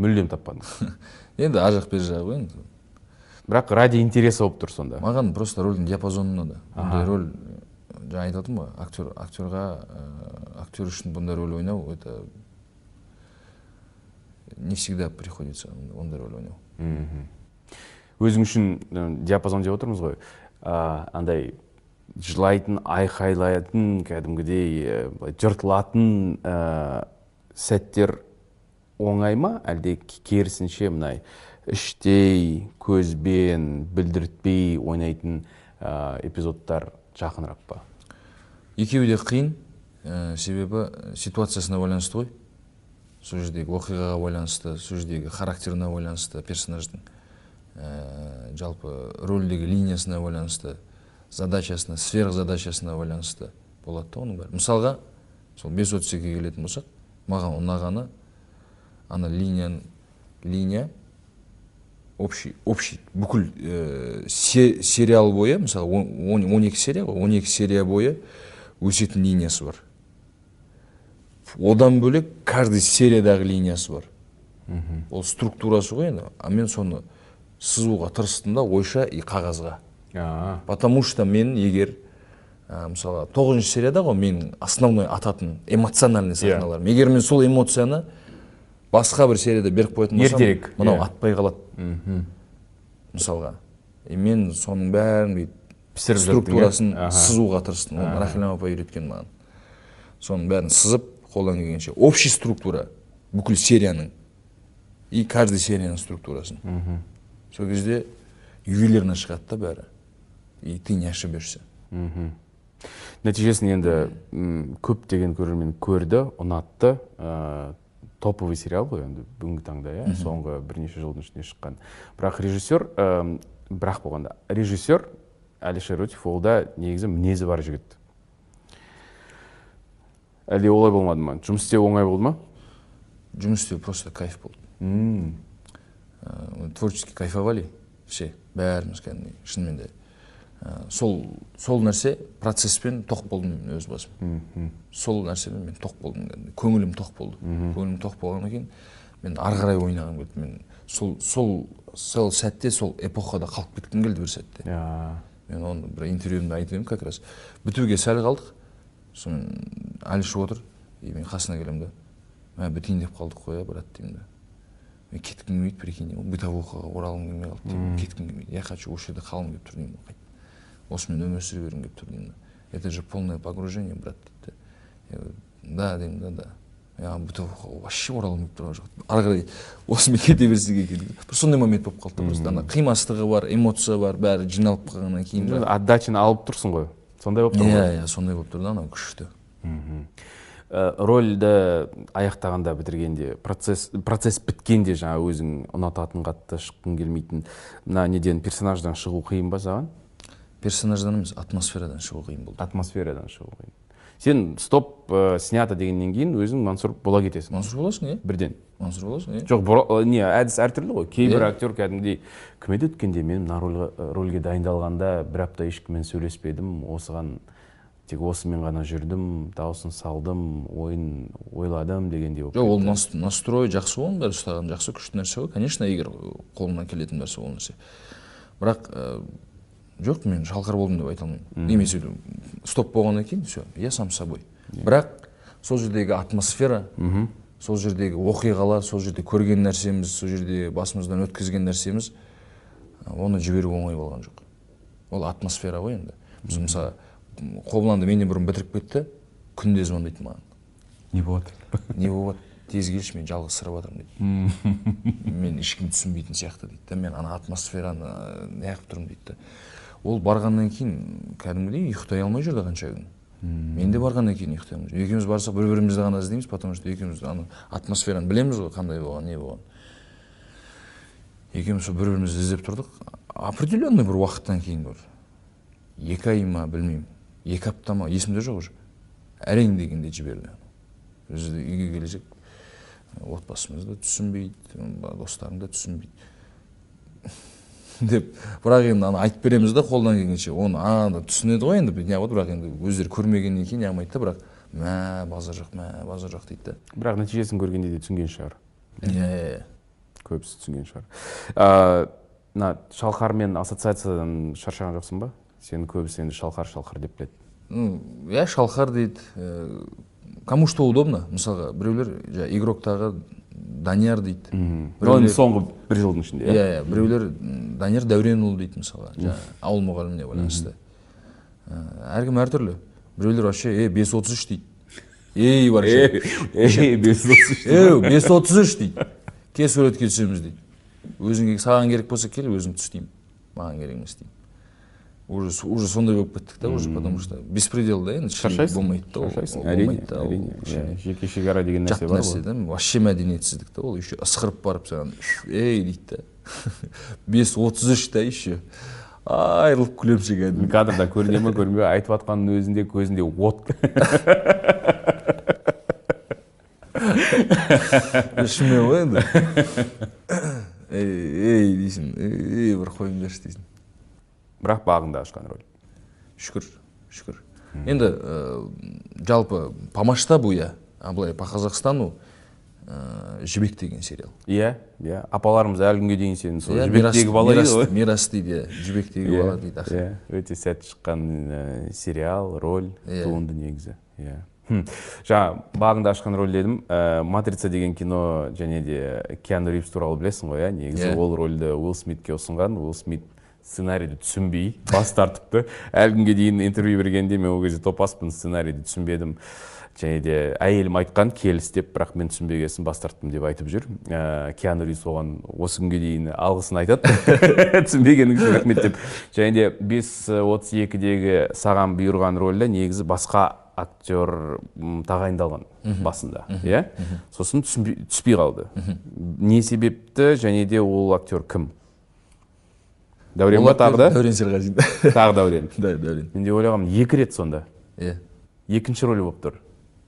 Мүлдем таппадың? Енді ар жақ бер жағы ғой енді. Бірақ ради интереса болып тұр сонда. Маған просто рөлдің диапазоны ұнады. Бұндай роль жаңа айтып жатырмын ғой актер актерға ә, актер үшін бұндай роль ойнау это не всегда приходится ондай роль ойнау. Өзің үшін ә, диапазон деп отырмыз ғой. А, андай жылайтын айқайлайтын кәдімгідей былай жыртылатын ә, сәттер оңай ма? Әлде керісінше мынай іштей көзбен білдіртпей ойнайтын ә, эпизодтар жақынырақ па? Екеуі де қиын. Ә, себебі ситуациясына байланысты ғой. Сол жердегі оқиғаға байланысты сол жердегі характеріне байланысты персонаждың ә, жалпы рөлдегі линиясына байланысты. Задачасына сверхзадачасына байланысты болады да оның бәрі. Мысалға сол бес отыз екіге келетін болсақ маған ұнағаны ана линиян линия общий общий бүкіл ә, се- сериал бойы мысалы он- он он екі серия ғой он екі серия бойы өсетін линиясы бар. Одан бөлек каждый сериядағы линиясы бар. Ол структурасы ғой енді. А мен соны сызуға тырыстым да ойша и қағазға. Потому что мен егер ә, мысалға тоғызыншы серияда ғой менің основной ататын эмоциональный сахналарым. Егер мен сол эмоцияны басқа бір серияда беріп қоятын болсам Ертерек, мынау иә. атпай қалады. Мысалға. И мен соның бәрін бүйтіп Пісіріп иә? структурасын Аха. сызуға тырыстым. Оны рахилям апай үйреткен маған. Соның бәрін сызып қолдан келгенше общий структура бүкіл серияның и каждый серияның структурасын. Сол кезде ювелирно шығады да бәрі. И ты не ошибешься. Нәтижесін енді көптеген көрермен көрді ұнатты. Ә, топовый сериал ғой енді бүгінгі таңда иә? Соңғы бірнеше жылдың ішінде шыққан. Бірақ режиссер ә, бірақ болғанда режиссер әлішер өтев ол да негізі мінезі бар жігіт. Әлде олай болмады ма? Жұмыс істеу оңай болды ма? Жұмыс істеу просто кайф болды. Ә, творчески кайфовали все бәріміз кәдімгідей. Шынымен де Ә, сол сол нәрсе процесспен тоқ болдым мен өз басым. Сол нәрсемен мен тоқ болдым көңілім тоқ болды. Көңілім тоқ болғаннан кейін мен ары қарай ойнағым келді. Мен сол сол сол сәтте сол эпохада қалып кеткім келді бір сәтте. Иә. Мен оны бір интервьюмда айтып едім как раз. Бітуге сәл қалдық. Сонымен әліш отыр. И мен қасына келемін да мә бітейін деп қалдық қой иә брат деймін да мен кеткім келмейді прикинь. Бытовухаға оралғым келмей қалды. Деймін кеткім келмейді. Я хочу осы жерде қалғым келіп тұр деймін осымен өмір сүре бергім келіп тұр деймін. Да это же полное погружение брат дейді да Я говорю, да деймін да да вообще оралғым келіп тұрған жоқ ары қарай осымен кете берсек екен. Бір сондай момент болып қалды да просто. Ана қимастығы бар эмоция бар бәрі жиналып қалғаннан кейін отдачаны алып тұрсың ғой. Сондай болып тұр ғой. иә иә сондай болып тұр да анау күшті. Ә, рольді аяқтағанда бітіргенде процесс процесс біткенде жаңа өзің ұнататын қатты шыққың келмейтін мына неден персонаждан шығу қиын ба саған? Персонаждан емес атмосферадан шығу қиын болды. Атмосферадан шығу қиын. Сен стоп ә, снято дегеннен кейін өзің мансұр бола кетесің. Мансұр боласың иә бірден. Мансұр боласың иә жоқ бұры- не әдіс әртүрлі ғой. Кейбір актер кәдімгідей кім еді өткенде мен мына рольға, рөлге дайындалғанда бір апта ешкіммен сөйлеспедім осыған тек осымен ғана жүрдім дауысын салдым ойын ойладым дегендей болып жоқ ол нас- настрой жақсы оның бәрі ұстаған жақсы күшті нәрсе ғой. Конечно егер қолымнан келетін нәрсе ол нәрсе. Бірақ ә, жоқ мен шалқар болдым деп айта алмаймын. Немесе стоп болғаннан кейін все я сам собой бірақ сол жердегі атмосфера сол жердегі оқиғалар сол жерде көрген нәрсеміз сол жерде басымыздан өткізген нәрсеміз оны жіберу оңай болған жоқ. Ол атмосфера ғой енді. Біз мысалы қобыланды менен бұрын бітіріп кетті күнде звондайды маған. Не болады. Не болып тез келші мен жалғызсырап жатырмын дейді. Мен ешкім түсінбейтін сияқты дейді да мен ана атмосфераны неғып тұрмын дейді да ол барғаннан кейін кәдімгідей ұйықтай алмай жүрді қанша күн мен де барғаннан кейін ұйықтаймын екеуміз барсақ бір бірімізді ғана іздейміз потому что екеуміз ана атмосфераны білеміз ғой қандай болған не болған. Екеуміз сол бір бірімізді іздеп тұрдық. Определенный бір уақыттан кейін бір екі ай ма білмеймін. Екі апта ма есімде жоқ уже. Әрең дегенде жіберді. Біз де үйге келсек отбасымыз да түсінбейді достарым да түсінбейді. Деп бірақ енді ана айтып береміз да қолдан келгенше. Оны ана түсінеді ғой енді неғып бірақ енді өздері көрмегеннен кейін неғылмайды да бірақ мә базар жоқ мә базар жоқ дейді да. Бірақ нәтижесін көргенде де түсінген шығар. Иә иә көбісі түсінген шығар. Мына шалқармен ассоциациядан шаршаған жоқсың ба? Сені көбісі енді шалқар шалқар деп біледі. Ну иә шалқар дейді. Ә, кому что удобно. Мысалға біреулер жаңағы игроктағы данияр дейді. Енді соңғы бір жылдың ішінде иә? Иә біреулер м, данияр дәуренұлы дейді мысалға жаңағы ауыл мұғаліміне байланысты. Ә, әркім әртүрлі. Біреулер вообще е бес отыз үш дейді. Ей вообще бес отыз үш. Еу бес отыз үш дейді. Кел суретке түсеміз дейді. Өзіңе саған керек болса кел өзің түс деймін маған керек емес деймін уже уже сондай болып кеттік та уже потому что беспредел да енді шаршайсың болмайды да шаршайсың әрине әрине жеке шекара деген нәрсе бар нәрсе да вообще мәдениетсіздік та ол еще ысқырып барып саған ей дейді да бес отыз үш та еще айырылып күлемін ше кәдімгі кадрда көріне ма көрінбей ма, айтып жатқанның өзінде көзінде от. Шынымен ғой енді ей ей дейсің ей бір қойыңдаршы дейсің бірақ бағыңда ашқан рөл. Шүкір шүкір. Енді ә, жалпы по масштабу иә а былай по казахстану ә, жібек деген сериал. Иә иә. Апаларымыз әлі күнге дейін сені сол Иә, жібектегі бала дейді ғой. мирас дейді иә жібектегі бала дейді иә. Өте сәтті шыққан ә, сериал роль Иә. туынды негізі. Иә. Жаңа бағыңды ашқан рөл дедім. Ә, матрица деген кино және де киану ривз туралы білесің ғой иә? Негізі Иә. ол рөлді уилл смитке ұсынған. Уилл смит сценарийді түсінбей бас тартыпты. Әлі күнге дейін интервью бергенде мен ол кезде топаспын сценарийді түсінбедім. Және де әйелім айтқан келіс деп бірақ мен түсінбеген соң бас тарттым деп айтып жүр. Ә, киану ривз оған осы күнге дейін алғысын айтады. Түсінбегенің үшін рахмет деп. Және де бес отыз екідегі саған бұйырған рөлде негізі басқа актер тағайындалған басында иә? Сосын түсінбей, түспей қалды. Не себепті және де ол актер кім? Дәурен ба тағы да? Дәурен серғазин. Тағы дәурен. Да дәурен. Мен де ойлағанмын екі рет сонда. Иә. Екінші рөл болып тұр.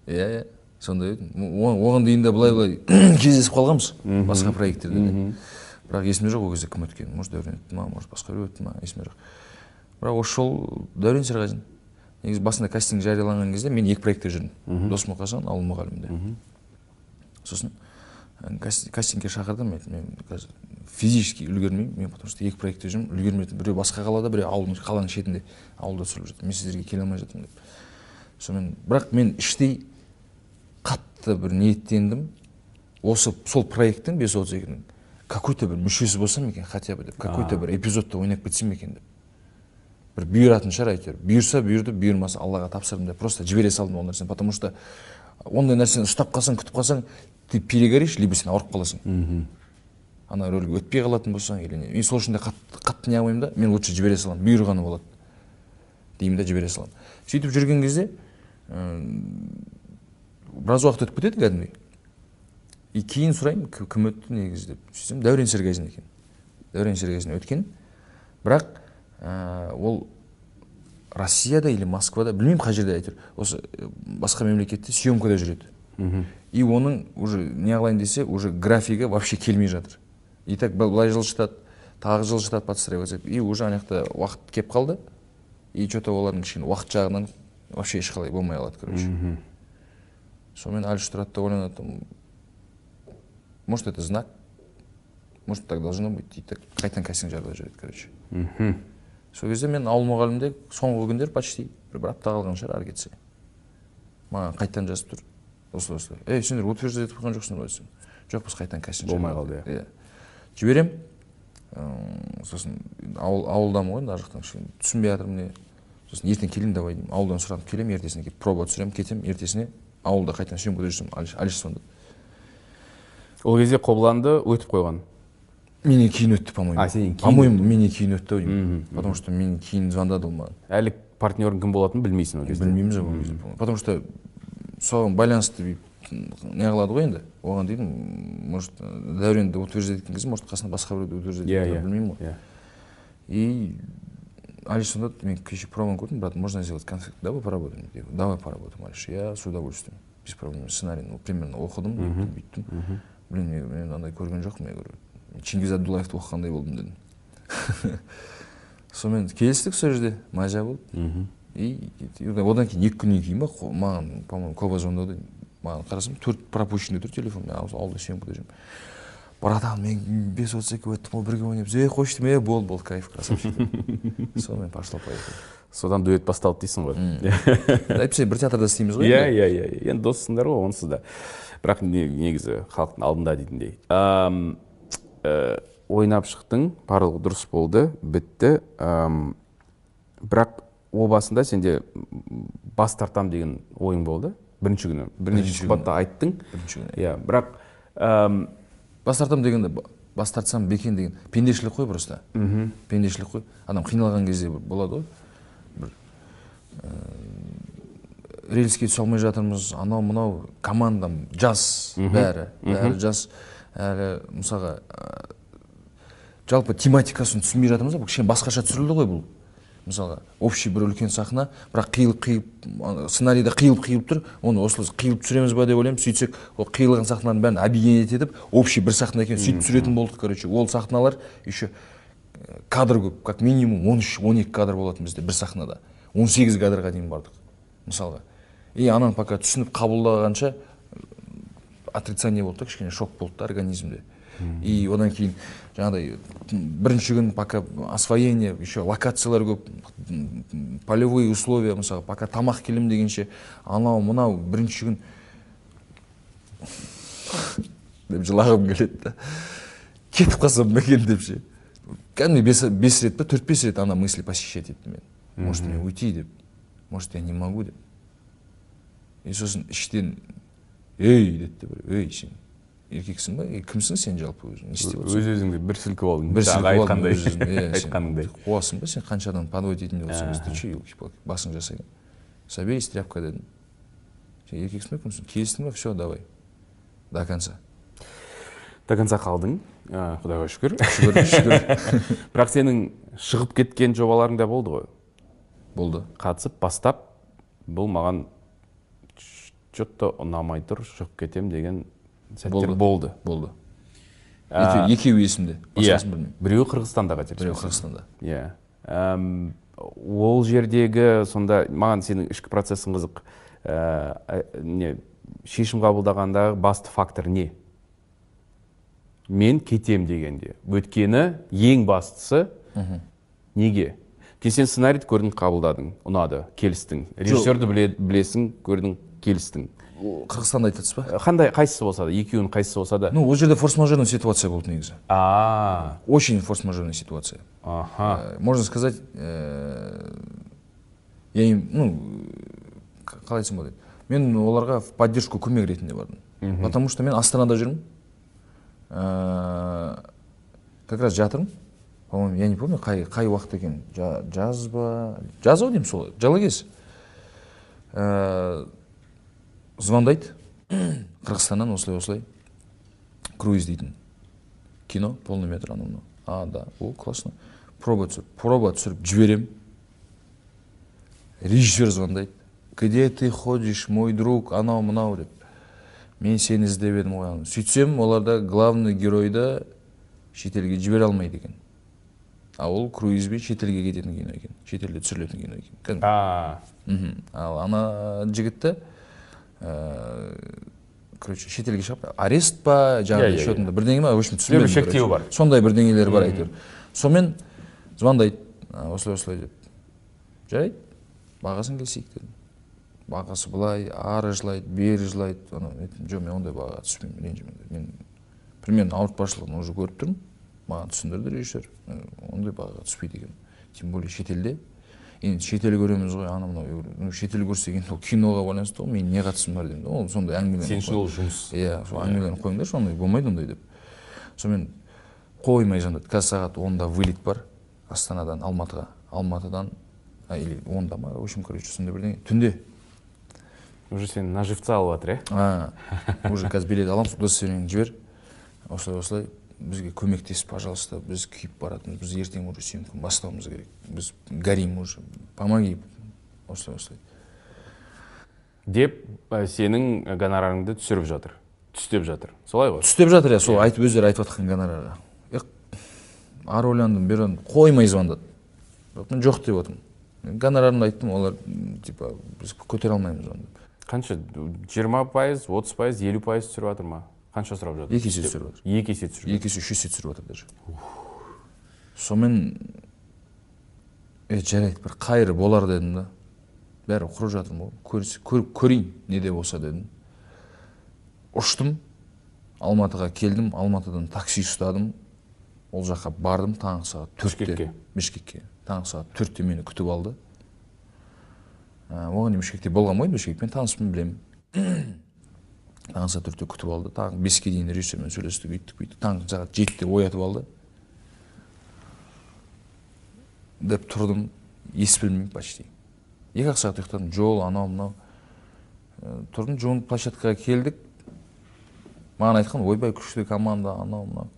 Иә иә. Сондай еді оған дейін де былай былай кездесіп қалғанбыз. Басқа проекттерде де. Бірақ есімде жоқ ол кезде кім өткен. Может дәурен өтті ма может басқа біреу өтті ма есімде жоқ. Бірақ осы жолы дәурен серғазин. Негізі басында кастинг жарияланған кезде мен екі проектте жүрдім. Дос мұқасан ауыл мұғалімде сосын кастингке шақырды мен қазір физически үлгермеймін. Мен потому что екі проектте жүрмін. Үлгермей біреу басқа қалада біреу ауылдың қаланың шетінде ауылда түсіріліп жатыр. Мен сіздерге келе алмай жатырмын деп. Сонымен бірақ мен іштей қатты бір ниеттендім. Осы сол проекттің бес отыз екінің какой то бір мүшесі болсам екен хотя бы деп. Какой то бір эпизодта ойнап кетсем екен деп. Бір бұйыратын шығар әйтеуір. Бұйырса бұйырды бұйырмаса аллаға тапсырдым деп просто жібере салдым ол нәрсені. Потому что ондай нәрсені ұстап қалсаң күтіп қалсаң ты перегоришь либо сен ауырып қаласың. Ана рөлге өтпей қалатын болсаң или не. Мен сол үшін де қатты не қылмаймын да мен лучше жібере саламын бұйырғаны болады. Деймін да жібере саламын сөйтіп жүрген кезде біраз уақыт өтіп кетеді кәдімгідей. И кейін сұраймын «Кі- кім өтті негізі деп сөйтсем дәурен серғазин екен. Дәурен серғазин өткен. Бірақ ә, ол россияда или москвада білмеймін қай жерде әйтеуір осы ә, басқа мемлекетте съемкада жүреді. И оның уже не қылайын десе уже графигі вообще келмей жатыр. И так былай жылжытады тағы жылжытады подстраиваться и уже ана жақта уақыт келіп қалды. И че то олардың кішкене уақыт жағынан вообще ешқалай болмай қалады короче. Сонымен әліш тұрады да ойланады может это знак? Может так должно быть? И так қайтадан кастинг жариялап жібереді короче. Сол кезде мен ауыл мұғалімде соңғы күндер почти бір бір апта қалған шығар ары кетсе. Маған қайтадан жазып тұр. Осылай осылай. Ей сендер утверждать етіп қойған жоқсыңдар ғой десем. Жоқ біз қайтадан кастинг Болмай қалды, иә. Жіберемін ыыы, сосын ауыл ауылдамын ғой енді ар жақтан кішкене. Түсінбей жатырмын не. Сосын ертең келейін давай деймін. Ауылдан сұранып келемін ертесіне келіп проба түсіремін кетемін. Ертесіне ауылда қайтадан съемкада жүрсем әлиш звондады ол кезде қобыланды өтіп қойған. Менен кейін өтті по моему А, сенен кейін по моему менен кейін өтті ау деймін потому что менен кейін звондады ол маған әлі партнерің кім болатынын білмейсің ол кезде. білмейміз ол кезде потому что соған байланысты бүйтіп не қылады ғой енді. Оған деймін может дәуренді утверждать еткен кезде может қасына басқа біреуді утверждать иә иә. білмеймін ғой. Иә. И алиш сонда мен кеше пробаны көрдім брат можно сделать конфликт? Давай поработаем. Говорю, давай поработаем алиш я с удовольствием без проблем. Сценарийін примерно оқыдым бүйттім бүйттім блин мен мен андай көрген жоқпын я говорю. Чингиз абдуллаевты оқығандай болдым дедім. Сонымен келістік сол жерде мажа болды. И одан кейін екі күннен кейін ба маған по моему коба звондады маған қарасам төрт пропущенный тұр телефон мен ауылда съемкада жүрмін. Братан мен бес отыз екі өттім ғой бірге ойнаймыз ей қойшы деймін е болды болды кайф красавчик. Сонымен пошло поехало содан дуэт басталды дейсің ғой. Әйтпесе бір театрда істейміз ғой иә енді. иә иә енді доссыңдар ғой онсыз да. Бірақ не- негізі халықтың алдында дейтіндей. Э, ойнап шықтың барлығы дұрыс болды бітті. Ам, бірақ о басында сенде бас тартам деген ойың болды. Бірінші күні бірнеше сұхбатта айттың. Бірінші күні иә бірақ ам, бас тартам дегенде ба- бас тартсам бекен деген пендешілік қой просто. Пендешілік қой. Адам қиналған кезде болады ғой. Бір ә, рельске түсе алмай жатырмыз. Анау мынау командам жас. Бәрі бәрі жас. Әлі мысалға ә, жалпы тематикасын түсінбей жатырмыз да бұл кішкене басқаша түсірілді ғой бұл. Мысалға общий бір үлкен сахна бірақ қиылып қиылып сценарийде қиылып қиылып тұр оны осылай қиылып түсіреміз ба деп ойлаймын. Сөйтсек ол қиылған сахналардың бәрін объединять етіп общий бір сахна екен сөйтіп түсіретін болдық короче. Ол сахналар еще э, кадр көп как минимум 13-12 кадр болатын бізде бір сахнада. 18 кадрға дейін бардық мысалға. И ананы пока түсініп қабылдағанша отрицание болды да кішкене шок болды да организмде и одан кейін жаңағыдай бірінші күн пока освоение еще локациялар көп полевые условия мысалы пока тамақ келем дегенше анау мынау бірінші күн деп жылағым келеді да. Кетіп қалсам ба екен деп ше. Кәдімгідей бес, рет па төрт бес рет ана мысли посещать етті мен может мен уйти деп может я не могу деп. И сосын іштен ей деді бір ей сен. Еркексің ба кімсің сен жалпы өзің? Не істеп өз өзіңді бір сілкіп алдың. Бір сілкіп айтқандай. айтқаныңдай. қуасың ба? Сен қаншадан подводить ететін болсаң ты че елки палки басың жасай соберись тряпка дедім. Сен еркексің ба кімсің? Келістің ба все давай. До конца. До конца қалдың. Құдайға шүкір. Шүкір шүкір. бірақ сенің шығып кеткен жобаларың да болды ғой. Болды. Қатысып бастап бұл маған че то ұнамай тұр шығып кетем деген сәттер Болды. болды. Екеуі есімде. иә. Басқасын білмеймін біреуі қырғызстанда қателеспесем. Біреуі қырғызстанда. Иә. Ол жердегі сонда маған сенің ішкі процессің қызық. Ә, не шешім қабылдағандағы басты фактор не? Мен кетем дегенде. Өйткені ең бастысы неге? Өйткені сен сценарийді көрдің қабылдадың ұнады келістің. Режиссерді біле- білесің көрдің келістің. Ол қырғызстанда айтасыз ба қандай қайсысы болса да екеуінің қайсысы болса да. Ну ол жерде форс мажорный ситуация болды негізі. А. Очень форс мажорная ситуация. Аха. Э, можно сказать э, я им ну қалай айтсам болады? Мен оларға в поддержку көмек ретінде бардым. Потому что мен астанада жүрмін. Э, как раз жатырмын. По моему я не помню қай қай уақыт екен Жа- жаз ба жаз ау деймін сол жылы кез Э, звондайды қырғызстаннан осылай осылай. Круиз дейтін. Кино полный метр анау мынау а да. О классно. Проба түсіріп проба түсіріп жіберемін режиссер звондайды где ты ходишь мой друг? Анау мынау? деп. Мен сені іздеп едім ғой сөйтсем оларда главный геройды шетелге жібере алмайды екен. А ол круизбен шетелге кететін кино екен. Шетелде түсірілетін кино екен. Мхм. Ал ана жігітті ә, короче шетелге шығып арест па Иә, жаңағы иә, счетында? бірдеңе ма в общем түсінбедім короче. бар. сондай бірдеңелер бар әйтеуір. Сонымен звондайды. «А, осылай осылай деп. Жарайды. Бағасын келісейік дедім. Бағасы былай ары жылайды бері жылайды. Анау айттым жоқ мен ондай бағаға түспеймін ренжімін дедім. мен примерно ауыртпашылығын уже көріп тұрмын. Маған түсіндірді режиссер. «Э, ондай бағаға түспейді екен. Тем более шетелде. Енді шетел көреміз ғой ана мынау ну шетел көрсек енді ол киноға байланысты ғой менің не қатысым бар дедім да ол сондай әңгімелер сен үшін ол жұмыс. Иә сол әңгімелерін қойыңдаршы ондай болмайды ондай деп. Сонымен қоймай звондады қазір сағат онда вылет бар астанадан алматыға. Алматыдан или онда ма в общем короче сондай бірдеңе. Түнде. Уже сен на живца алып жатыр иә? Уже қазір билет аламыз удостоверениеңді жібер. Осылай осылай. Бізге көмектес пожалуйста біз күйіп баратырмыз біз ертең уже съемканы бастауымыз керек. Біз горим уже помоги осылай осылай. Деп ә, сенің гонорарыңды түсіріп жатыр түстеп жатыр. Солай ғой? Түстеп жатыр иә сол айтып өздері айтып жатқан гонорары. Ары ойландым бері ойландым. Қоймай звондады. Мен жоқ деп отырмын гонорарымды айттым олар типа біз көтере алмаймыз оны деп қанша? Жиырма пайыз отыз пайыз елу пайыз түсіріп жатыр ма? Қанша сұрап жатыр. Екі есе түсіріп жатыр. Екі есе түсіріп екі есе үш есе түсіріп жатыр даже. Сонымен е жарайды бір қайыры болар дедім да. Бәрі құрып жатырмын ғой. Көріп көрейін не де болса дедім. Ұштым. Алматыға келдім. Алматыдан такси ұстадым. Ол жаққа бардым. Таңғы сағат төртте. Бішкекке? таңғы сағат төртте мені күтіп алды. Ә, оған дейін бішкекте болған ғой бішкекпен таныспын білемін. Таңғы сағат төртте күтіп алды. Таңғы беске дейін режиссермен сөйлестік үйттік бүйттік таңғы сағат жетіде оятып алды. Деп тұрдым ес білмеймін почти. Екі ақ сағат ұйықтадым. Жол анау мынау. Ә, тұрдым жуынып площадкаға келдік. Маған айтқан ойбай күшті команда анау мынау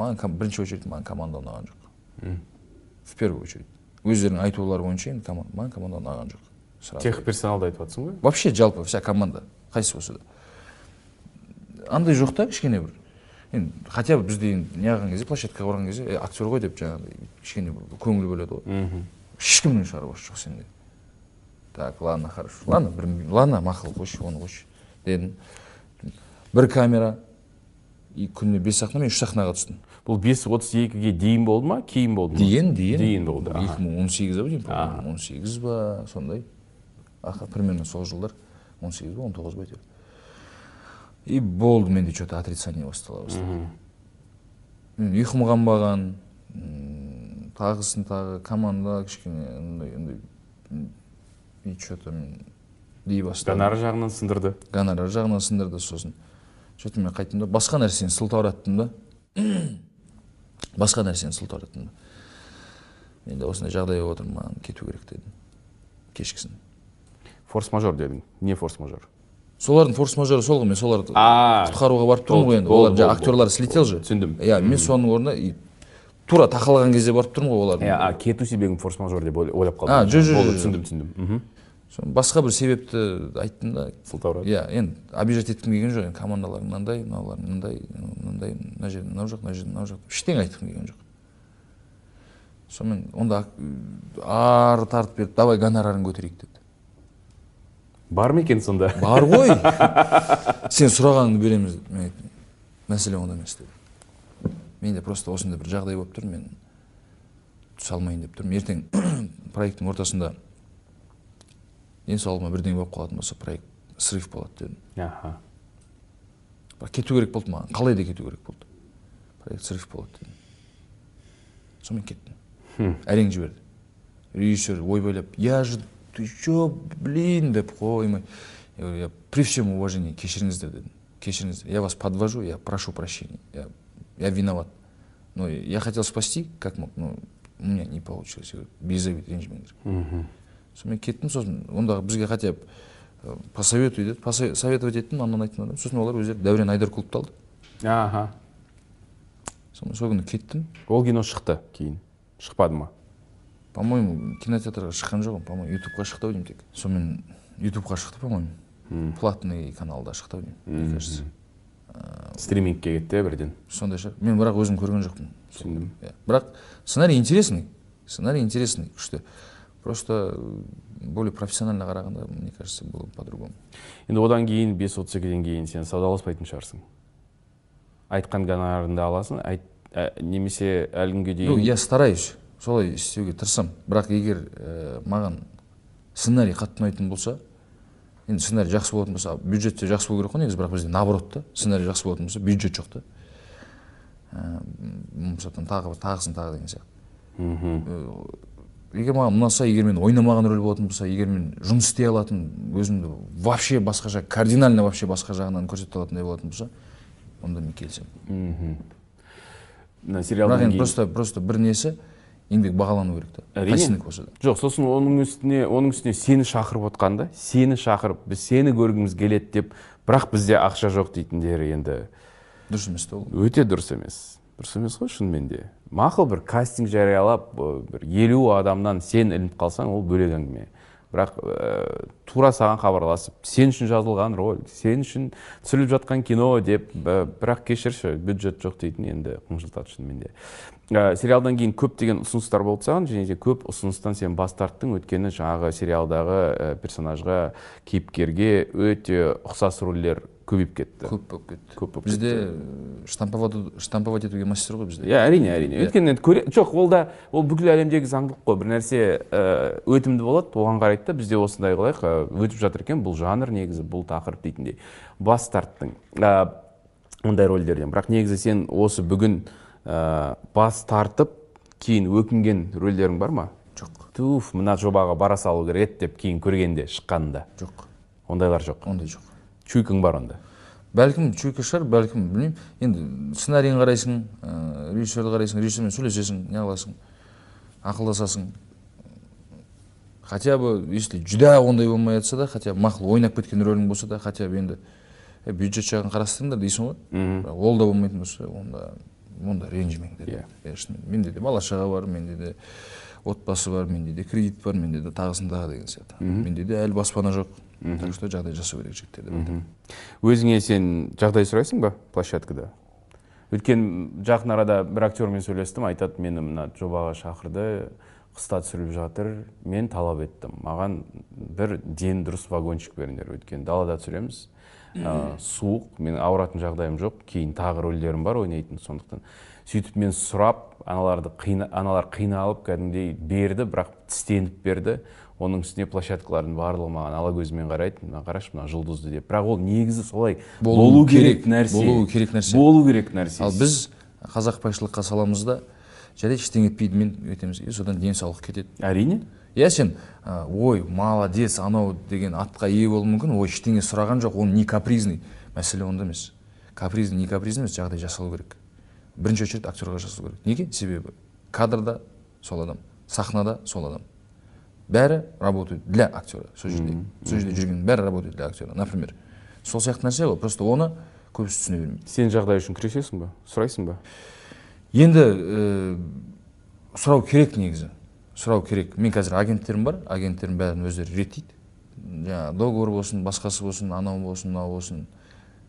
маған бірінші очередь маған команда ұнаған жоқ. В первую очередь. Өздерінің айтулары бойынша енді маған команда ұнаған жоқ. Сразу. Тех персоналды айтып жатрсың ғой? Вообще жалпы вся команда қайсы болса да. Андай жоқ та кішкене бір. Енді хотя бы бізде енді не қылған кезде площадкаға барған кезде «Е, актер ғой деп жаңағыдай кішкене бір көңіл бөледі ғой. Мхм. Ешкімнің шаруасы жоқ сенде. Так ладно хорошо. Ладно бір ладно мақұл қойшы оны қойшы дедім. Бір камера и күніне бес сахна мен үш сахнаға түстім. Бұл бес отыз екіге дейін болды ма кейін болды ма? Дейін дейін. Дейін болды екі мың он деймін по-моему он сегіз ба сондай. Примерно сол жылдар. он сегіз ба он тоғыз ба әйтеуір. И болды менде че то отрицание бастала бастады мен ұйқым қанбаған тағысын тағы команда кішкене андай андай и че то мен дей бастадым. Гонорар жағынан сындырды? Гонорар жағынан сындырды сосын. Че то мен қайттым да басқа нәрсені сылтаураттым да. Басқа нәрсені сылтаураттым да. Енді осындай жағдай болып отыр маған кету керек дедім кешкісін. Форс мажор дедің не форс мажор солардың форс мажоры сол ғой мен соларды құтқаруға барып тұрмын ғой енді. олар жаңағы актерлар слетел же? Түсіндім. иә мен соның орнына тура тақалған кезде барып тұрмын ғой олардың. А кету себебін форс мажор деп ойлап қалдым. А, жо, жо, болды жо, жо. түсіндім. түсіндім басқа бір себепті айттым да. Сылтауратып. Иә енді обижать еткім келген жоқ енді командалар мынандай мыналар мынандай мынандай мына жерде мынау жоқ мына жерде мынау жоқ ештеңе айтқым келген жоқ. Сонымен онда ары тартып беріп давай гонорарын көтерейік деді. Бар ма екен сонда? Бар ғой. Сен сұрағаныңды береміз. Деді мен айттым. Мәселе онда емес дедім менде просто осындай бір жағдай болып тұр мен түсе алмайын деп тұрмын. Ертең проекттің ортасында денсаулығыма бірдеңе болып қалатын болса проект срыв болады дедім. Аха. Бірақ кету керек болды маған. Қалай да кету керек болды. Проект срыв болады дедім. Сонымен кеттім. Әрең жіберді. Режиссер ойбайлап я же ты че блин деп қоймай я говорю я при всем уважении кешіріңіздер дедім кешіріңіздер я вас подвожу я прошу прощения я, я виноват. Но я хотел спасти как мог но у меня не получилось. Я говорю, без обид ренжімеңдер мхм сонымен кеттім сосын ондағы бізге хотя бы э, посоветуй деді Посо- советовать еттім ананы айттым мынаны. сосын олар өздері дәурен айдарқұловты алды аха сонымен сол күні кеттім ол кино шықты кейін. Шықпады ма? По моему кинотеатрға шыққан жоқпын по моему ютубқа шықты ау деймін тек. Сонымен ютубқа шықты по моему платный каналда шықты ау деймін мне кажется. стримингке кетті иә бірден? Сондай шығар. Мен бірақ өзім көрген жоқпын. Түсіндім Иә. бірақ сценарий интересный сценарий интересный күшті просто более профессионально қарағанда мне кажется было бы по-другому. Енді одан кейін бес отыз екіден кейін сен саудаласпайтын шығарсың. Айтқан гонорарыңды аласың айт, ә, немесе әлі күнге ну дейін я стараюсь. Солай істеуге тырысамын бірақ егер ә, маған сценарий қатты ұнайтын болса енді сценарий жақсы болатын болса бюджет те жақсы болу керек қой негізі бірақ бізде наоборот та сценарий жақсы болатын болса бюджет жоқ та. Ә, мысалы тағы тағысын тағы деген сияқты. Мхм. Егер маған ұнаса егер мен ойнамаған рөл болатын болса егер мен жұмыс істей алатын өзімді вообще басқаша кардинально вообще басқа жағынан көрсете алатындай болатын болса онда мен келісемін. Мхм. Мына сериалдан кейін просто просто бір несі еңбек бағалану керек та қайсынікі болса да жоқ сосын оның үстіне оның үстіне сені шақырып отқанда сені шақырып біз сені көргіміз келеді деп бірақ бізде ақша жоқ дейтіндері енді. Дұрыс емес та ол. Өте дұрыс емес. Дұрыс емес қой шынымен де. Мақұл бір кастинг жариялап бір елу адамнан сен ілініп қалсаң ол бөлек әңгіме. Бірақ ә, тура саған хабарласып сен үшін жазылған роль сен үшін түсіріліп жатқан кино деп ә, бірақ кешірші бюджет жоқ дейтін енді қынжылтады шынымен де. Ә, сериалдан кейін көптеген ұсыныстар болды саған және де көп ұсыныстан сен бас тарттың. Өйткені жаңағы сериалдағы ә, персонажға кейіпкерге өте ұқсас рольдер көбейіп кетті көп болып кетті көп болып бізде штамповать штамповать етуге мастер ғой бізде иә әрине әрине өйткені енді көре жоқ ол да ол бүкіл әлемдегі заңдылық қой. Бір нәрсе өтімді болады. Оған қарайды да бізде осындай қылайық өтіп жатыр екен. Бұл жанр негізі бұл тақырып дейтіндей. Бас тарттың. Ә, ондай рольдерден. Бірақ негізі сен осы бүгін ә, бас тартып кейін өкінген рөлдерің бар ма? Жоқ. Туф мына жобаға бара салу керек еді деп кейін көргенде шыққанда жоқ. Ондайлар жоқ. Ондай жоқ. Чуйкаң бар онда бәлкім чуйка шығар бәлкім білмеймін. Енді сценарийін қарайсың ыыы режиссерді қарайсың режиссермен сөйлесесің не қыласың ақылдасасың. Хотя бы если жүдә ондай болмай жатса да хотя бы мақұл ойнап кеткен рөлің болса да хотя бы енді «Е, бюджет жағын қарастырыңдар дейсің ғой. Ол да болмайтын болса онда онда ренжімеңдер Иә. иә шынымен менде де бала шаға бар менде де отбасы бар менде де кредит бар менде де тағысын тағы деген сияқты. Менде де әлі баспана жоқ. Так что жағдай жасау керек жігіттер деп айтамын өзіңе сен жағдай сұрайсың ба площадкада? Өйткені жақын арада бір актермен сөйлестім айтады мені мына жобаға шақырды қыста түсіріліп жатыр мен талап еттім. Маған бір ден дұрыс вагончик беріңдер өйткені далада түсіреміз. Ә, суық менің ауыратын жағдайым жоқ кейін тағы рөлдерім бар ойнайтын сондықтан сөйтіп мен сұрап аналарды қина, аналар қиналып кәдімгідей берді бірақ тістеніп берді. Оның үстіне площадкалардың барлығы маған ала көзімен қарайды мына қарашы мына жұлдызды деп. бірақ ол негізі солай Болу болу керек нәрсе. болуы керек нәрсе. болу керек нәрсе. Ал біз қазақбайшылыққа саламыз да жарайды ештеңе етпейді мен өтеміз и содан денсаулық кетеді. Әрине. Иә сен ә, ой молодец анау деген атқа ие болуы мүмкін. Ой ештеңе сұраған жоқ он не капризный мәселе онда емес. Капризный не капризный емес жағдай жасалу керек. Бірінші очередь актерға жасау керек. Неге? Себебі кадрда сол адам сахнада сол адам. Бәрі работает для актера сол жерде сол жерде жүрген бәрі работает для актера например. Сол сияқты нәрсе ғой просто оны көбісі түсіне бермейді. Сен жағдай үшін күресесің ба? Сұрайсың ба? Енді ә, сұрау керек негізі. Сұрау керек. Мен қазір агенттерім бар агенттерім бәрін өздері реттейді. Жаңағы договор болсын басқасы болсын анау болсын мынау болсын.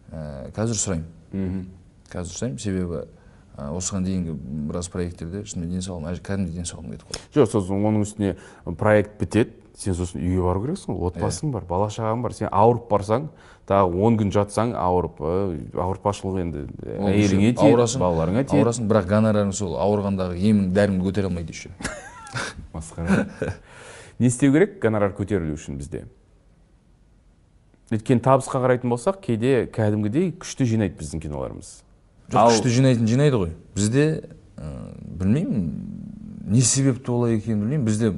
Ә, қазір сұраймын. Қазір сұраймын. Себебі осыған дейінгі біраз проекттерде шынымен денсаулығым кәдімгідей денсаулығым кетіп қалды. Жоқ сосын оның үстіне проект бітеді сен сосын үйге бару керексің ғой отбасың бар бала шағаң бар сен ауырып барсаң тағы он күн жатсаң ауырып ауыртпашылық енді әйеліңе тиеді ауырасың, балаларыңа тиеді. ауырасың бірақ гонорарың сол ауырғандағы емің дәріңді көтере алмайды еще. Масқара. Не істеу керек гонорар көтерілу үшін бізде? Өйткені табысқа қарайтын болсақ кейде кәдімгідей күшті жинайды біздің киноларымыз. Жоқ күшті жинайтын жинайды ғой. Бізде ә, білмеймін не себепті олай екенін білмеймін. Бізде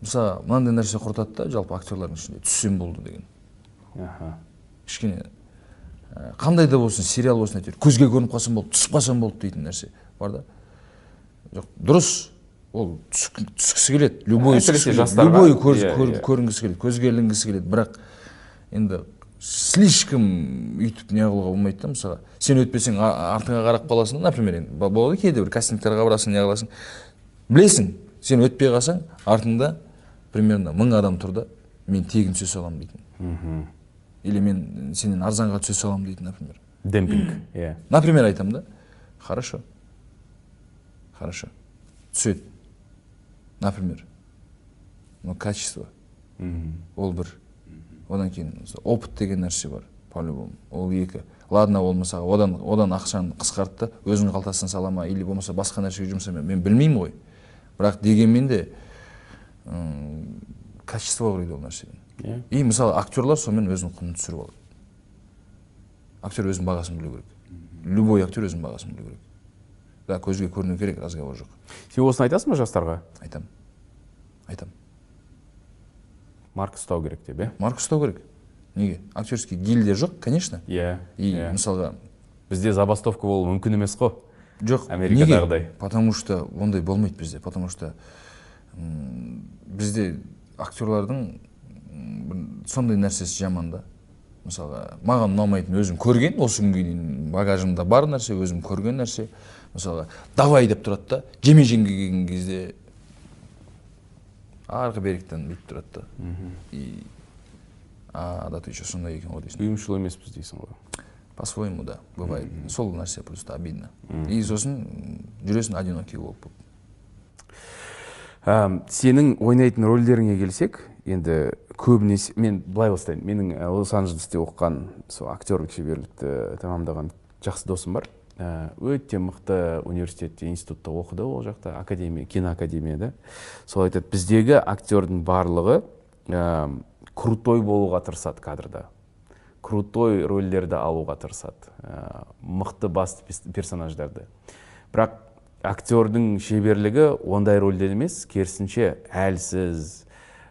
мысалы мынандай нәрсе құртады да жалпы актерлардың ішінде түссем болды деген. Аха. Кішкене ә, қандай да болсын сериал болсын әйтеуір көзге көрініп қалсам болды түсіп қалсам болды дейтін нәрсе бар да. Жоқ дұрыс. Ол түск- түскісі келеді. Любой любой иә, иә. көрінгісі келеді көзге ілінгісі келеді. Бірақ енді слишком өйтіп не қылуға болмайды да мысалға. Сен өтпесең артыңа қарап қаласың да например енді. Болады кейде бір кастингтерға барасың не қыласың. Білесің сен өтпей қалсаң артыңда примерно мың адам тұр да мен тегін түсе саламын дейтін. Или мен сенен арзанға түсе саламын дейтін например. Демпинг иә. Например айтамын да. Хорошо. Хорошо. Түседі. Например. Но качество. Ол бір. Одан кейін опыт деген нәрсе бар по любому ол екі. Ладно болмаса одан одан ақшаны қысқарт та өзіңнің қалтасына сала ма или болмаса басқа нәрсеге жұмса мен білмеймін ғой. Бірақ дегенмен де качество дейді ол нәрседен. Иә. И мысалы актерлар сонымен өзінің құнын түсіріп алады. Актер өзінің бағасын білу керек. Любой актер өзінің бағасын білу керек. Да көзге көріну керек разговор жоқ. Сен осыны айтасың ба жастарға? Айтамын айтамын марк ұстау керек деп иә марк ұстау керек неге? Актерский гильдия жоқ? Конечно. Иә и иә. мысалға бізде забастовка болуы мүмкін емес қой. Жоқ Америкадағыдай. потому что ондай болмайды бізде потому что бізде актерлардың сондай нәрсесі жаман да. Мысалға маған ұнамайтын өзім көрген осы күнге дейін багажымда бар нәрсе өзім көрген нәрсе. Мысалға давай деп тұрады да жеме жемге келген кезде арғы беріктен бүйтіп тұрады да и а да ты че сондай екен ғой дейсің ұйымшыл емеспіз дейсің ғой по своему да бывает сол нәрсе просто обидно и сосын жүресің одинокий болып сенің ойнайтын рөлдеріңе келсек енді көбінесе мен былай бастайын менің лос анджелесте оқыған сол актерлік шеберлікті тәмамдаған жақсы досым бар өте мықты университетте институтта оқыды ол жақта академия киноакадемияда. Сол айтады біздегі актердің барлығы ә, крутой болуға тырысады кадрда. Крутой рөлдерді алуға тырысады ә, мықты басты персонаждарды. Бірақ актердің шеберлігі ондай рөлдер емес. Керісінше әлсіз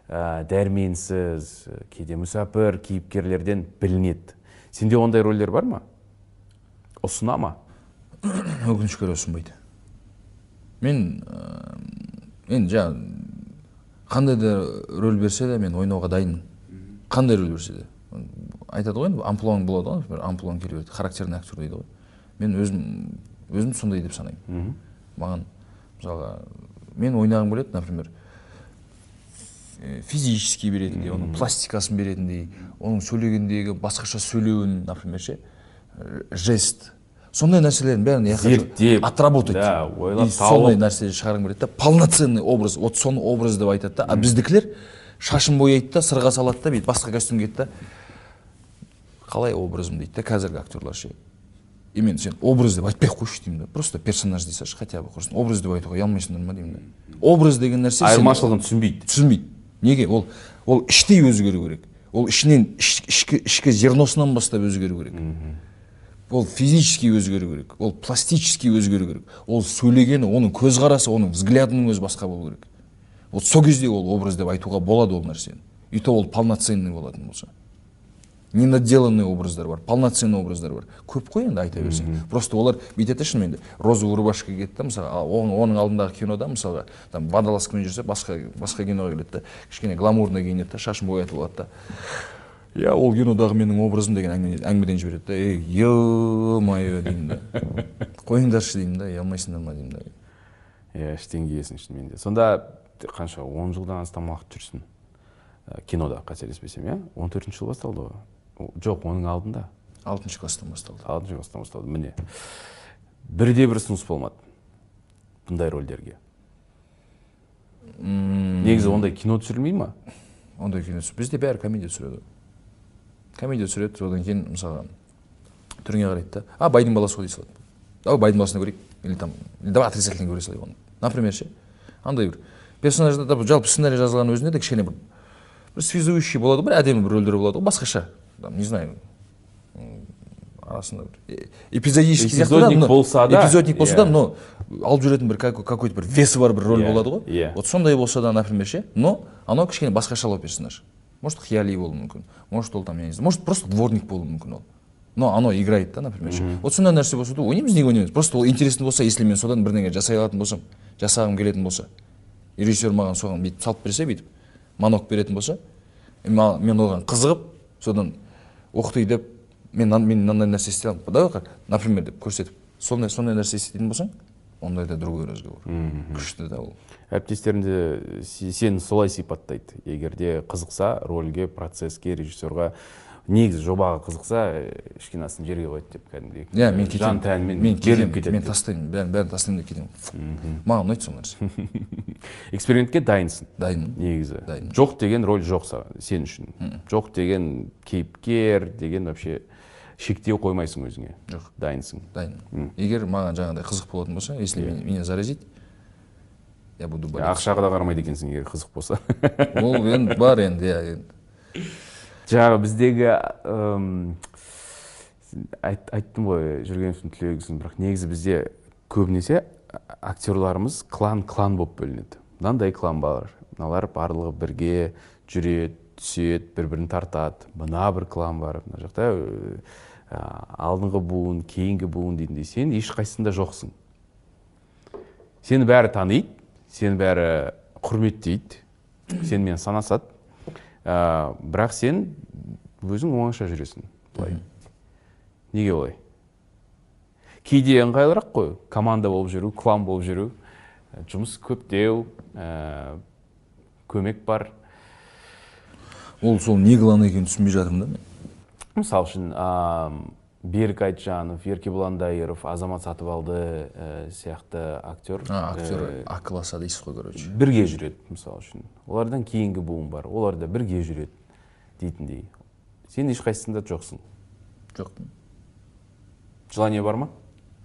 ә, дәрменсіз кейде мүсәпір кейіпкерлерден білінеді. Сенде ондай рөлдер бар ма? Ұсына ма? өкінішке орай ұсынбайды. Мен ә, мен жаңа қандай да рөл берсе де мен ойнауға дайынмын. Қандай рөл берсе де. Айтады ғой енді амплуаң болады ғой например амплуаң келе береді характерный актер дейді ғой. Мен өзім өзім сондай деп санаймын. Маған мысалға мен ойнағым келеді например э, физически беретіндей оның пластикасын беретіндей оның сөйлегендегі басқаша сөйлеуін например ше жест сондай нәрселердің бәрін я Зерттеп, отработать. да, ойлап И сондай тауып. нәрсе шығарғым келеді да. Полноценный образ вот соны образ деп айтады да. А біздікілер шашын бояйды да сырға салады да бүйтіп басқа костюм киеді да. Қалай образым дейді да қазіргі актерлар ше. И мен сен образ деп айтпай ақ қойшы деймін да. Просто персонаж дей салшы хотя бы құрсын образ деп айтуға ұялмайсыңдар ма деймін да. Образ деген нәрсе айырмашылығын түсінбейді. түсінбейді. Неге? Ол ол іштей өзгеру керек. Ол ішінен іш- ішкі ішкі зерносынан бастап өзгеру керек. Ол физически өзгеру керек. Ол пластически өзгеру керек. Ол сөйлегені оның көзқарасы оның взглядының өзі басқа болу керек. Вот сол кезде ол образ деп айтуға болады ол нәрсені. И то ол полноценный болатын болса. Ненаделанный образдар бар полноценный образдар бар. Көп қой енді айта берсең. Просто олар бүйтеді да шынымен де розовый рубашка киеді да мысалға оның, оның алдындағы кинода мысалға там водолазкамен жүрсе басқа басқа киноға келеді да кішкене гламурно киінеді да шашын боятып алады да. Иә ол кинодағы менің образым деген әңгіме- әңгімеден жібереді да ей е мое деймін да қойыңдаршы деймін да ұялмайсыңдар ма? деймін да иә іштен киесің шынымен де. Сонда қанша он жылдан астам уақыт жүрсің? Ә, кинода қателеспесем иә? он төртінші жыл басталды ғой. Жоқ оның алдында. Алтыншы класстан басталды. Алтыншы класстан басталды. Міне. Бірде бір ұсыныс болмады. Бұндай рөлдерге негізі ондай кино түсірілмей ма? Ондай кино бізде бәрі комедия түсіреді. ғой. Комедия түсіреді содан кейін мысалға түріңе қарайды да а байдың баласы ғой дей салады. Давай байдың баласын көрейік или там давай отрицательный көре салайық оны. Например ше андай бір персонажда да жалпы сценарий жазылған өзінде де кішкене бір бір связующий болады ғой бір әдемі бір рөлдер болады ғой басқаша. Там не знаю арасында бір э- эпизодический Эпизодник болса да, эпизодник болса да иә. но алып жүретін бір какой- какой-то бір весі бар бір роль Иә, болады ғой. иә. вот сондай болса да например ше но анау кішкене басқашалау персонаж. Может қияли болуы мүмкін. Может ол там я не знаю может просто дворник болуы мүмкін ол. Но анау играет да например ше вот сондай нәрсе болса да ойнаймыз неге ойнамаймыз? Просто ол интересный болса если мен содан бірдеңе жасай алатын болсам жасағым келетін болса. Режиссер маған соған бүйтіп салып берсе бүйтіп монолог беретін болса мен оған қызығып содан ух ты деп мен мен мынандай нәрсе істей аламын. Давай например деп көрсетіп. Сондай сондай нәрсе істейтін болсаң ондайда другой разговор. Күшті да ол әріптестерімді се- сені солай сипаттайды. Егер де қызықса рөлге процесске режиссерға негізі жобаға қызықса э, ешкінасын жерге қояды деп кәдімгідей. Иә мен жан кетемін тәнімен мен кетемін. кетеді мен деп. тастаймын. Бәрін бәрін тастаймын да кетемін. Маған ұнайды сол нәрсе. Экспериментке дайынсың. Дайынмын. Негізі. Дайынмын. жоқ деген роль жоқ сен үшін. Жоқ деген кейіпкер деген вообще шектеу қоймайсың өзіңе. Жоқ. дайынсың. Дайынмын егер маған жаңағыдай қызық болатын болса если Иә. меня- заразить я буду болеть. Ақшаға да қарамайды екенсің егер қызық болса. Ол енді бар енді иә. Енді жаңағы біздегі ым, айт, айттым ғой жүргеновтың түлегісің бірақ негізі бізде көбінесе актерларымыз клан клан болып бөлінеді. Мынандай клан бар мыналар барлығы бірге жүреді. Түседі бір бірін тартады. Мына бір клан бар мына жақта ә, алдыңғы буын кейінгі буын дейтіндей сен ешқайсысында жоқсың сені бәрі таниды сені бәрі құрметтейді сенімен санасады. Ә, бірақ сен өзің оңаша жүресің былай. Неге олай? Кейде ыңғайлырақ қой команда болып жүру клан болып жүру. Жұмыс көптеу ә, көмек бар. Ол сол не қыланы екенін түсінбей жатырмын да мен. Мысалы үшін берік айтжанов еркебұлан дайыров азамат сатыбалды ә, сияқты актер а актер ә, а класса дейсіз ғой короче. бірге жүреді мысалы үшін. Олардан кейінгі буын бар олар да бірге жүреді дейтіндей. Сен ешқайсысында жоқсың. Жоқ желание бар ма?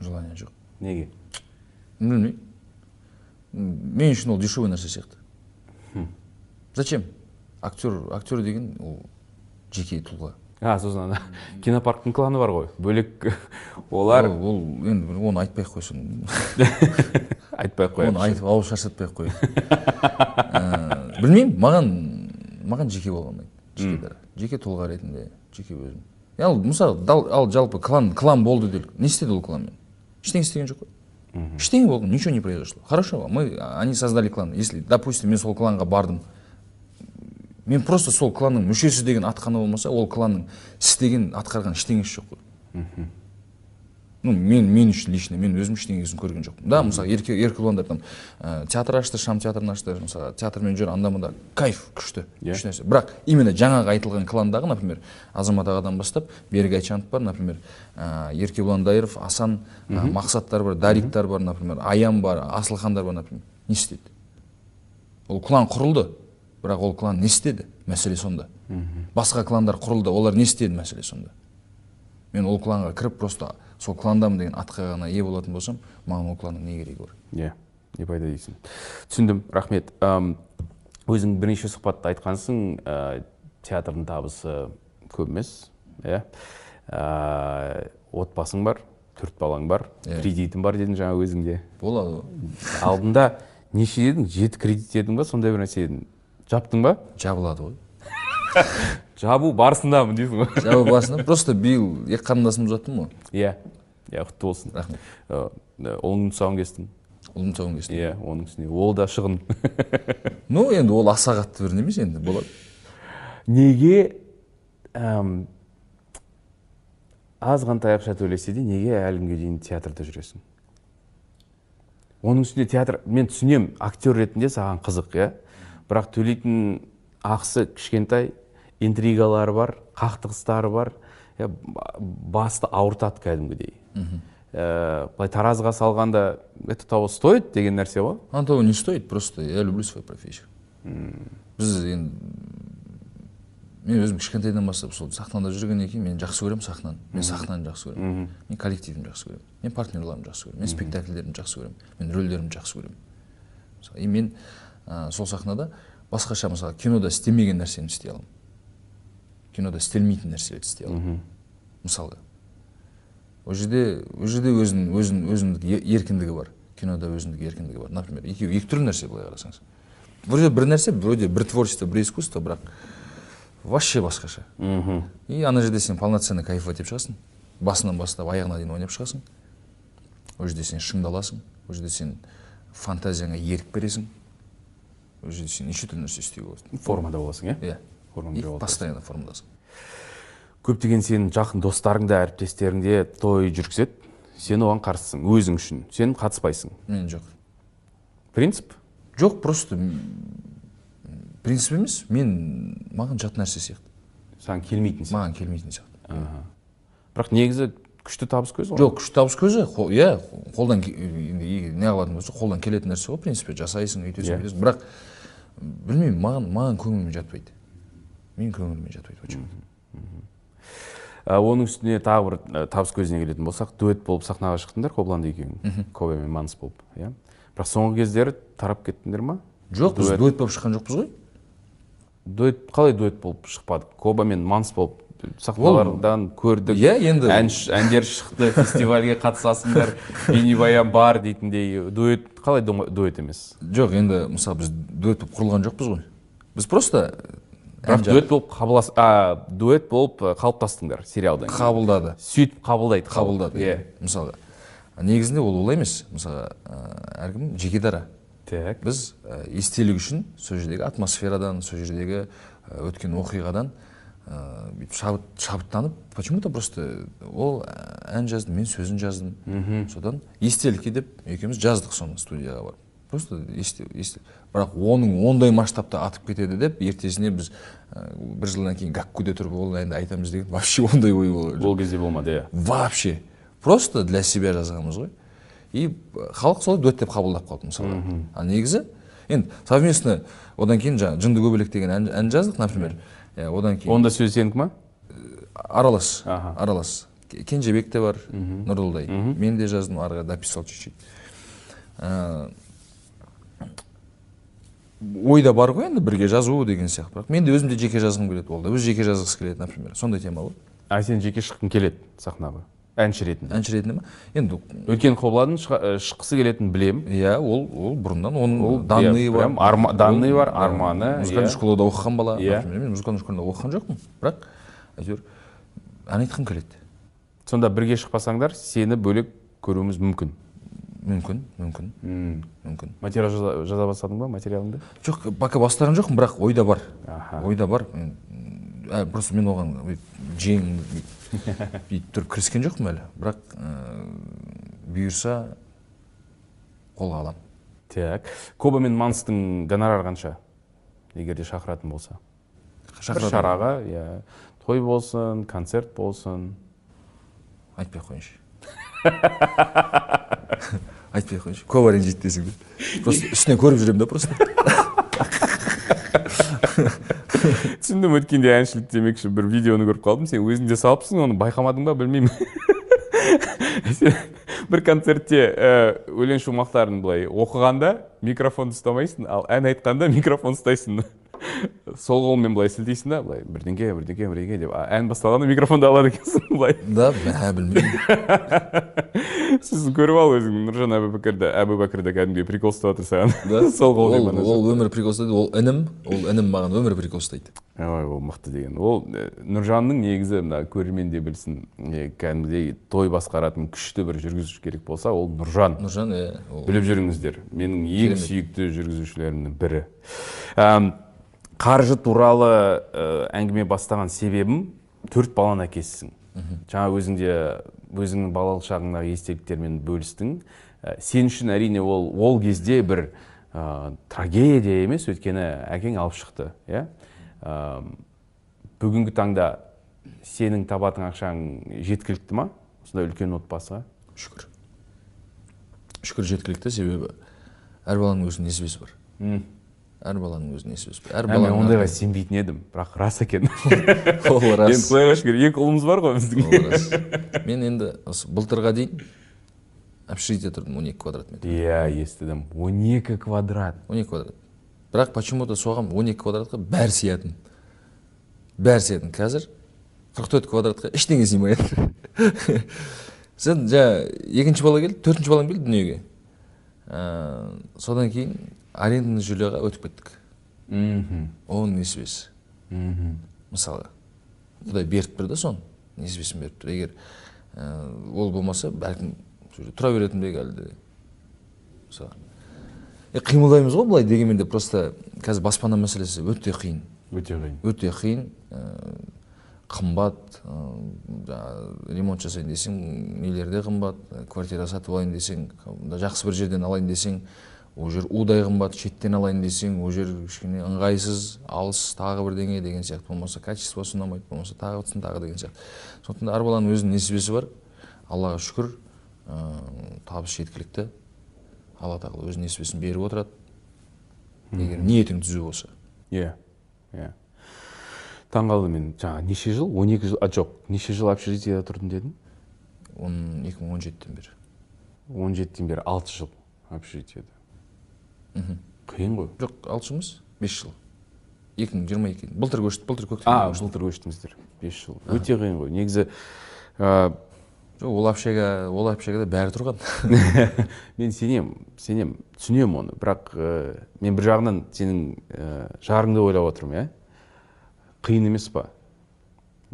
Желание жоқ. Неге? Білмеймін. Мен үшін ол дешевый нәрсе сияқты. Зачем? Актер актер деген ол жеке тұлға. А сосын ана кинопарктың кланы бар ғой. Бөлек олар ол, енді оны айтпай ақ қойсын. Айтпай ақ оны қояйықшы айтып ауыз шаршатпай ақ қояйық. Ә, білмеймін маған маған жеке бола алмайды жеке жеке тұлға ретінде жеке өзім. Ал мысалы ал жалпы клан клан болды делік не істеді ол кланмен? Ештеңе істеген жоқ қой. Ештеңе болған ничего не произошло. Хорошо мы они создали клан. Если допустим мен сол кланға бардым мен просто сол кланның мүшесі деген ат қана болмаса ол кланның істеген атқарған ештеңесі жоқ қой. Ну мен мен үшін лично мен өзім ештеңесін көрген жоқпын да. Мысалы ерке еркебұландар там ә, театр ашты шам театрын ашты мысалы театрмен жүр анда мында кайф күшті Иә. күшті нәрсе. Бірақ именно жаңағы айтылған кландағы например азамат ағадан бастап берік айтжанов бар например ә, еркебұлан дайыров асан ә, мақсаттар бар дариктар бар например аян бар асылхандар бар например. Не істеді ол клан құрылды. Бірақ ол клан не істеді? Мәселе сонда. Басқа кландар құрылды олар не істеді мәселе сонда? Мен ол кланға кіріп просто сол кландамын деген атқа ғана ие болатын болсам маған ол кланның не керегі бар? Иә не пайда дейсің. Түсіндім рахмет. Өзің бірнеше сұхбатта айтқансың ә, театрдың табысы көп емес иә? Ә, отбасың бар төрт балаң бар Иә. кредитің бар дедің жаңа өзіңде. Болады ғой. Алдында неше дедің? Жеті кредит дедің ба сондай бір нәрсе дедің. Жаптың ба? Жабылады ғой. Жабу барысындамын дейсің ғой. Жабу басында просто биыл екі қарындасымды ұзаттым ғой. Иә иә құтты болсын. Рахмет. Ұлыңның тұсауын кестің ұлым тұсауын кестім. Иә оның үстіне. Ол да шығын. Ну енді ол аса қатты бір емес енді болады. Неге азғантай ақша төлесе де неге әлі күнге дейін театрда жүресің? Оның үстіне театр мен түсінемін актер ретінде саған қызық иә? Бірақ төлейтін ақысы кішкентай интригалары бар қақтығыстары бар. Ба- басты ауыртады кәдімгідей. Ә, былай таразыға салғанда это того стоит? деген нәрсе ғой. Оно того не стоит просто я люблю свою профессию. Біз енді мен өзім кішкентайдан бастап сол сахнада жүргеннен кейін мен жақсы көремін сахнаны. Мен сахнаны жақсы көремін. Мен коллективімді жақсы көремін. Мен партнерларымды жақсы көремін. Мен спектакльдерімді жақсы көремін. Мен рөлдерімді жақсы көремін. Мысалы, и мен ә, сол сахнада басқаша мысалы кинода істемеген нәрсені істей аламын. Кинода істелмейтін нәрселерді істей аламын мысалға ол жерде ол жерде өзінің өзінің өзіндік еркіндігі бар. Кинода өзіндік еркіндігі бар. Например екеуі екі түрлі нәрсе былай қарасаңыз. Вроде бір нәрсе вроде бір творчество бір искусство бірақ вообще басқаша. И ана жерде сен полноценно кайфовать етіп шығасың. Басынан бастап аяғына дейін ойнап шығасың. Ол жерде сен шыңдаласың. Ол жерде сен фантазияңа ерік бересің. Жерде сен неше түрлі нәрсе істеуге болады формада боласың иә иә формада боласың. постоянно формадасың көптеген сенің жақын достарың да әріптестерің де той жүргізеді. Сен оған қарсысың өзің үшін. Сен қатыспайсың. Мен жоқ. Принцип? Жоқ просто принцип емес. Мен маған жат нәрсе сияқты. Саған келмейтін сияқты. Маған келмейтін сияқты. Бірақ негізі күшті табыс көзі ғой. Жоқ күшті табыс көзі иә қолдан не қылатын болса қолдан келетін нәрсе ғой в принципе жасайсың өйтесің Иә. бүйтесің бірақ білмеймін маған маған көңіліме жатпайды. Менің көңіліме жатпайды почему оның үстіне тағы бір табыс көзіне келетін болсақ дуэт болып сахнаға шықтыңдар қобыланды екеуің? Коба мен манс болып иә. Бірақ соңғы кездері тарап кеттіңдер ма? Жоқ біз дуэт. болып шыққан жоқпыз ғой. Дуэт қалай дуэт болып шықпадық? Коба мен манс болып сахналардан көрдік. Иә, енді- әндер шықты фестивальге қатысасыңдар бейнебаян бар дейтіндей. Дуэт қалай дуэт емес? Жоқ енді мысалы біз дуэт болып құрылған жоқпыз ғой. Біз просто бірақ дуэт болып қабылас а, дуэт болып ә, қалыптастыңдар сериалдан қабылдады. Сөйтіп қабылдайды қабылдады иә. мысалға негізінде ол олай емес. Мысалға ә, әркім жеке дара. Так. Біз естелік үшін сол жердегі атмосферадан сол жердегі өткен оқиғадан бүйтіп шабыт, шабыттанып почему то просто ол ән жаздым мен сөзін жаздым содан естелікке деп екеуміз жаздық соны студияға барып просто есте, есте. бірақ оның ондай масштабта атып кетеді деп ертесіне біз ә, бір жылдан кейін гаккуде тұрып ол әнді айтамыз деген вообще ондай ой болған жоқ ол кезде болмады иә вообще просто для себя жазғанбыз ғой и халық солай дуэт деп қабылдап қалды мысалы а негізі енді совместно одан кейін жаңағы жынды көбелек деген ән, ән жаздық например. Иә, одан кейін онда сөз сенікі ма аралас. Аха. аралас. Ке- кенжебек те бар нұрдылдай мен де жаздым ары дописал чуть чуть ойда бар ғой енді бірге жазу деген сияқты. Бірақ мен де өзім де жеке жазғым келеді ол да. Өзі жеке жазғысы келеді например. Сондай тема ғой. А сен жеке шыққың келеді сахнаға? Әнші ретінде. әнші ретінде ма енді өйткені шыға- ә, шыққысы келетінін білемін. Иә ол ол бұрыннан оның Ол, данные бар. арма- данные бар, арманы, музыкальный иә. школада оқыған бала Иә. мен музыкальный школада оқыған жоқпын. Бірақ әйтеуір ән айтқым келеді. Сонда бірге шықпасаңдар сені бөлек көруіміз мүмкін. Мүмкін мүмкін мүмкін. Материал жаза, жаза бастадың ба материалыңды? Жоқ пока бастаған жоқпын бірақ ойда бар. Ойда бар. Ә, просто мен оған жең бүйтіп тұрып кіріскен жоқпын әлі бірақ ә, бұйырса қолға аламын так коба мен манстың гонорары қанша егер де шақыратын болса Шақыратын. шараға иә той болсын концерт болсын айтпай ақ қояйыншы айтпай ақ қояйыншы көп ренжиді десең де просто үстінен көріп жүремін да просто түсіндім өткенде әншілік демекші бір видеоны көріп қалдым. Сен өзің де салыпсың оны байқамадың ба білмеймін. Бір концертте ә, өлең шумақтарын былай оқығанда микрофонды ұстамайсың ал ән айтқанда микрофон ұстайсың. Сол қолмен былай сілтейсің да былай бірдеңке бірдеңке бірдеңке деп. Ән басталғанда микрофонды алады екенсің былай. Да мә білмеймін. Сосын көріп ал өзің нұржан әбубәкірді әбубәкірді кәдімгідей прикол ұстап жатыр саған. Да. Сол қолмен ол, өмір прикол ұстайды ол інім ол інім маған өмір прикол ұстайды. Ой ол мықты деген. Ол э, нұржанның негізі мына көрермен де білсін кәдімгідей той басқаратын күшті бір жүргізуші керек болса ол нұржан. Нұржан иә біліп жүріңіздер менің ең сүйікті жүргізушілерімнің бірі. Қаржы туралы ә, әңгіме бастаған себебім төрт баланың әкесісің. Жаңа өзің де өзіңнің балалық шағыңдағы естеліктермен бөлістің. Ә, сен үшін әрине ол ол кезде бір ә, трагедия емес өйткені әкең алып шықты иә? Әм, бүгінгі таңда сенің табатын ақшаң жеткілікті ма? Осындай үлкен отбасыға? Шүкір. Шүкір жеткілікті. Себебі әр баланың өзінің несібесі бар. Әр баланың несібесі бар әр ә, мен ондайға сенбейтін едім бірақ рас екен. Ол енді рас құдайға шүкір екі ұлымыз бар ғой біздің. Ол рас. Мен енді осы былтырға дейін общежитие тұрдым он екі квадрат метр. Иә естідім. 12 квадрат. Он екі квадрат. Бірақ почему то соған он екі квадратқа бәрі сиятын. Бәрі сиятын. Қазір қырық төрт квадратқа ештеңе сыймайды. Сен жаңа екінші бала келді төртінші балам келді дүниеге. Ә, содан кейін арендный жильеға өтіп кеттік. Мхм. Оның несібесі мхм. Мысалы құдай беріп тұр да соны несібесін беріп тұр. Егер ә, ол болмаса бәлкім сол жерде тұра беретін бе ек әлі де мысалы е, қимылдаймыз ғой былай дегенмен де просто қазір баспана мәселесі өте қиын өте қиын. Өте қиын ә, қымбат ә, ремонт жасайын десең нелер де қымбат квартира сатып алайын десең жақсы бір жерден алайын десең ол жер удай қымбат шеттен алайын десең ол жер кішкене ыңғайсыз алыс тағы бірдеңе деген сияқты. Болмаса качествосы ұнамайды болмаса тағысын тағы деген сияқты. Сондықтан әр баланың өзінің несібесі бар. Аллаға шүкір ә, табыс жеткілікті. Алла тағала өз несібесін беріп отырады. Егер ниетің түзу болса. Иә иә. Таңғалдым мен. Жаңа неше жыл? 12 жыл? А жоқ. Неше жыл общежитиеда тұрдың дедің? Он екі мың он жетіден бері. 17-тен бері 6 жыл общежитиеда қиын ғой. Жоқ алты жыл емес бес жыл. Екі мың жиырма екі былтыр көшті былтыр көктемде а көштік. былтыр көштіңіздер. 5 жыл. Өте қиын ғой. Негізі ә, жоқ ол общага ол общагада бәрі тұрған. мен сенем сенем түсінемін оны. Бірақ ә, мен бір жағынан сенің ә, жарыңды ойлап отырмын иә. Қиын емес па?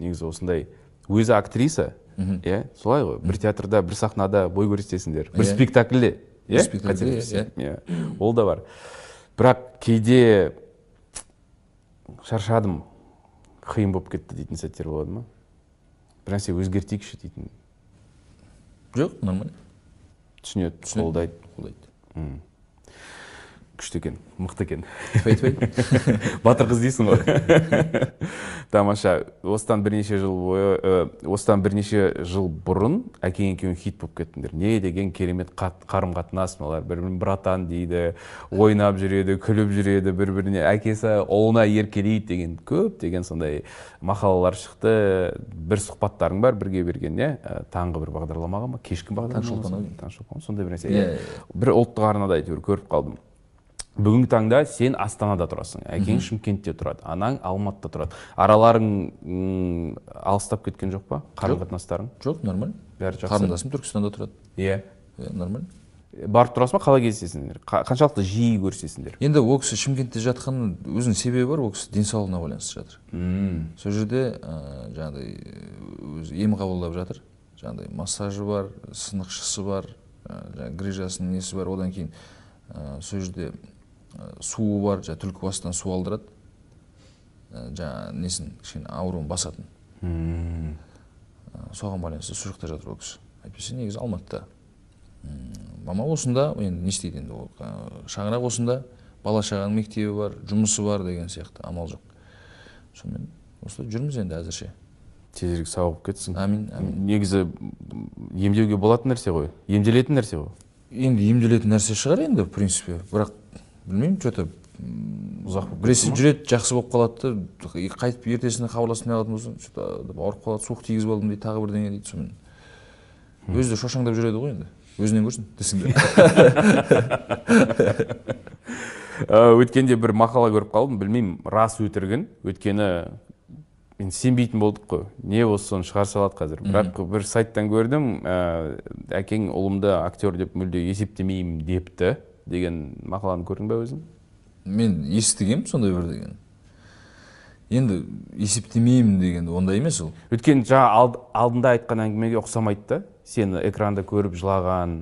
Негізі осындай өзі актриса иә солай ғой. Бір театрда бір сахнада бой көрсетесіңдер. Бір Иә. спектакльде. Иә қателеспесем. иә. Ол да бар. Бірақ кейде шаршадым. Қиын болып кетті дейтін сәттер болады ма? Бір нәрсе өзгертейікші дейтін. Жоқ нормально. Түсінеді Түсінеді. қолдайды. Қолдайды. Күшті екен мықты екен. Батыр қыз дейсің ғой. Тамаша осыдан бірнеше жыл бойы ә, осыдан бірнеше жыл бұрын әкең екеуің хит болып кеттіңдер. Не деген керемет қарым қатынас мыналар. Бір бірін братан дейді ойнап жүреді күліп жүреді бір біріне әкесі ұлына еркелейді деген көптеген сондай мақалалар шықты. Бір сұхбаттарың бар бірге берген иә? Ә, таңғы бір бағдарламаға ма? Кешкі бағдарлама Таңшолпан ау. таңшолпан сондай бір нәрсе. Иә, иә. Бір ұлттық арнада әйтеуір көріп қалдым. Бүгінгі таңда сен астанада тұрасың әкең шымкентте тұрады анаң алматыда тұрады. Араларың алыстап кеткен жоқ па? Қарым қатынастарың? Жоқ нормально бәрі жақсы. Қарындасым түркістанда тұрады. Иә. Нормально барып тұрасың ба? Қалай кездесесіңдер? Қа- қаншалықты жиі көрісесіңдер? Енді ол кісі шымкентте жатқанның өзінің себебі бар ол кісі денсаулығына байланысты жатыр. Сол жерде ә, жаңағыдай өзі ем қабылдап жатыр. Жаңағыдай массажы бар сынықшысы бар ә, жаңағы грижасының несі бар. Одан кейін ә, сол жерде суы бар жаңағы түлкібастан су алдырады. Ә, жаңағы несін кішкене ауруын басатын. Ә, соған байланысты сол жақта жатыр ол кісі. Әйтпесе негізі алматыда. Мама осында енді не істейді енді ол? Шаңырақ осында бала шағаның мектебі бар жұмысы бар деген сияқты амал жоқ. Сонымен осылай жүрміз енді әзірше. Тезірек сауығып кетсін. Әмин әмин негізі емдеуге болатын нәрсе ғой емделетін нәрсе ғой. Енді емделетін нәрсе шығар енді в принципе. Бірақ білмеймін че то ұзақ болып біресе жүреді жақсы болып қалады да қайтып ертесіне хабарласып не қылатын болса че то ауырып қалады суық тигізіп алдым дейді тағы бірдеңе дейді сонымен. Өзі де шошаңдап жүреді ғой енді өзінен көрсін десің Ә, өткенде бір мақала көріп қалдым білмеймін рас өтірігін. Өйткені мен сенбейтін болдық қой не болса соны шығара салады қазір. Бірақ бір сайттан көрдім ә, әкең ұлымды актер деп мүлде есептемеймін депті. Деген мақаланы көрдің бе өзің? Мен естігемін сондай бір деген. Енді есептемеймін деген ондай емес ол. Өйткені жаңа алд- алдында айтқан әңгімеге ұқсамайды да. Сені экранда көріп жылаған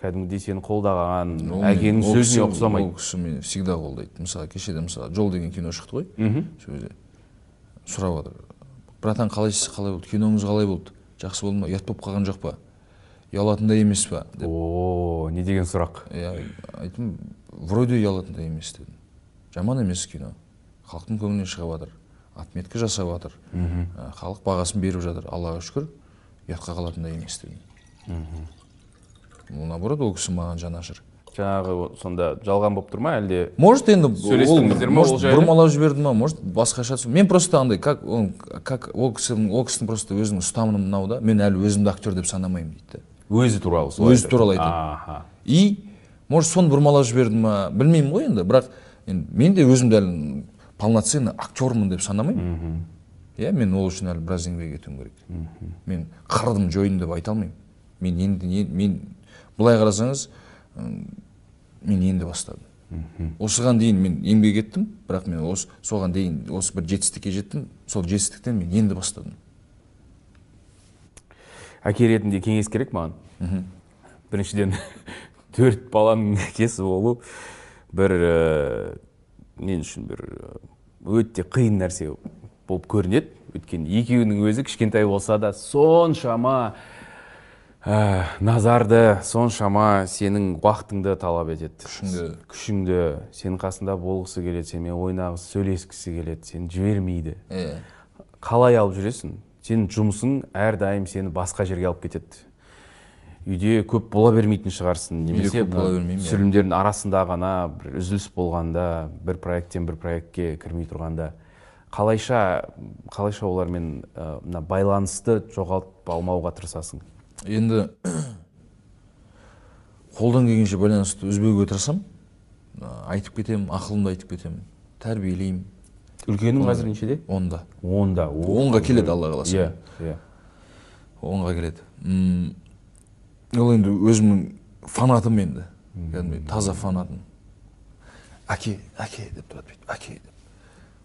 кәдімгідей сені қолдаған Ол әкеңнің сөзіне ұқсамайды. ол кісі мені всегда қолдайды. Мысалы кешеде мысалы жол деген кино шықты ғой. Сол кезде сұрап жатыр братан қалайсыз? Қалай болды? Киноңыз қалай болды? Жақсы болды ма? Ұят болып қалған жоқ па? Ұялатындай емес па деп. О не деген сұрақ? Иә айттым вроде ұялатындай емес дедім. Жаман емес кино. Халықтың көңілінен шығып жатыр отметка жасап жатыр Ә, халық бағасын беріп жатыр. Аллаға шүкір ұятқа қалатындай емес дедім. Наоборот ол кісі маған жанашыр жаңағы сонда жалған болып тұр ма әлде? Может енді Сөйлестіңіздер ол может бұрмалап жіберді ма может басқаша мен просто андай как он как ол кісінің ол кісінің просто өзінің ұстанымы мынау да. Мен әлі өзімді актер деп санамаймын дейді да өзі туралы солай өзі туралы айтады. И может соны бұрмалап жіберді ма білмеймін ғой енді бірақ енді мен де өзімді әлі полноценный актермын деп санамаймын. Иә мен ол үшін әлі біраз еңбек етуім керек. Мен қырдым жойдым деп айта алмаймын. Мен енді не мен былай қарасаңыз мен енді бастадым. Осыған дейін мен еңбек еттім бірақ мен осы соған дейін осы бір жетістікке жеттім. Сол жетістіктен мен енді бастадым. Әке ретінде кеңес керек маған? Біріншіден төрт баланың әкесі болу бір ә, мен үшін бір өте қиын нәрсе болып көрінеді. Өйткені екеуінің өзі кішкентай болса да соншама ә, назарды соншама сенің уақытыңды талап етеді. Күшіңді. күшіңді. Сенің қасында болғысы келеді сенімен ойнағысы сөйлескісі келеді сені жібермейді. Иә қалай алып жүресің? Сенің жұмысың әрдайым сені басқа жерге алып кетеді. Үйде көп бола бермейтін шығарсың немесе көп бола бермеймін, иә. түсірілімдердің арасында ғана бір үзіліс болғанда бір проекттен бір проектке кірмей тұрғанда. Қалайша қалайша олармен ә, мына байланысты жоғалтып алмауға тырысасың? Енді қолдан келгенше байланысты үзбеуге тырысамын Ә, айтып кетемін ақылымды айтып кетемін тәрбиелеймін. Үлкенің қазір нешеде? Онда. Онда. Онға келеді алла қаласа. Иә иә. Онға келеді. Ол енді өзімнің фанатым енді. Кәдімгідей таза фанатым. Әке әке деп тұрады бүйтіп әке деп.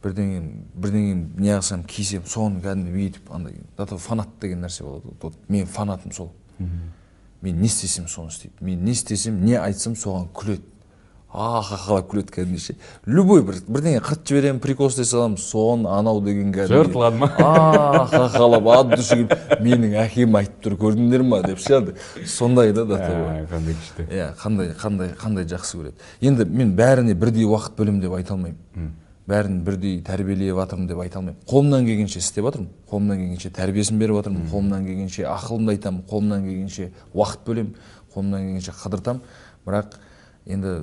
Бірдеңе бірдеңе не қылсам кисем соны кәдімгі бүйтіп андай до того фанат деген нәрсе болады. Ғой. вот мен фанатым сол. Мен не істесем соны істейді. Мен не істесем не айтсам соған күледі. Ахахалап күледі кәдімгідей ше любой бір бірдеңе қыртып жіберемін прикол істей саламын соны анау деген кәдімгідей. Жыртылады ма? ахахалап от души менің әкем айтып тұр көрдіңдер ма? деп ше андай сондай да того Ә, қандай күшті. Иә қандай қандай қандай жақсы көреді. Енді мен бәріне бірдей уақыт бөлемін деп айта алмаймын. Бәрін бірдей тәрбиелеп жатырмын деп айта алмаймын. Қолымнан келгенше істеп жатырмын қолымнан келгенше тәрбиесін беріп жатырмын қолымнан келгенше ақылымды айтамын. Қолымнан келгенше уақыт бөлемін. Қолымнан келгенше қыдыртамын. Бірақ енді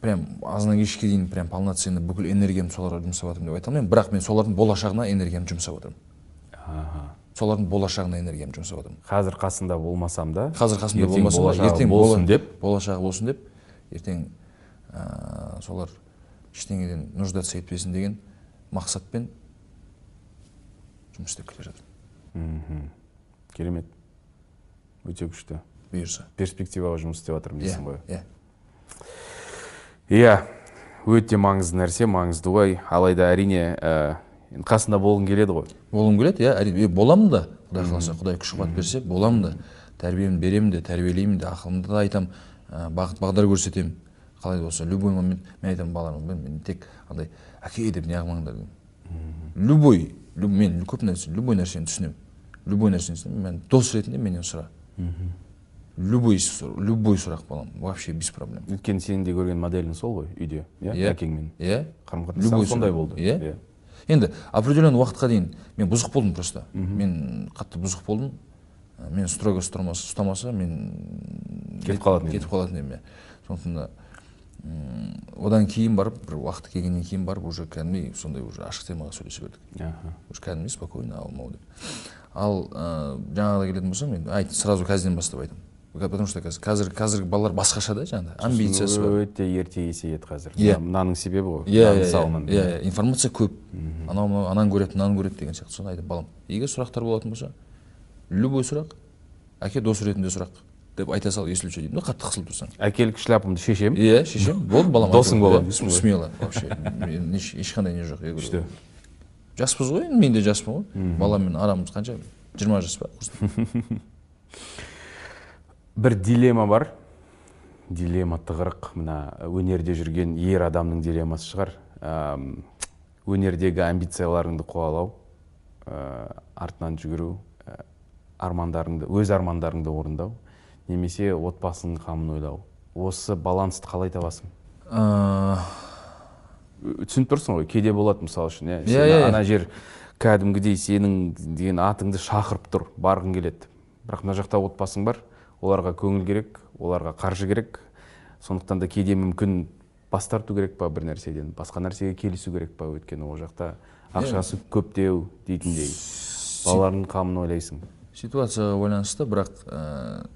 прям азаннан кешке дейін прям полноценный бүкіл энергиямды соларға жұмсап жатырмын деп айта алмаймын. Бірақ мен солардың болашағына энергиямды жұмсап жатырмын солардың болашағына энергиямды жұмсап жатырмын қазір қасында болмасам да? Қазір қасымда ертең болмаса да ертең болсын деп? болашағы болсын деп. Ертең ә, солар ештеңеден нуждаться етпесін деген мақсатпен жұмыс істеп келе жатырмын мхм. Керемет. Өте күшті. Бұйырса. Перспективаға жұмыс істеп жатырмын иә дейсің ғой. иә. Иә өте маңызды нәрсе маңызды ғой. Алайда әрине ә, қасында болғың келеді ғой. Болғым келеді иә әрине. Боламын да. Құдай қаласа құдай күш қуат берсе боламын да. Тәрбиемді беремін де тәрбиелеймін де ақылымды да айтамын. Ә, бағыт бағдар көрсетемін. Қалай болса любой момент мен айтамын балаларыма мен, тек андай әке деп неғылмаңдар деймін любой лю- мен көп нәрсе любой нәрсені түсінемін. Любой нәрсені түсінемін. Мен дос ретінде менен сұра. Любой любой сұрақ балам вообще без проблем. Өйткені сенің де көрген моделің сол ғой үйде иә Иә. әкеңмен иә қарым Любой қатынас сондай болды. иә енді определенный уақытқа дейін мен бұзық болдым просто. Мен қатты бұзық болдым. Мен строго ұстамаса, мен Кетіп қалатын кетіп қалатын едім иә. Сондықтан да одан кейін барып бір уақыт келгеннен кейін барып уже кәдімгідей сондай уже ашық темаға сөйлесе бердік. Уже кәдімгідей спокойно ау мынау деп. Ал ә, жаңағыда келетін болсам енді айт сразу қазірден бастап айтамын потому что қазір қазір қазіргі балалар басқаша да жаңағыдай амбициясы бар. өте ерте есейеді қазір. Иә. мынаның себебі ғой иә иә салынан. иә иә. Информация көп. Анау мынау ананы көреді мынаны көреді деген сияқты. Соны айтамын балам егер сұрақтар болатын болса любой сұрақ әке дос ретінде сұрақ деп айта сал если что деймін да қатты қысылып тұрсаң. Әкелік шляпамды шешемін иә шешем. Болды балам Досың Иә, ғой. смело. Вообще ешқандай не жоқ Күшті. жаспыз ғой енді мен де жаспын ғой. Баламмен арамыз қанша? Жиырма жас па? бір дилемма бар. Дилемма тығырық. Мына өнерде жүрген ер адамның дилеммасы шығар. Өнердегі амбицияларыңды қуалау ә, артынан жүгіру ә, армандарыңды өз армандарыңды орындау немесе отбасыңның қамын ойлау. Осы балансты қалай табасың? Ә, түсініп тұрсың ғой кейде болады мысалы үшін иә? Иә, иә, иә. ана жер кәдімгідей сенің деген атыңды шақырып тұр барғың келеді. Бірақ мына жақта отбасың бар. Оларға көңіл керек оларға қаржы керек. Сондықтан да кейде мүмкін бас тарту керек па бір нәрседен басқа нәрсеге келісу керек па өйткені ол жақта ақшасы көптеу дейтіндей. Балалардың қамын ойлайсың. Ситуацияға байланысты бірақ ә,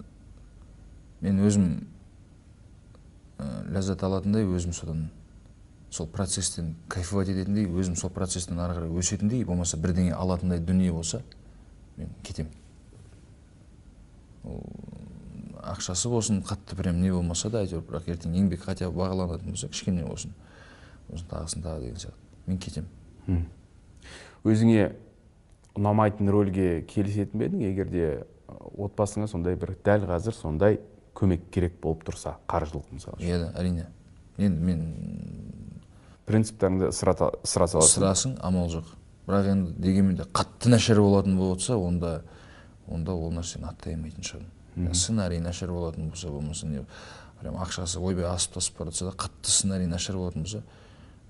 мен өзім ә, ләззат алатындай өзім содан сол процесстен кайфовать ететіндей өзім сол процесстен ары қарай өсетіндей болмаса бірдеңе алатындай дүние болса мен кетемін. Ол ақшасы болсын қатты прям не болмаса да әйтеуір бірақ ертең еңбек хотя бы бағаланатын болса кішкене болсын. Сосын тағысын тағы деген сияқты. Мен кетемін өзіңе ұнамайтын рөлге келісетін бе едің? Егер де отбасыңа сондай бір дәл қазір сондай көмек керек болып тұрса қаржылық мысалы иә да әрине. Енді мен принциптарыңды ысырата ысыра саласың? Ысырасың амал жоқ. Бірақ енді дегенмен де қатты нашар болатын болса онда онда ол нәрсені аттай алмайтын шығармын. Сценарий нашар болатын болса болмаса не прям ақшасы ойбай асып тасып бара жатса да қатты сценарий нашар болатын болса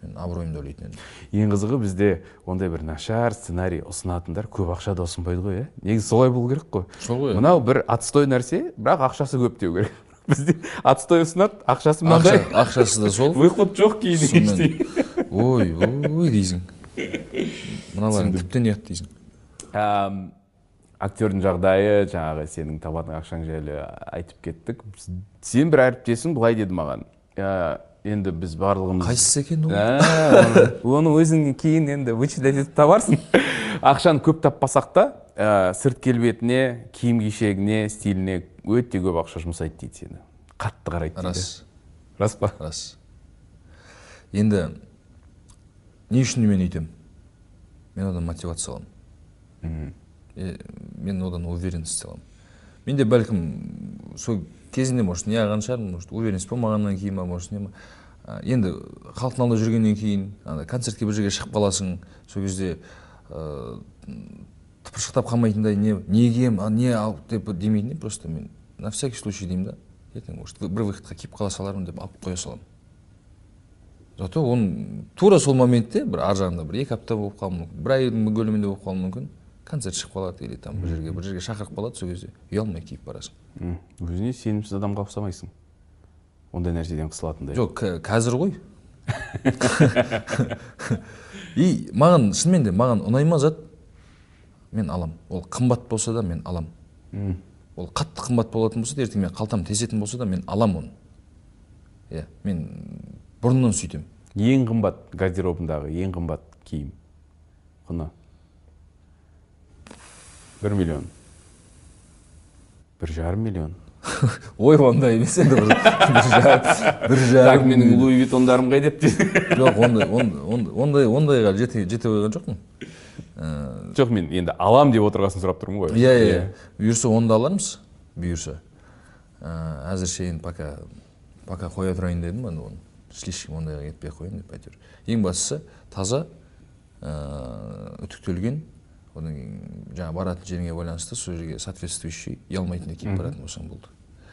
мен абыройымды ойлайтын едім. Ең қызығы бізде ондай бір нашар сценарий ұсынатындар көп ақша да ұсынбайды ғой иә? Негізі солай болу керек қой. Сол ғой мынау бір отстой нәрсе бірақ ақшасы көп деу керек. Бізде отстой ұсынады ақшасы ақша, мынандай ақшасы да сол. Выхлоп жоқ кейін Сонымен- ештеңе ой ой дейсің. Мыналарың тіптен ұят дейсің. Актердің жағдайы жаңағы сенің табатын ақшаң жайлы айтып кеттік. Сен бір әріптесің былай деді маған. «Я- енді біз барлығымыз қайсысы екен ол? Ә, оны- оны өзің кейін енді вычислять етіп табарсың. Ақшаны көп таппасақ та ә, сырт келбетіне киім кешегіне стиліне өте көп ақша жұмсайды дейді сені. Қатты қарайды дейді. Рас. Рас па? Рас. Енді не үшін мен өйтемін? Мен одан мотивация аламын е, мен одан уверенность аламын менде бәлкім сол кезінде может не алған шығармын может уверенность болмағаннан кейін ба может не ма. Енді халықтың алдында жүргеннен кейін ана концертке бір жерге шығып қаласың сол кезде ыыы тыпыршықтап қалмайтындай не неге не ал деп демейтін просто мен на всякий случай деймін да. Ертең может бір выходқа келіп қала салармын деп алып қоя саламын. Зато оны тура сол моментте бір ар жағында бір екі апта болып қалуы мүмкін бір айдың көлемінде болып қалуы мүмкін. Концерт шығып қалады или там бір жерге бір жерге шақырып қалады сол кезде ұялмай киіп барасың. М, өзіңе сенімсіз адамға ұқсамайсың. Ондай нәрседен қысылатындай жоқ қазір ғой. И маған шынымен де маған ұнай ма зат? Мен алам ол қымбат болса да мен алам ол қатты қымбат болатын болса да ертең мен қалтам тесетін болса да мен алам оны. Иә мен бұрыннан сөйтемін. Ең қымбат гардеробындағы ең қымбат киім құны? Бір миллион бір жарым миллион ой ондай емес енді бір бір жарым менің луи виттондарым қай деп жоқ ондай ондай ондай ондайға жете жете қойған жоқпын жоқ мен енді алам деп отырғасын сұрап тұрмын ғой иә иә бұйырса оны да алармыз бұйырса әзірше енді пока пока қоя тұрайын дедім енді оны слишком ондайға кетпей ақ қояйын деп әйтеуір ең бастысы таза үтіктелген одан кейін жаңағы баратын жеріңе байланысты сол жерге соответствующий ұялмайтындай киіп баратын болсаң болды.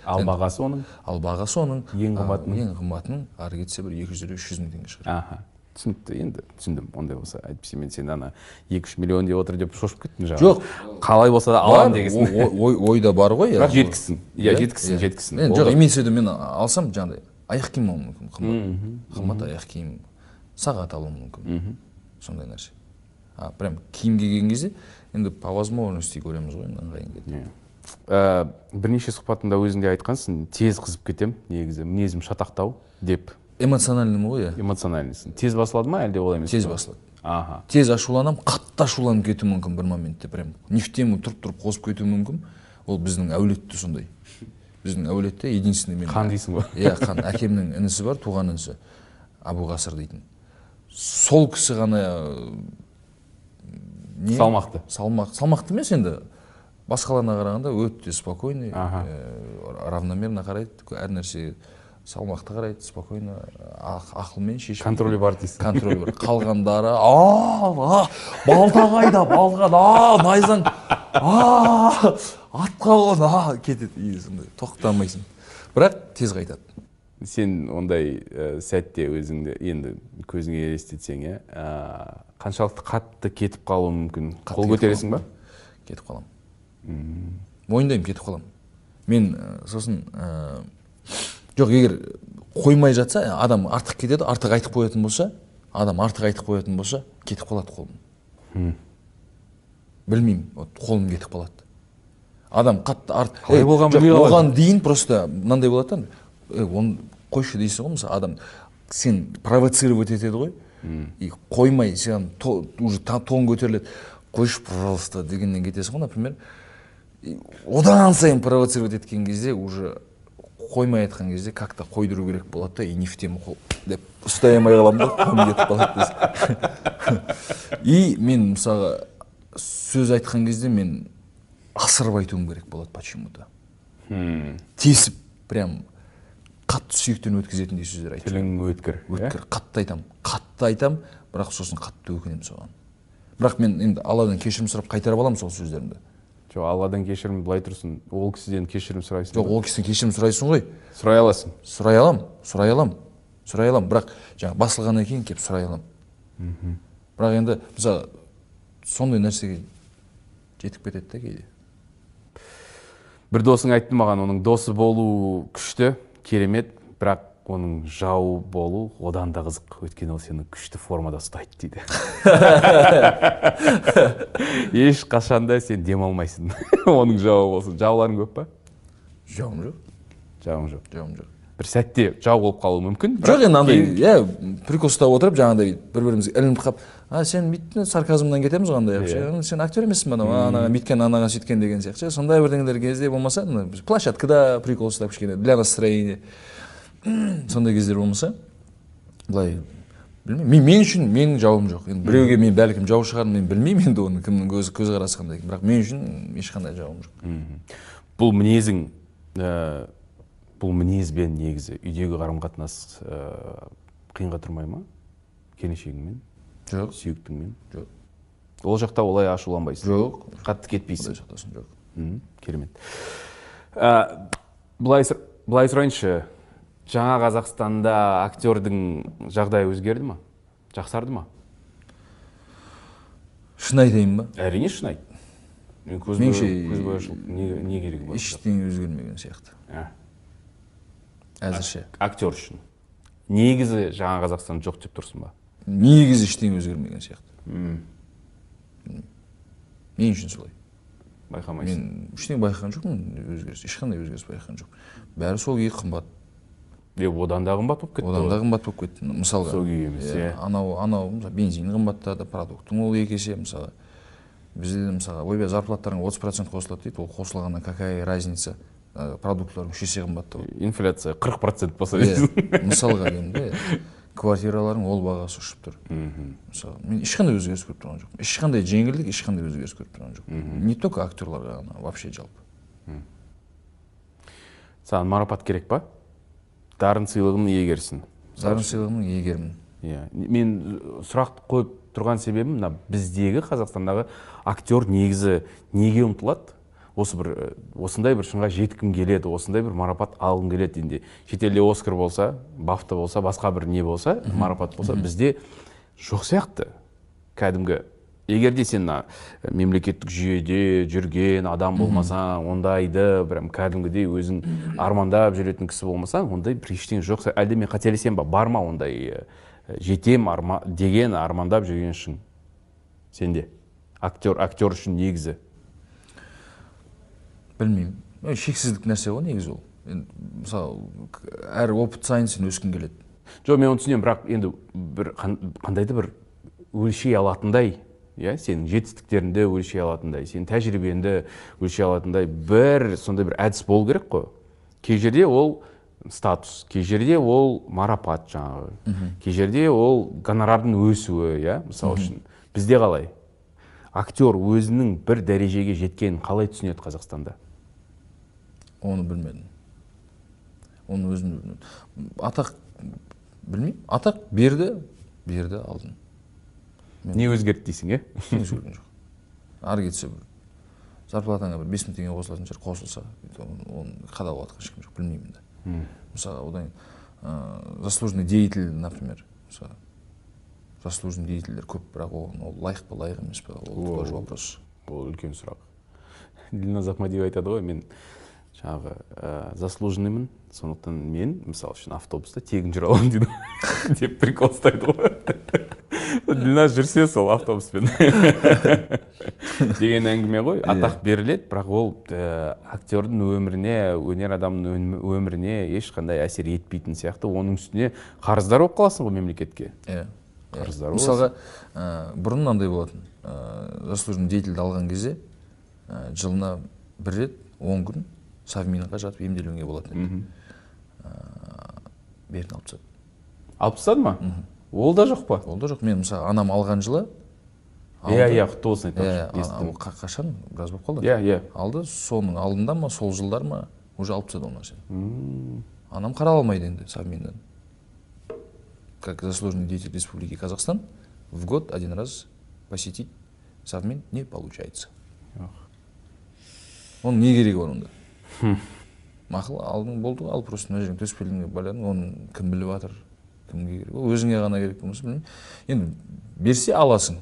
Ал бағасы оның? Ал бағасы оның Ең қымбатының? ең қымбатының ары кетсе бір екі жүз елу үш жүз мың теңге шығар. Аха. түсінікті. Енді түсіндім. Ондай болса әйтпесе мен сен ана екі үш миллион деп отыр деп шошып кеттім жаңағы. Жоқ. қалай болса да аламын дегенсің ой- ойда бар ғой бірақ иә. жеткізсін. Иә Иә, жеткізсін иә. жеткізсін. Жоқ имеется в виду мен алсам жаңағыдай аяқ киім алуым мүмкін қымбат. Қымбат аяқ киім сағат алуым мүмкін. Сондай нәрсе. А прям киім киген кезде енді по возможности көреміз ғой енді ыңғайын Иә. Ә, бірнеше сұхбатыңда өзің де айтқансың тез қызып кетем негізі мінезім шатақтау деп. Эмоциональныймын ғой иә? Эмоциональныйсың тез басылады ма әлде олай емес тез басылады. Аха. Тез ашуланамын қатты ашуланып кетуім мүмкін бір моментте прям. Не в тему тұрып тұрып қозып кетуім мүмкін. Ол біздің әулетте сондай. Біздің әулетте единственный мен қан дейсің ғой. Иә қан әкемнің інісі бар туған інісі. Абу ғасыр дейтін. Сол кісі ғана не? Салмақты. салмақ салмақты емес енді. Басқаларына қарағанда өте спокойный э, равномерно қарайды әр нәрсеге салмақты қарайды спокойно ақ- ақылмен шешім контролі бар дейсің контроль бар. Қалғандары а балта қайда балға а найзаң а атқа қон а кетеді и сондай тоқтамайсың. Бірақ тез қайтады. Сен ондай ә, сәтте өзіңді енді көзіңе елестетсең иә ә, қаншалықты қатты кетіп қалуы мүмкін. Қол көтересің ба? Кетіп қаламын. Мойындаймын кетіп қаламын. Мен ә, сосын ә, жоқ егер қоймай жатса адам артық кетеді артық айтып қоятын болса адам артық айтып қоятын болса кетіп қалады қолым. Білмеймін вот қолым кетіп қалады. Адам қатты арт Қалай жоқ, білмей қалады. оған дейін просто мынандай болады да «Ей, оны қойшы дейсің ғой мысалы адам сен провоцировать етеді ғой. И қоймай то- уже тон көтеріледі. Қойшы пожалуйста дегеннен кетесің ғой например. Одан сайын провоцировать еткен кезде уже қоймай айтқан кезде как то қойдыру керек болады да и не в тему қол деп ұстай алмай қаламын да қолым кетіп қалады и мен мысалға сөз айтқан кезде мен асырып айтуым керек болады почему то тесіп прям қатты сүйектен өткізетіндей сөздер айтамын тілің өткір иә? өткір. Қатты айтамын қатты айтамын бірақ сосын қатты өкінемін соған. Бірақ мен енді алладан кешірім сұрап қайтарып аламын сол сөздерімді. Жоқ алладан кешірім былай тұрсын. Ол кісіден кешірім сұрайсың жоқ ол кісіден кешірім сұрайсың ғой. Сұрай аласың. Сұрай аламын сұрай аламын сұрай аламын. Бірақ жаңағы басылғаннан кейін келіп сұрай аламын. Бірақ енді мысалы сондай нәрсеге жетіп кетеді да кейде. Бір досың айтты маған оның досы болу күшті. Керемет бірақ оның жауы болу одан да қызық. Өйткені ол сені күшті формада ұстайды дейді. Еш қашанда сен демалмайсың оның жауы болсын. Жауларың көп па? Жауым жоқ. Жауың жоқ. Жауым жоқ. бір сәтте жау болып қалуы мүмкін жоқ енді андай иә прикол ұстап отырып жаңағыдай бір бірімізге ілініп қалып а сен бүйтті сарказмнан кетеміз ғой андай Иә. сен актер емессің ба анау анаған бүйткен анаған сөйткен деген сияқты ше. Сондай бірдеңелер кезде болмаса площадкада прикол ұстап кішкене для настроения. Сондай кездер болмаса былай білмеймін. Мен, үшін менің жауым жоқ. Енді біреуге мен бәлкім жау шығармын мен білмеймін енді оны кімнің көз көзқарасы қандай екенін. Бірақ мен үшін ешқандай жауым жоқ. Бұл мінезің ә, бұл мінезбен негізі? Үйдегі қарым қатынас ә, қиынға тұрмай ма? Келіншегіңмен жоқ. Сүйіктіңмен жоқ. Ол жақта олай ашуланбайсың. Жоқ. Қатты кетпейсің. Сақтасын жоқ. Мгм, керемет. Ә, былай сұр- былай сұрайыншы. Жаңа қазақстанда актердің жағдайы өзгерді ма? Жақсарды ма? Шын айтайын ба? Әрине шын айт мен не, не керегі бар ештеңе өзгермеген сияқты. Ә, әзірше. Актер үшін. Негізі жаңа қазақстан жоқ деп тұрсың ба? Негізі ештеңе өзгермеген сияқты. Мен үшін солай. Байқамайсың. Мен ештеңе байқаған жоқпын өзгеріс ешқандай өзгеріс байқаған жоқпын. Бәрі сол күйі қымбат. Е одан да қымбат болып кетті одан да қымбат болып кетті. Мысалға Сол күйі емес, иә. анау анау мысалы бензин қымбаттады продуктың ол екі есе мысалы. Бізде мысалға ойбай зарплаталарыңа отыз процент қосылады дейді ол қосылғаннан какая разница? Продуктылардың үш есе қымбаттау инфляция қырық процент болса иә дейсің. мысалға деймін да квартиралардың ол бағасы ұшып тұр. Мысалы мен ешқандай өзгеріс көріп тұрған жоқпын. Ешқандай жеңілдік ешқандай өзгеріс көріп тұрған жоқпын. Не только актерларға ғана вообще жалпы. Саған марапат керек па? Дарын сыйлығының иегерісің дарын сыйлығының иегерімін. Иә. Мен сұрақ қойып тұрған себебім мына біздегі қазақстандағы актер негізі неге ұмтылады? Осы бір э, осындай бір шыңға жеткім келеді осындай бір марапат алғым келеді енді шетелде оскар болса бафта болса басқа бір не болса марапат болса бізде жоқ сияқты. Кәдімгі егер де сен мына мемлекеттік жүйеде жүрген адам болмасаң ондайды прям кәдімгідей өзің армандап жүретін кісі болмасаң ондай бір ештеңе жоқ. Әлде мен қателесемін ба? Бар ма ондай э, жетем арма, деген армандап жүрген шың сенде? Актер актер үшін негізі. Білмеймін. Шексіздік нәрсе ғой негізі ол. Енді мысалы әр опыт сайын сен өскің келеді. Жоқ мен оны түсінемін бірақ енді бір қан- қандай да бір өлшей алатындай иә сенің жетістіктеріңді өлшей алатындай сенің тәжірибеңді өлшей алатындай бір сондай бір әдіс болу керек қой. Кей жерде ол статус кей жерде ол марапат жаңағы. Кей жерде ол гонорардың өсуі иә мысалы үшін. Бізде қалай? Актер өзінің бір дәрежеге жеткенін қалай түсінеді қазақстанда? Оны білмедім. Оны өзім білмедім. Атақ білмеймін. Атақ берді берді алдым не өзгерді дейсің иә ештеңе өзгерген жоқ. Ары кетсе бір зарплатаңа бір бес мың теңге қосылатын шығар қосылса оны қадағалап жатқан ешкім жоқ білмеймін да мысалы одан ыыы заслуженный деятель например мысалы заслуженный деятельдер көп бірақ оған ол лайық па лайық емес па ол тоже вопрос. ол үлкен сұрақ. Дильназ ахмадиева айтады ғой мен жаңағы ә, заслуженныймын сондықтан мен мысалы үшін автобуста тегін жүре аламын дейді деп прикол ұстайды ғой. Дильназ жүрсе сол автобуспен деген әңгіме ғой. Атақ беріледі бірақ ол ә, актердің өміріне өнер адамының өміріне ешқандай әсер етпейтін сияқты. Оның үстіне қарыздар болып қаласың ғой мемлекетке. Иә. Қарыздар мысалға ә, бұрын мынандай болатын. Ә, заслуженный деятельді алған кезде ә, жылына бір рет он күн совминға жатып емделуіңе болатын еді. Бәрін алып тастады. Алып тастады ма? Ол да жоқ па? Ол да жоқ. Мен мысалы анам алған жылы иә иә құтты болсын иә айтпақшы қа- қашан? Біраз болып қалды. Иә иә. Алды. Соның алдында ма сол жылдар ма уже алып тастады ол нәрсені анам қарала алмайды енді совминнен как заслуженный деятель республики казахстан в год один раз посетить совмин не получается. Оның не керегі бар онда мақұл алдың болды ғой ал просто мына жерің төсбелгіңе байладың оны кім біліп жатыр кімге керек? Ол өзіңе ғана керек болмаса білмеймін. Енді берсе аласың.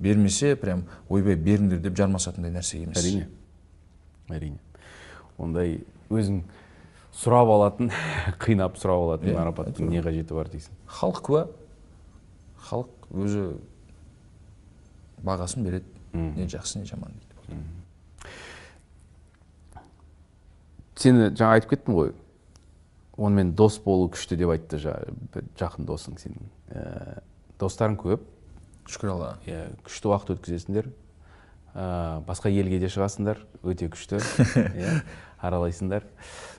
Бермесе прям ойбай беріңдер деп жармасатындай нәрсе емес. әрине. әрине. ондай өзің сұрап алатын қинап сұрап алатын Иә, марапаттың не қажеті бар дейсің? Халық куә. Халық өзі бағасын береді. Не жақсы не жаман дейді. Сені жаңа айтып кеттім ғой. Онымен дос болу күшті деп айтты жақын досың сенің. Ә, достарың көп. Шүкір аллаға. Иә күшті уақыт өткізесіңдер. Ә, басқа елге де шығасыңдар. Өте күшті. Иә аралайсыңдар.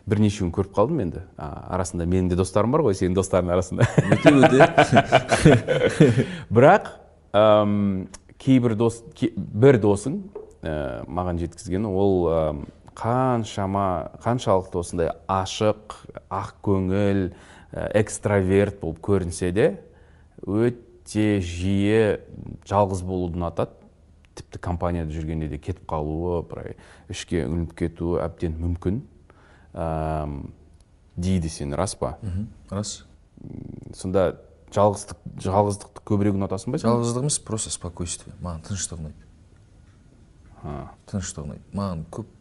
Бірнешеуін көріп қалдым енді. А, арасында менің де достарым бар ғой сенің достарыңның арасында. Өте өте. Бірақ кейбір дос ке- бір досың ә, маған жеткізген ол қаншама қаншалықты осындай ашық ақкөңіл ә, экстраверт болып көрінсе де өте жиі жалғыз болуды ұнатады тіпті компанияда жүргенде де кетіп қалуы бір ішке үңіліп кетуі әбден мүмкін. Ам, дейді сен рас па? Рас. Сонда жалғыздық жалғыздықты көбірек ұнатасың ба жалғыздық емес просто спокойствие. Маған тыныштық ұнайды тыныштық ұнайды маған көп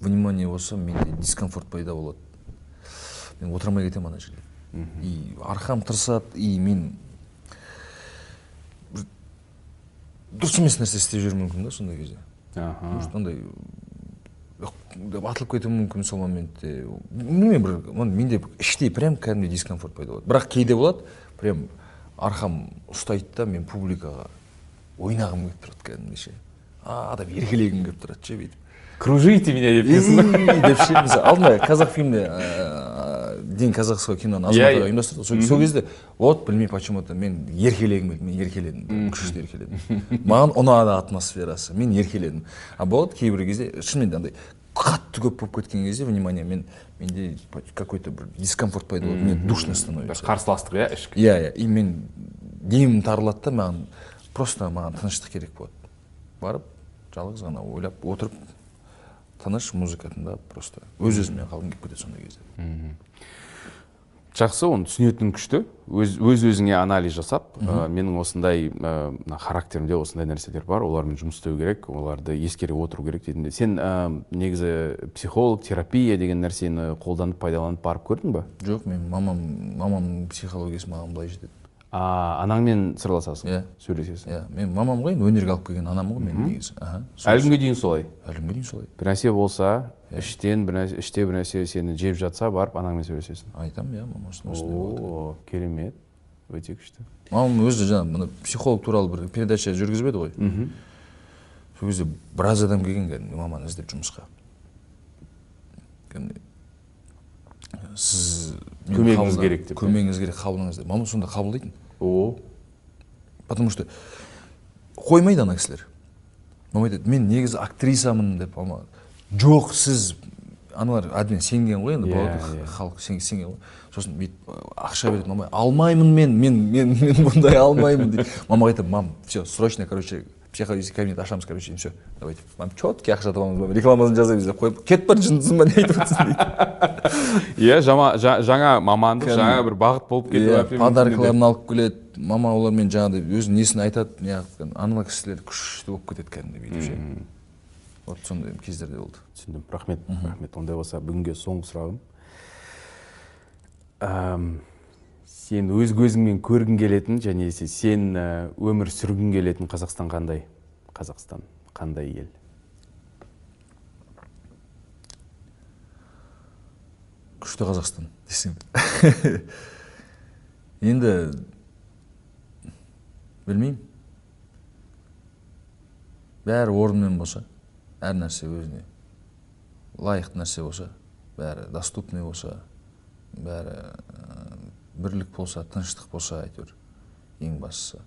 внимание болса менде дискомфорт пайда болады. Мен отыра алмай кетемін ана жерде и арқам тырысады и мен бір дұрыс емес нәрсе істеп жіберуім мүмкін да сондай кезде. Может андай атылып кетуім мүмкін сол моментте. Білмеймін бір менде іштей прям кәдімгідей дискомфорт пайда болады. Бірақ кейде болады прям арқам ұстайды да мен публикаға ойнағым келіп тұрады кәдімгідей ше. А деп еркелегім келіп тұрады ше бүйтіп. Кружите меня деп? «Ей!» деп ше алдында қазақ фильмде ә, день казахского киноны азамат иә. ұйымдастырды сол сол кезде вот білмей почему то мен еркелегім келді мен еркеледім күшті еркеледім маған ұнады атмосферасы мен еркеледім а болады кейбір кезде шынымен де андай қатты көп болып кеткен кезде внимание мен менде какой то бір дискомфорт пайда болады мне душно бір становится қарсыластық иә ішкі иә иә и мен демім тарылады да маған просто маған тыныштық керек болады барып жалғыз ғана ойлап отырып тыныш музыка тыңдап просто өз өзіме қалғым келіп кетеді сондай кезде. Жақсы оны түсінетінің күшті. Өз өз өзіңе анализ жасап ә, менің осындай ә, мына характерімде осындай нәрселер бар олармен жұмыс істеу керек оларды ескере отыру керек дедім де. Сен ә, негізі психолог терапия деген нәрсені қолданып пайдаланып барып көрдің ба жоқ мен мамам мамамның психологиясы маған былай жетеді. А анаңмен сырласасың Иә. сөйлесесің. Иә мен мамам ғой енді өнерге алып келген анам ғой мен негізі. Әлі күнге дейін солай? Әлі күнге дейін солай. Бір нәрсе болса іштен бір нәрсе іште бір нәрсе сені жеп жатса барып анаңмен сөйлесесің. Айтамын иә мама осындай керемет. Өте күшті. Мамам өзі жаңағы мына психолог туралы бір передача жүргізбеді ғой. Сол кезде біраз адам келген кәдімгі маманы іздеп жұмысқа. Кәдімгі сіз Көмегіңіз керек деп, көмегіңіз керек қабылдаңыз деп. Мама сонда қабылдайтын. О. Потому что қоймайды ана кісілер. Мама айтады мен негізі актрисамын деп мама. Жоқ сіз аналар әдемі сенген ғой енді Иә, болады иә. халық сен- сенген ғой. Сосын бүйтіп ақша береді. Мама алмаймын мен мен мен мен бұндай алмаймын дейді мамаға айтамын мам все срочно короче психологический кабинет ашамыз короче все давайте. Мам четкий ақша табамыз рекламасын жасаймыз деп қойып кетіп бара жындысың ба не айтып отырсың дейді иә жаңа мамандық жаңа бір бағыт болып әбден мүмкін подаркаларын алып келеді. Мама олармен жаңағыдай өзінің несін айтады неғып ана кісілер күшті болып кетеді кәдімгідей бүйтіп ше. Вот сондай кездер де болды. Түсіндім. Рахмет. Рахмет. Ондай болса бүгінге соңғы сұрағым. Сен өз көзіңмен көргің келетін және се- сен ә, өмір сүргің келетін қазақстан қандай? Қазақстан қандай ел? Күшті қазақстан десең енді білмеймін. Бәрі орнымен болса әр нәрсе өзіне лайықты нәрсе болса бәрі доступный болса бәрі бірлік болса тыныштық болса әйтеуір ең бастысы.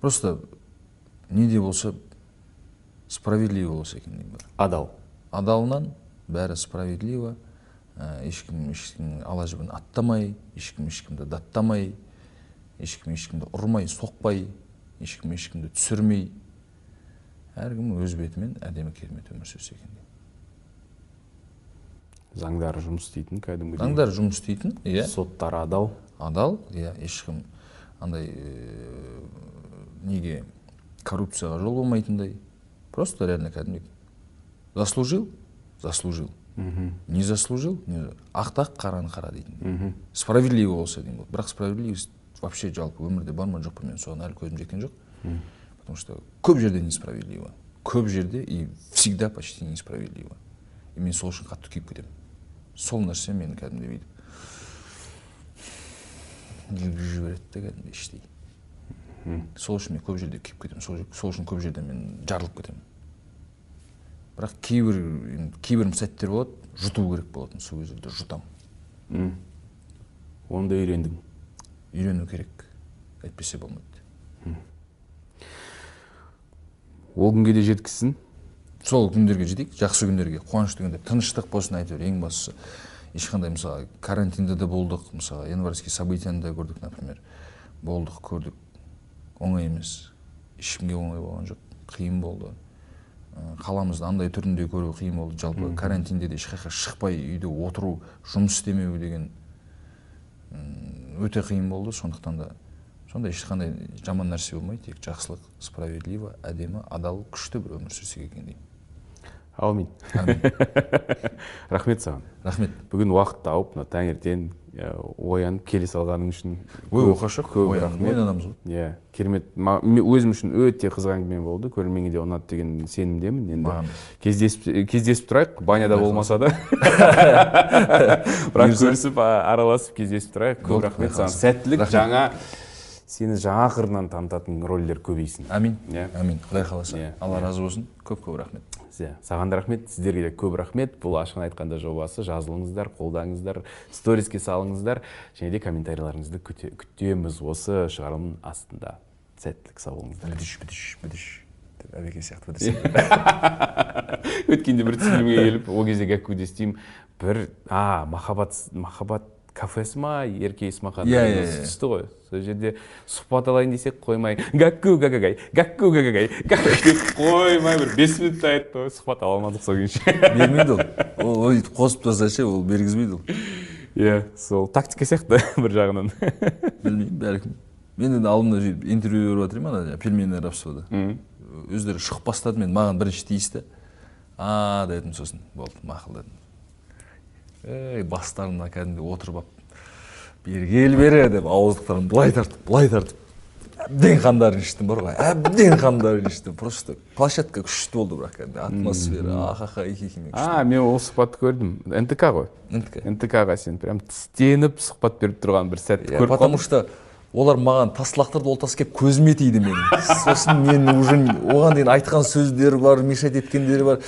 Просто неде болса справедливо болса екен деймін бір адал. Адалынан бәрі справедливо. Ә, ешкім ешкімнің ала жібін аттамай ешкім ешкімді даттамай ешкім ешкімді ұрмай соқпай ешкім ешкімді түсірмей. Әркім өз бетімен әдемі керемет өмір сүрсе екен деймін. заңдары жұмыс істейтін кәдімгідей? Заңдар жұмыс істейтін иә. Соттары адал. Адал. Иә ешкім андай ә, неге коррупцияға жол болмайтындай просто реально кәдімгідей заслужил заслужил. Не заслужил не ақтақ қараны қара дейтін. Справедливо болса деймін бірақ справедливость вообще жалпы өмірде бар ма жоқ па? Мен соған әлі көзім жеткен жоқ. Потому что көп жерде несправедливо. Көп жерде и всегда почти несправедливо. И мен сол үшін қатты күйіп кетемін. Сол нәрсе мені кәдімгідей бүйтіп жүргізіп жібереді да кәдімгідей іштей сол үшін мен көп жерде күйіп кетемін. Сол, сол үшін көп жерде мен жарылып кетемін. Бірақ кейбір кейбір сәттер болады жұту керек болатын. Сол кездерде жұтамын. Оны да үйрендің үйрену керек. Әйтпесе болмайды. Ол күнге де жеткізсін. Сол күндерге жетейік. Жақсы күндерге. Қуанышты күндер тыныштық болсын әйтеуір. Ең бастысы ешқандай мысалы карантинде де болдық мысалы январьский событияны да көрдік например. Болдық көрдік. Оңай емес. Ешкімге оңай болған жоқ. Қиын болды. Қаламызды андай түрінде көру қиын болды. Жалпы карантинде де ешқайда шықпай үйде отыру жұмыс істемеу деген өте қиын болды. Сондықтан да сондай ешқандай жаман нәрсе болмайды. Тек жақсылық справедливо әдемі адал күшті бір өмір сүрсек екен деймін. Әумин рахмет саған. Рахмет. Бүгін уақыт тауып мына таңертең иә, оянып келе салғаның үшін ой оқашы? көп рахмет. ойнанамыз ғой. Иә керемет. Өзім үшін өте қызық әңгіме болды. Көрерменге де ұнады деген сенімдемін. Енді кездесіп кездесіп тұрайық. Баняда болмаса да. Бірақ көрісіп араласып кездесіп тұрайық. Көп рахмет саған. Сәттілік жаңа сені жаңа қырынан танытатын рөлдер көбейсін. Әмин Иә. әмин құдай қаласа. Иә. алла разы болсын. Көп көп рахмет. Иә саған да рахмет сіздерге де көп рахмет. Бұл ашығын айтқанда жобасы жазылыңыздар қолдаңыздар сториске салыңыздар. Және де комментарийлеріңізді күте- күтеміз. Осы шығарылымның астында. Сәттілік сау болыңыздар. Бідіш бідіш деп әбеке сияқты өткенде бір түсірілімге келіп ол кезде гәккуде істеймін бір а махаббат махаббат кафесі ма ерке есмахан Иә, иә, иә. түсті ғой. Сол жерде сұхбат алайын десек қоймай гәкку гагагай гәкку гагагай деп қоймай бір бес минутта айтты ғой сұхбат ала алмадық сол күйінше. Бермейді ол. Ол өйтіп қосып тастаса ол бергізбейді ол. Иә сол тактика сияқты бір жағынан. Білмеймін бәлкім мен енді алдында сөйтіп интервью беріп жатыр едім ана жаңағы өздері шығып бастады мен маған бірінші тиісті. А дедім сосын болды мақұл дедім. Ей бастарына кәдімгідей отырып алып бері кел бері деп ауыздықтарын былай тартып былай тартып әбден қандарын іштім бар ғой әбден қандарын іштім просто площадка күшті болды бірақ кәдімгі атмосфера ахаха ихихи а мен ол сұхбатты көрдім. Нтк ғой. НТК. нтк-ға сен прям тістеніп сұхбат беріп тұрған бір сәтті Иә, көріп потому что олар маған тас лақтырды ол тас келіп көзіме тиді менің. Сосын мен уже оған дейін айтқан сөздері бар мешать еткендері бар.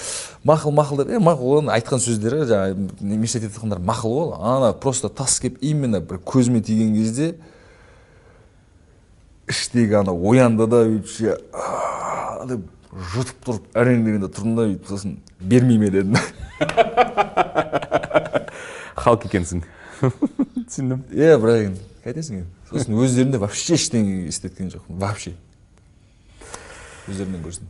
Мақұл мақұл деп е мақұл оның айтқан сөздері жаңағы мешать етіп жатқандары мақұл ғой. Ана просто тас келіп именно бір көзіме тиген кезде іштегі ана оянды да «А-а-а» деп жұтып тұрып әрең дегенде тұрдым да өйтіп сосын бермейме дедім. Халық екенсің. Түсіндім. Иә бірақ енді қайтесің енді. Сосын өздерінде вообще ештеңе істеткен жоқпын вообще. Өздерінен көрсін.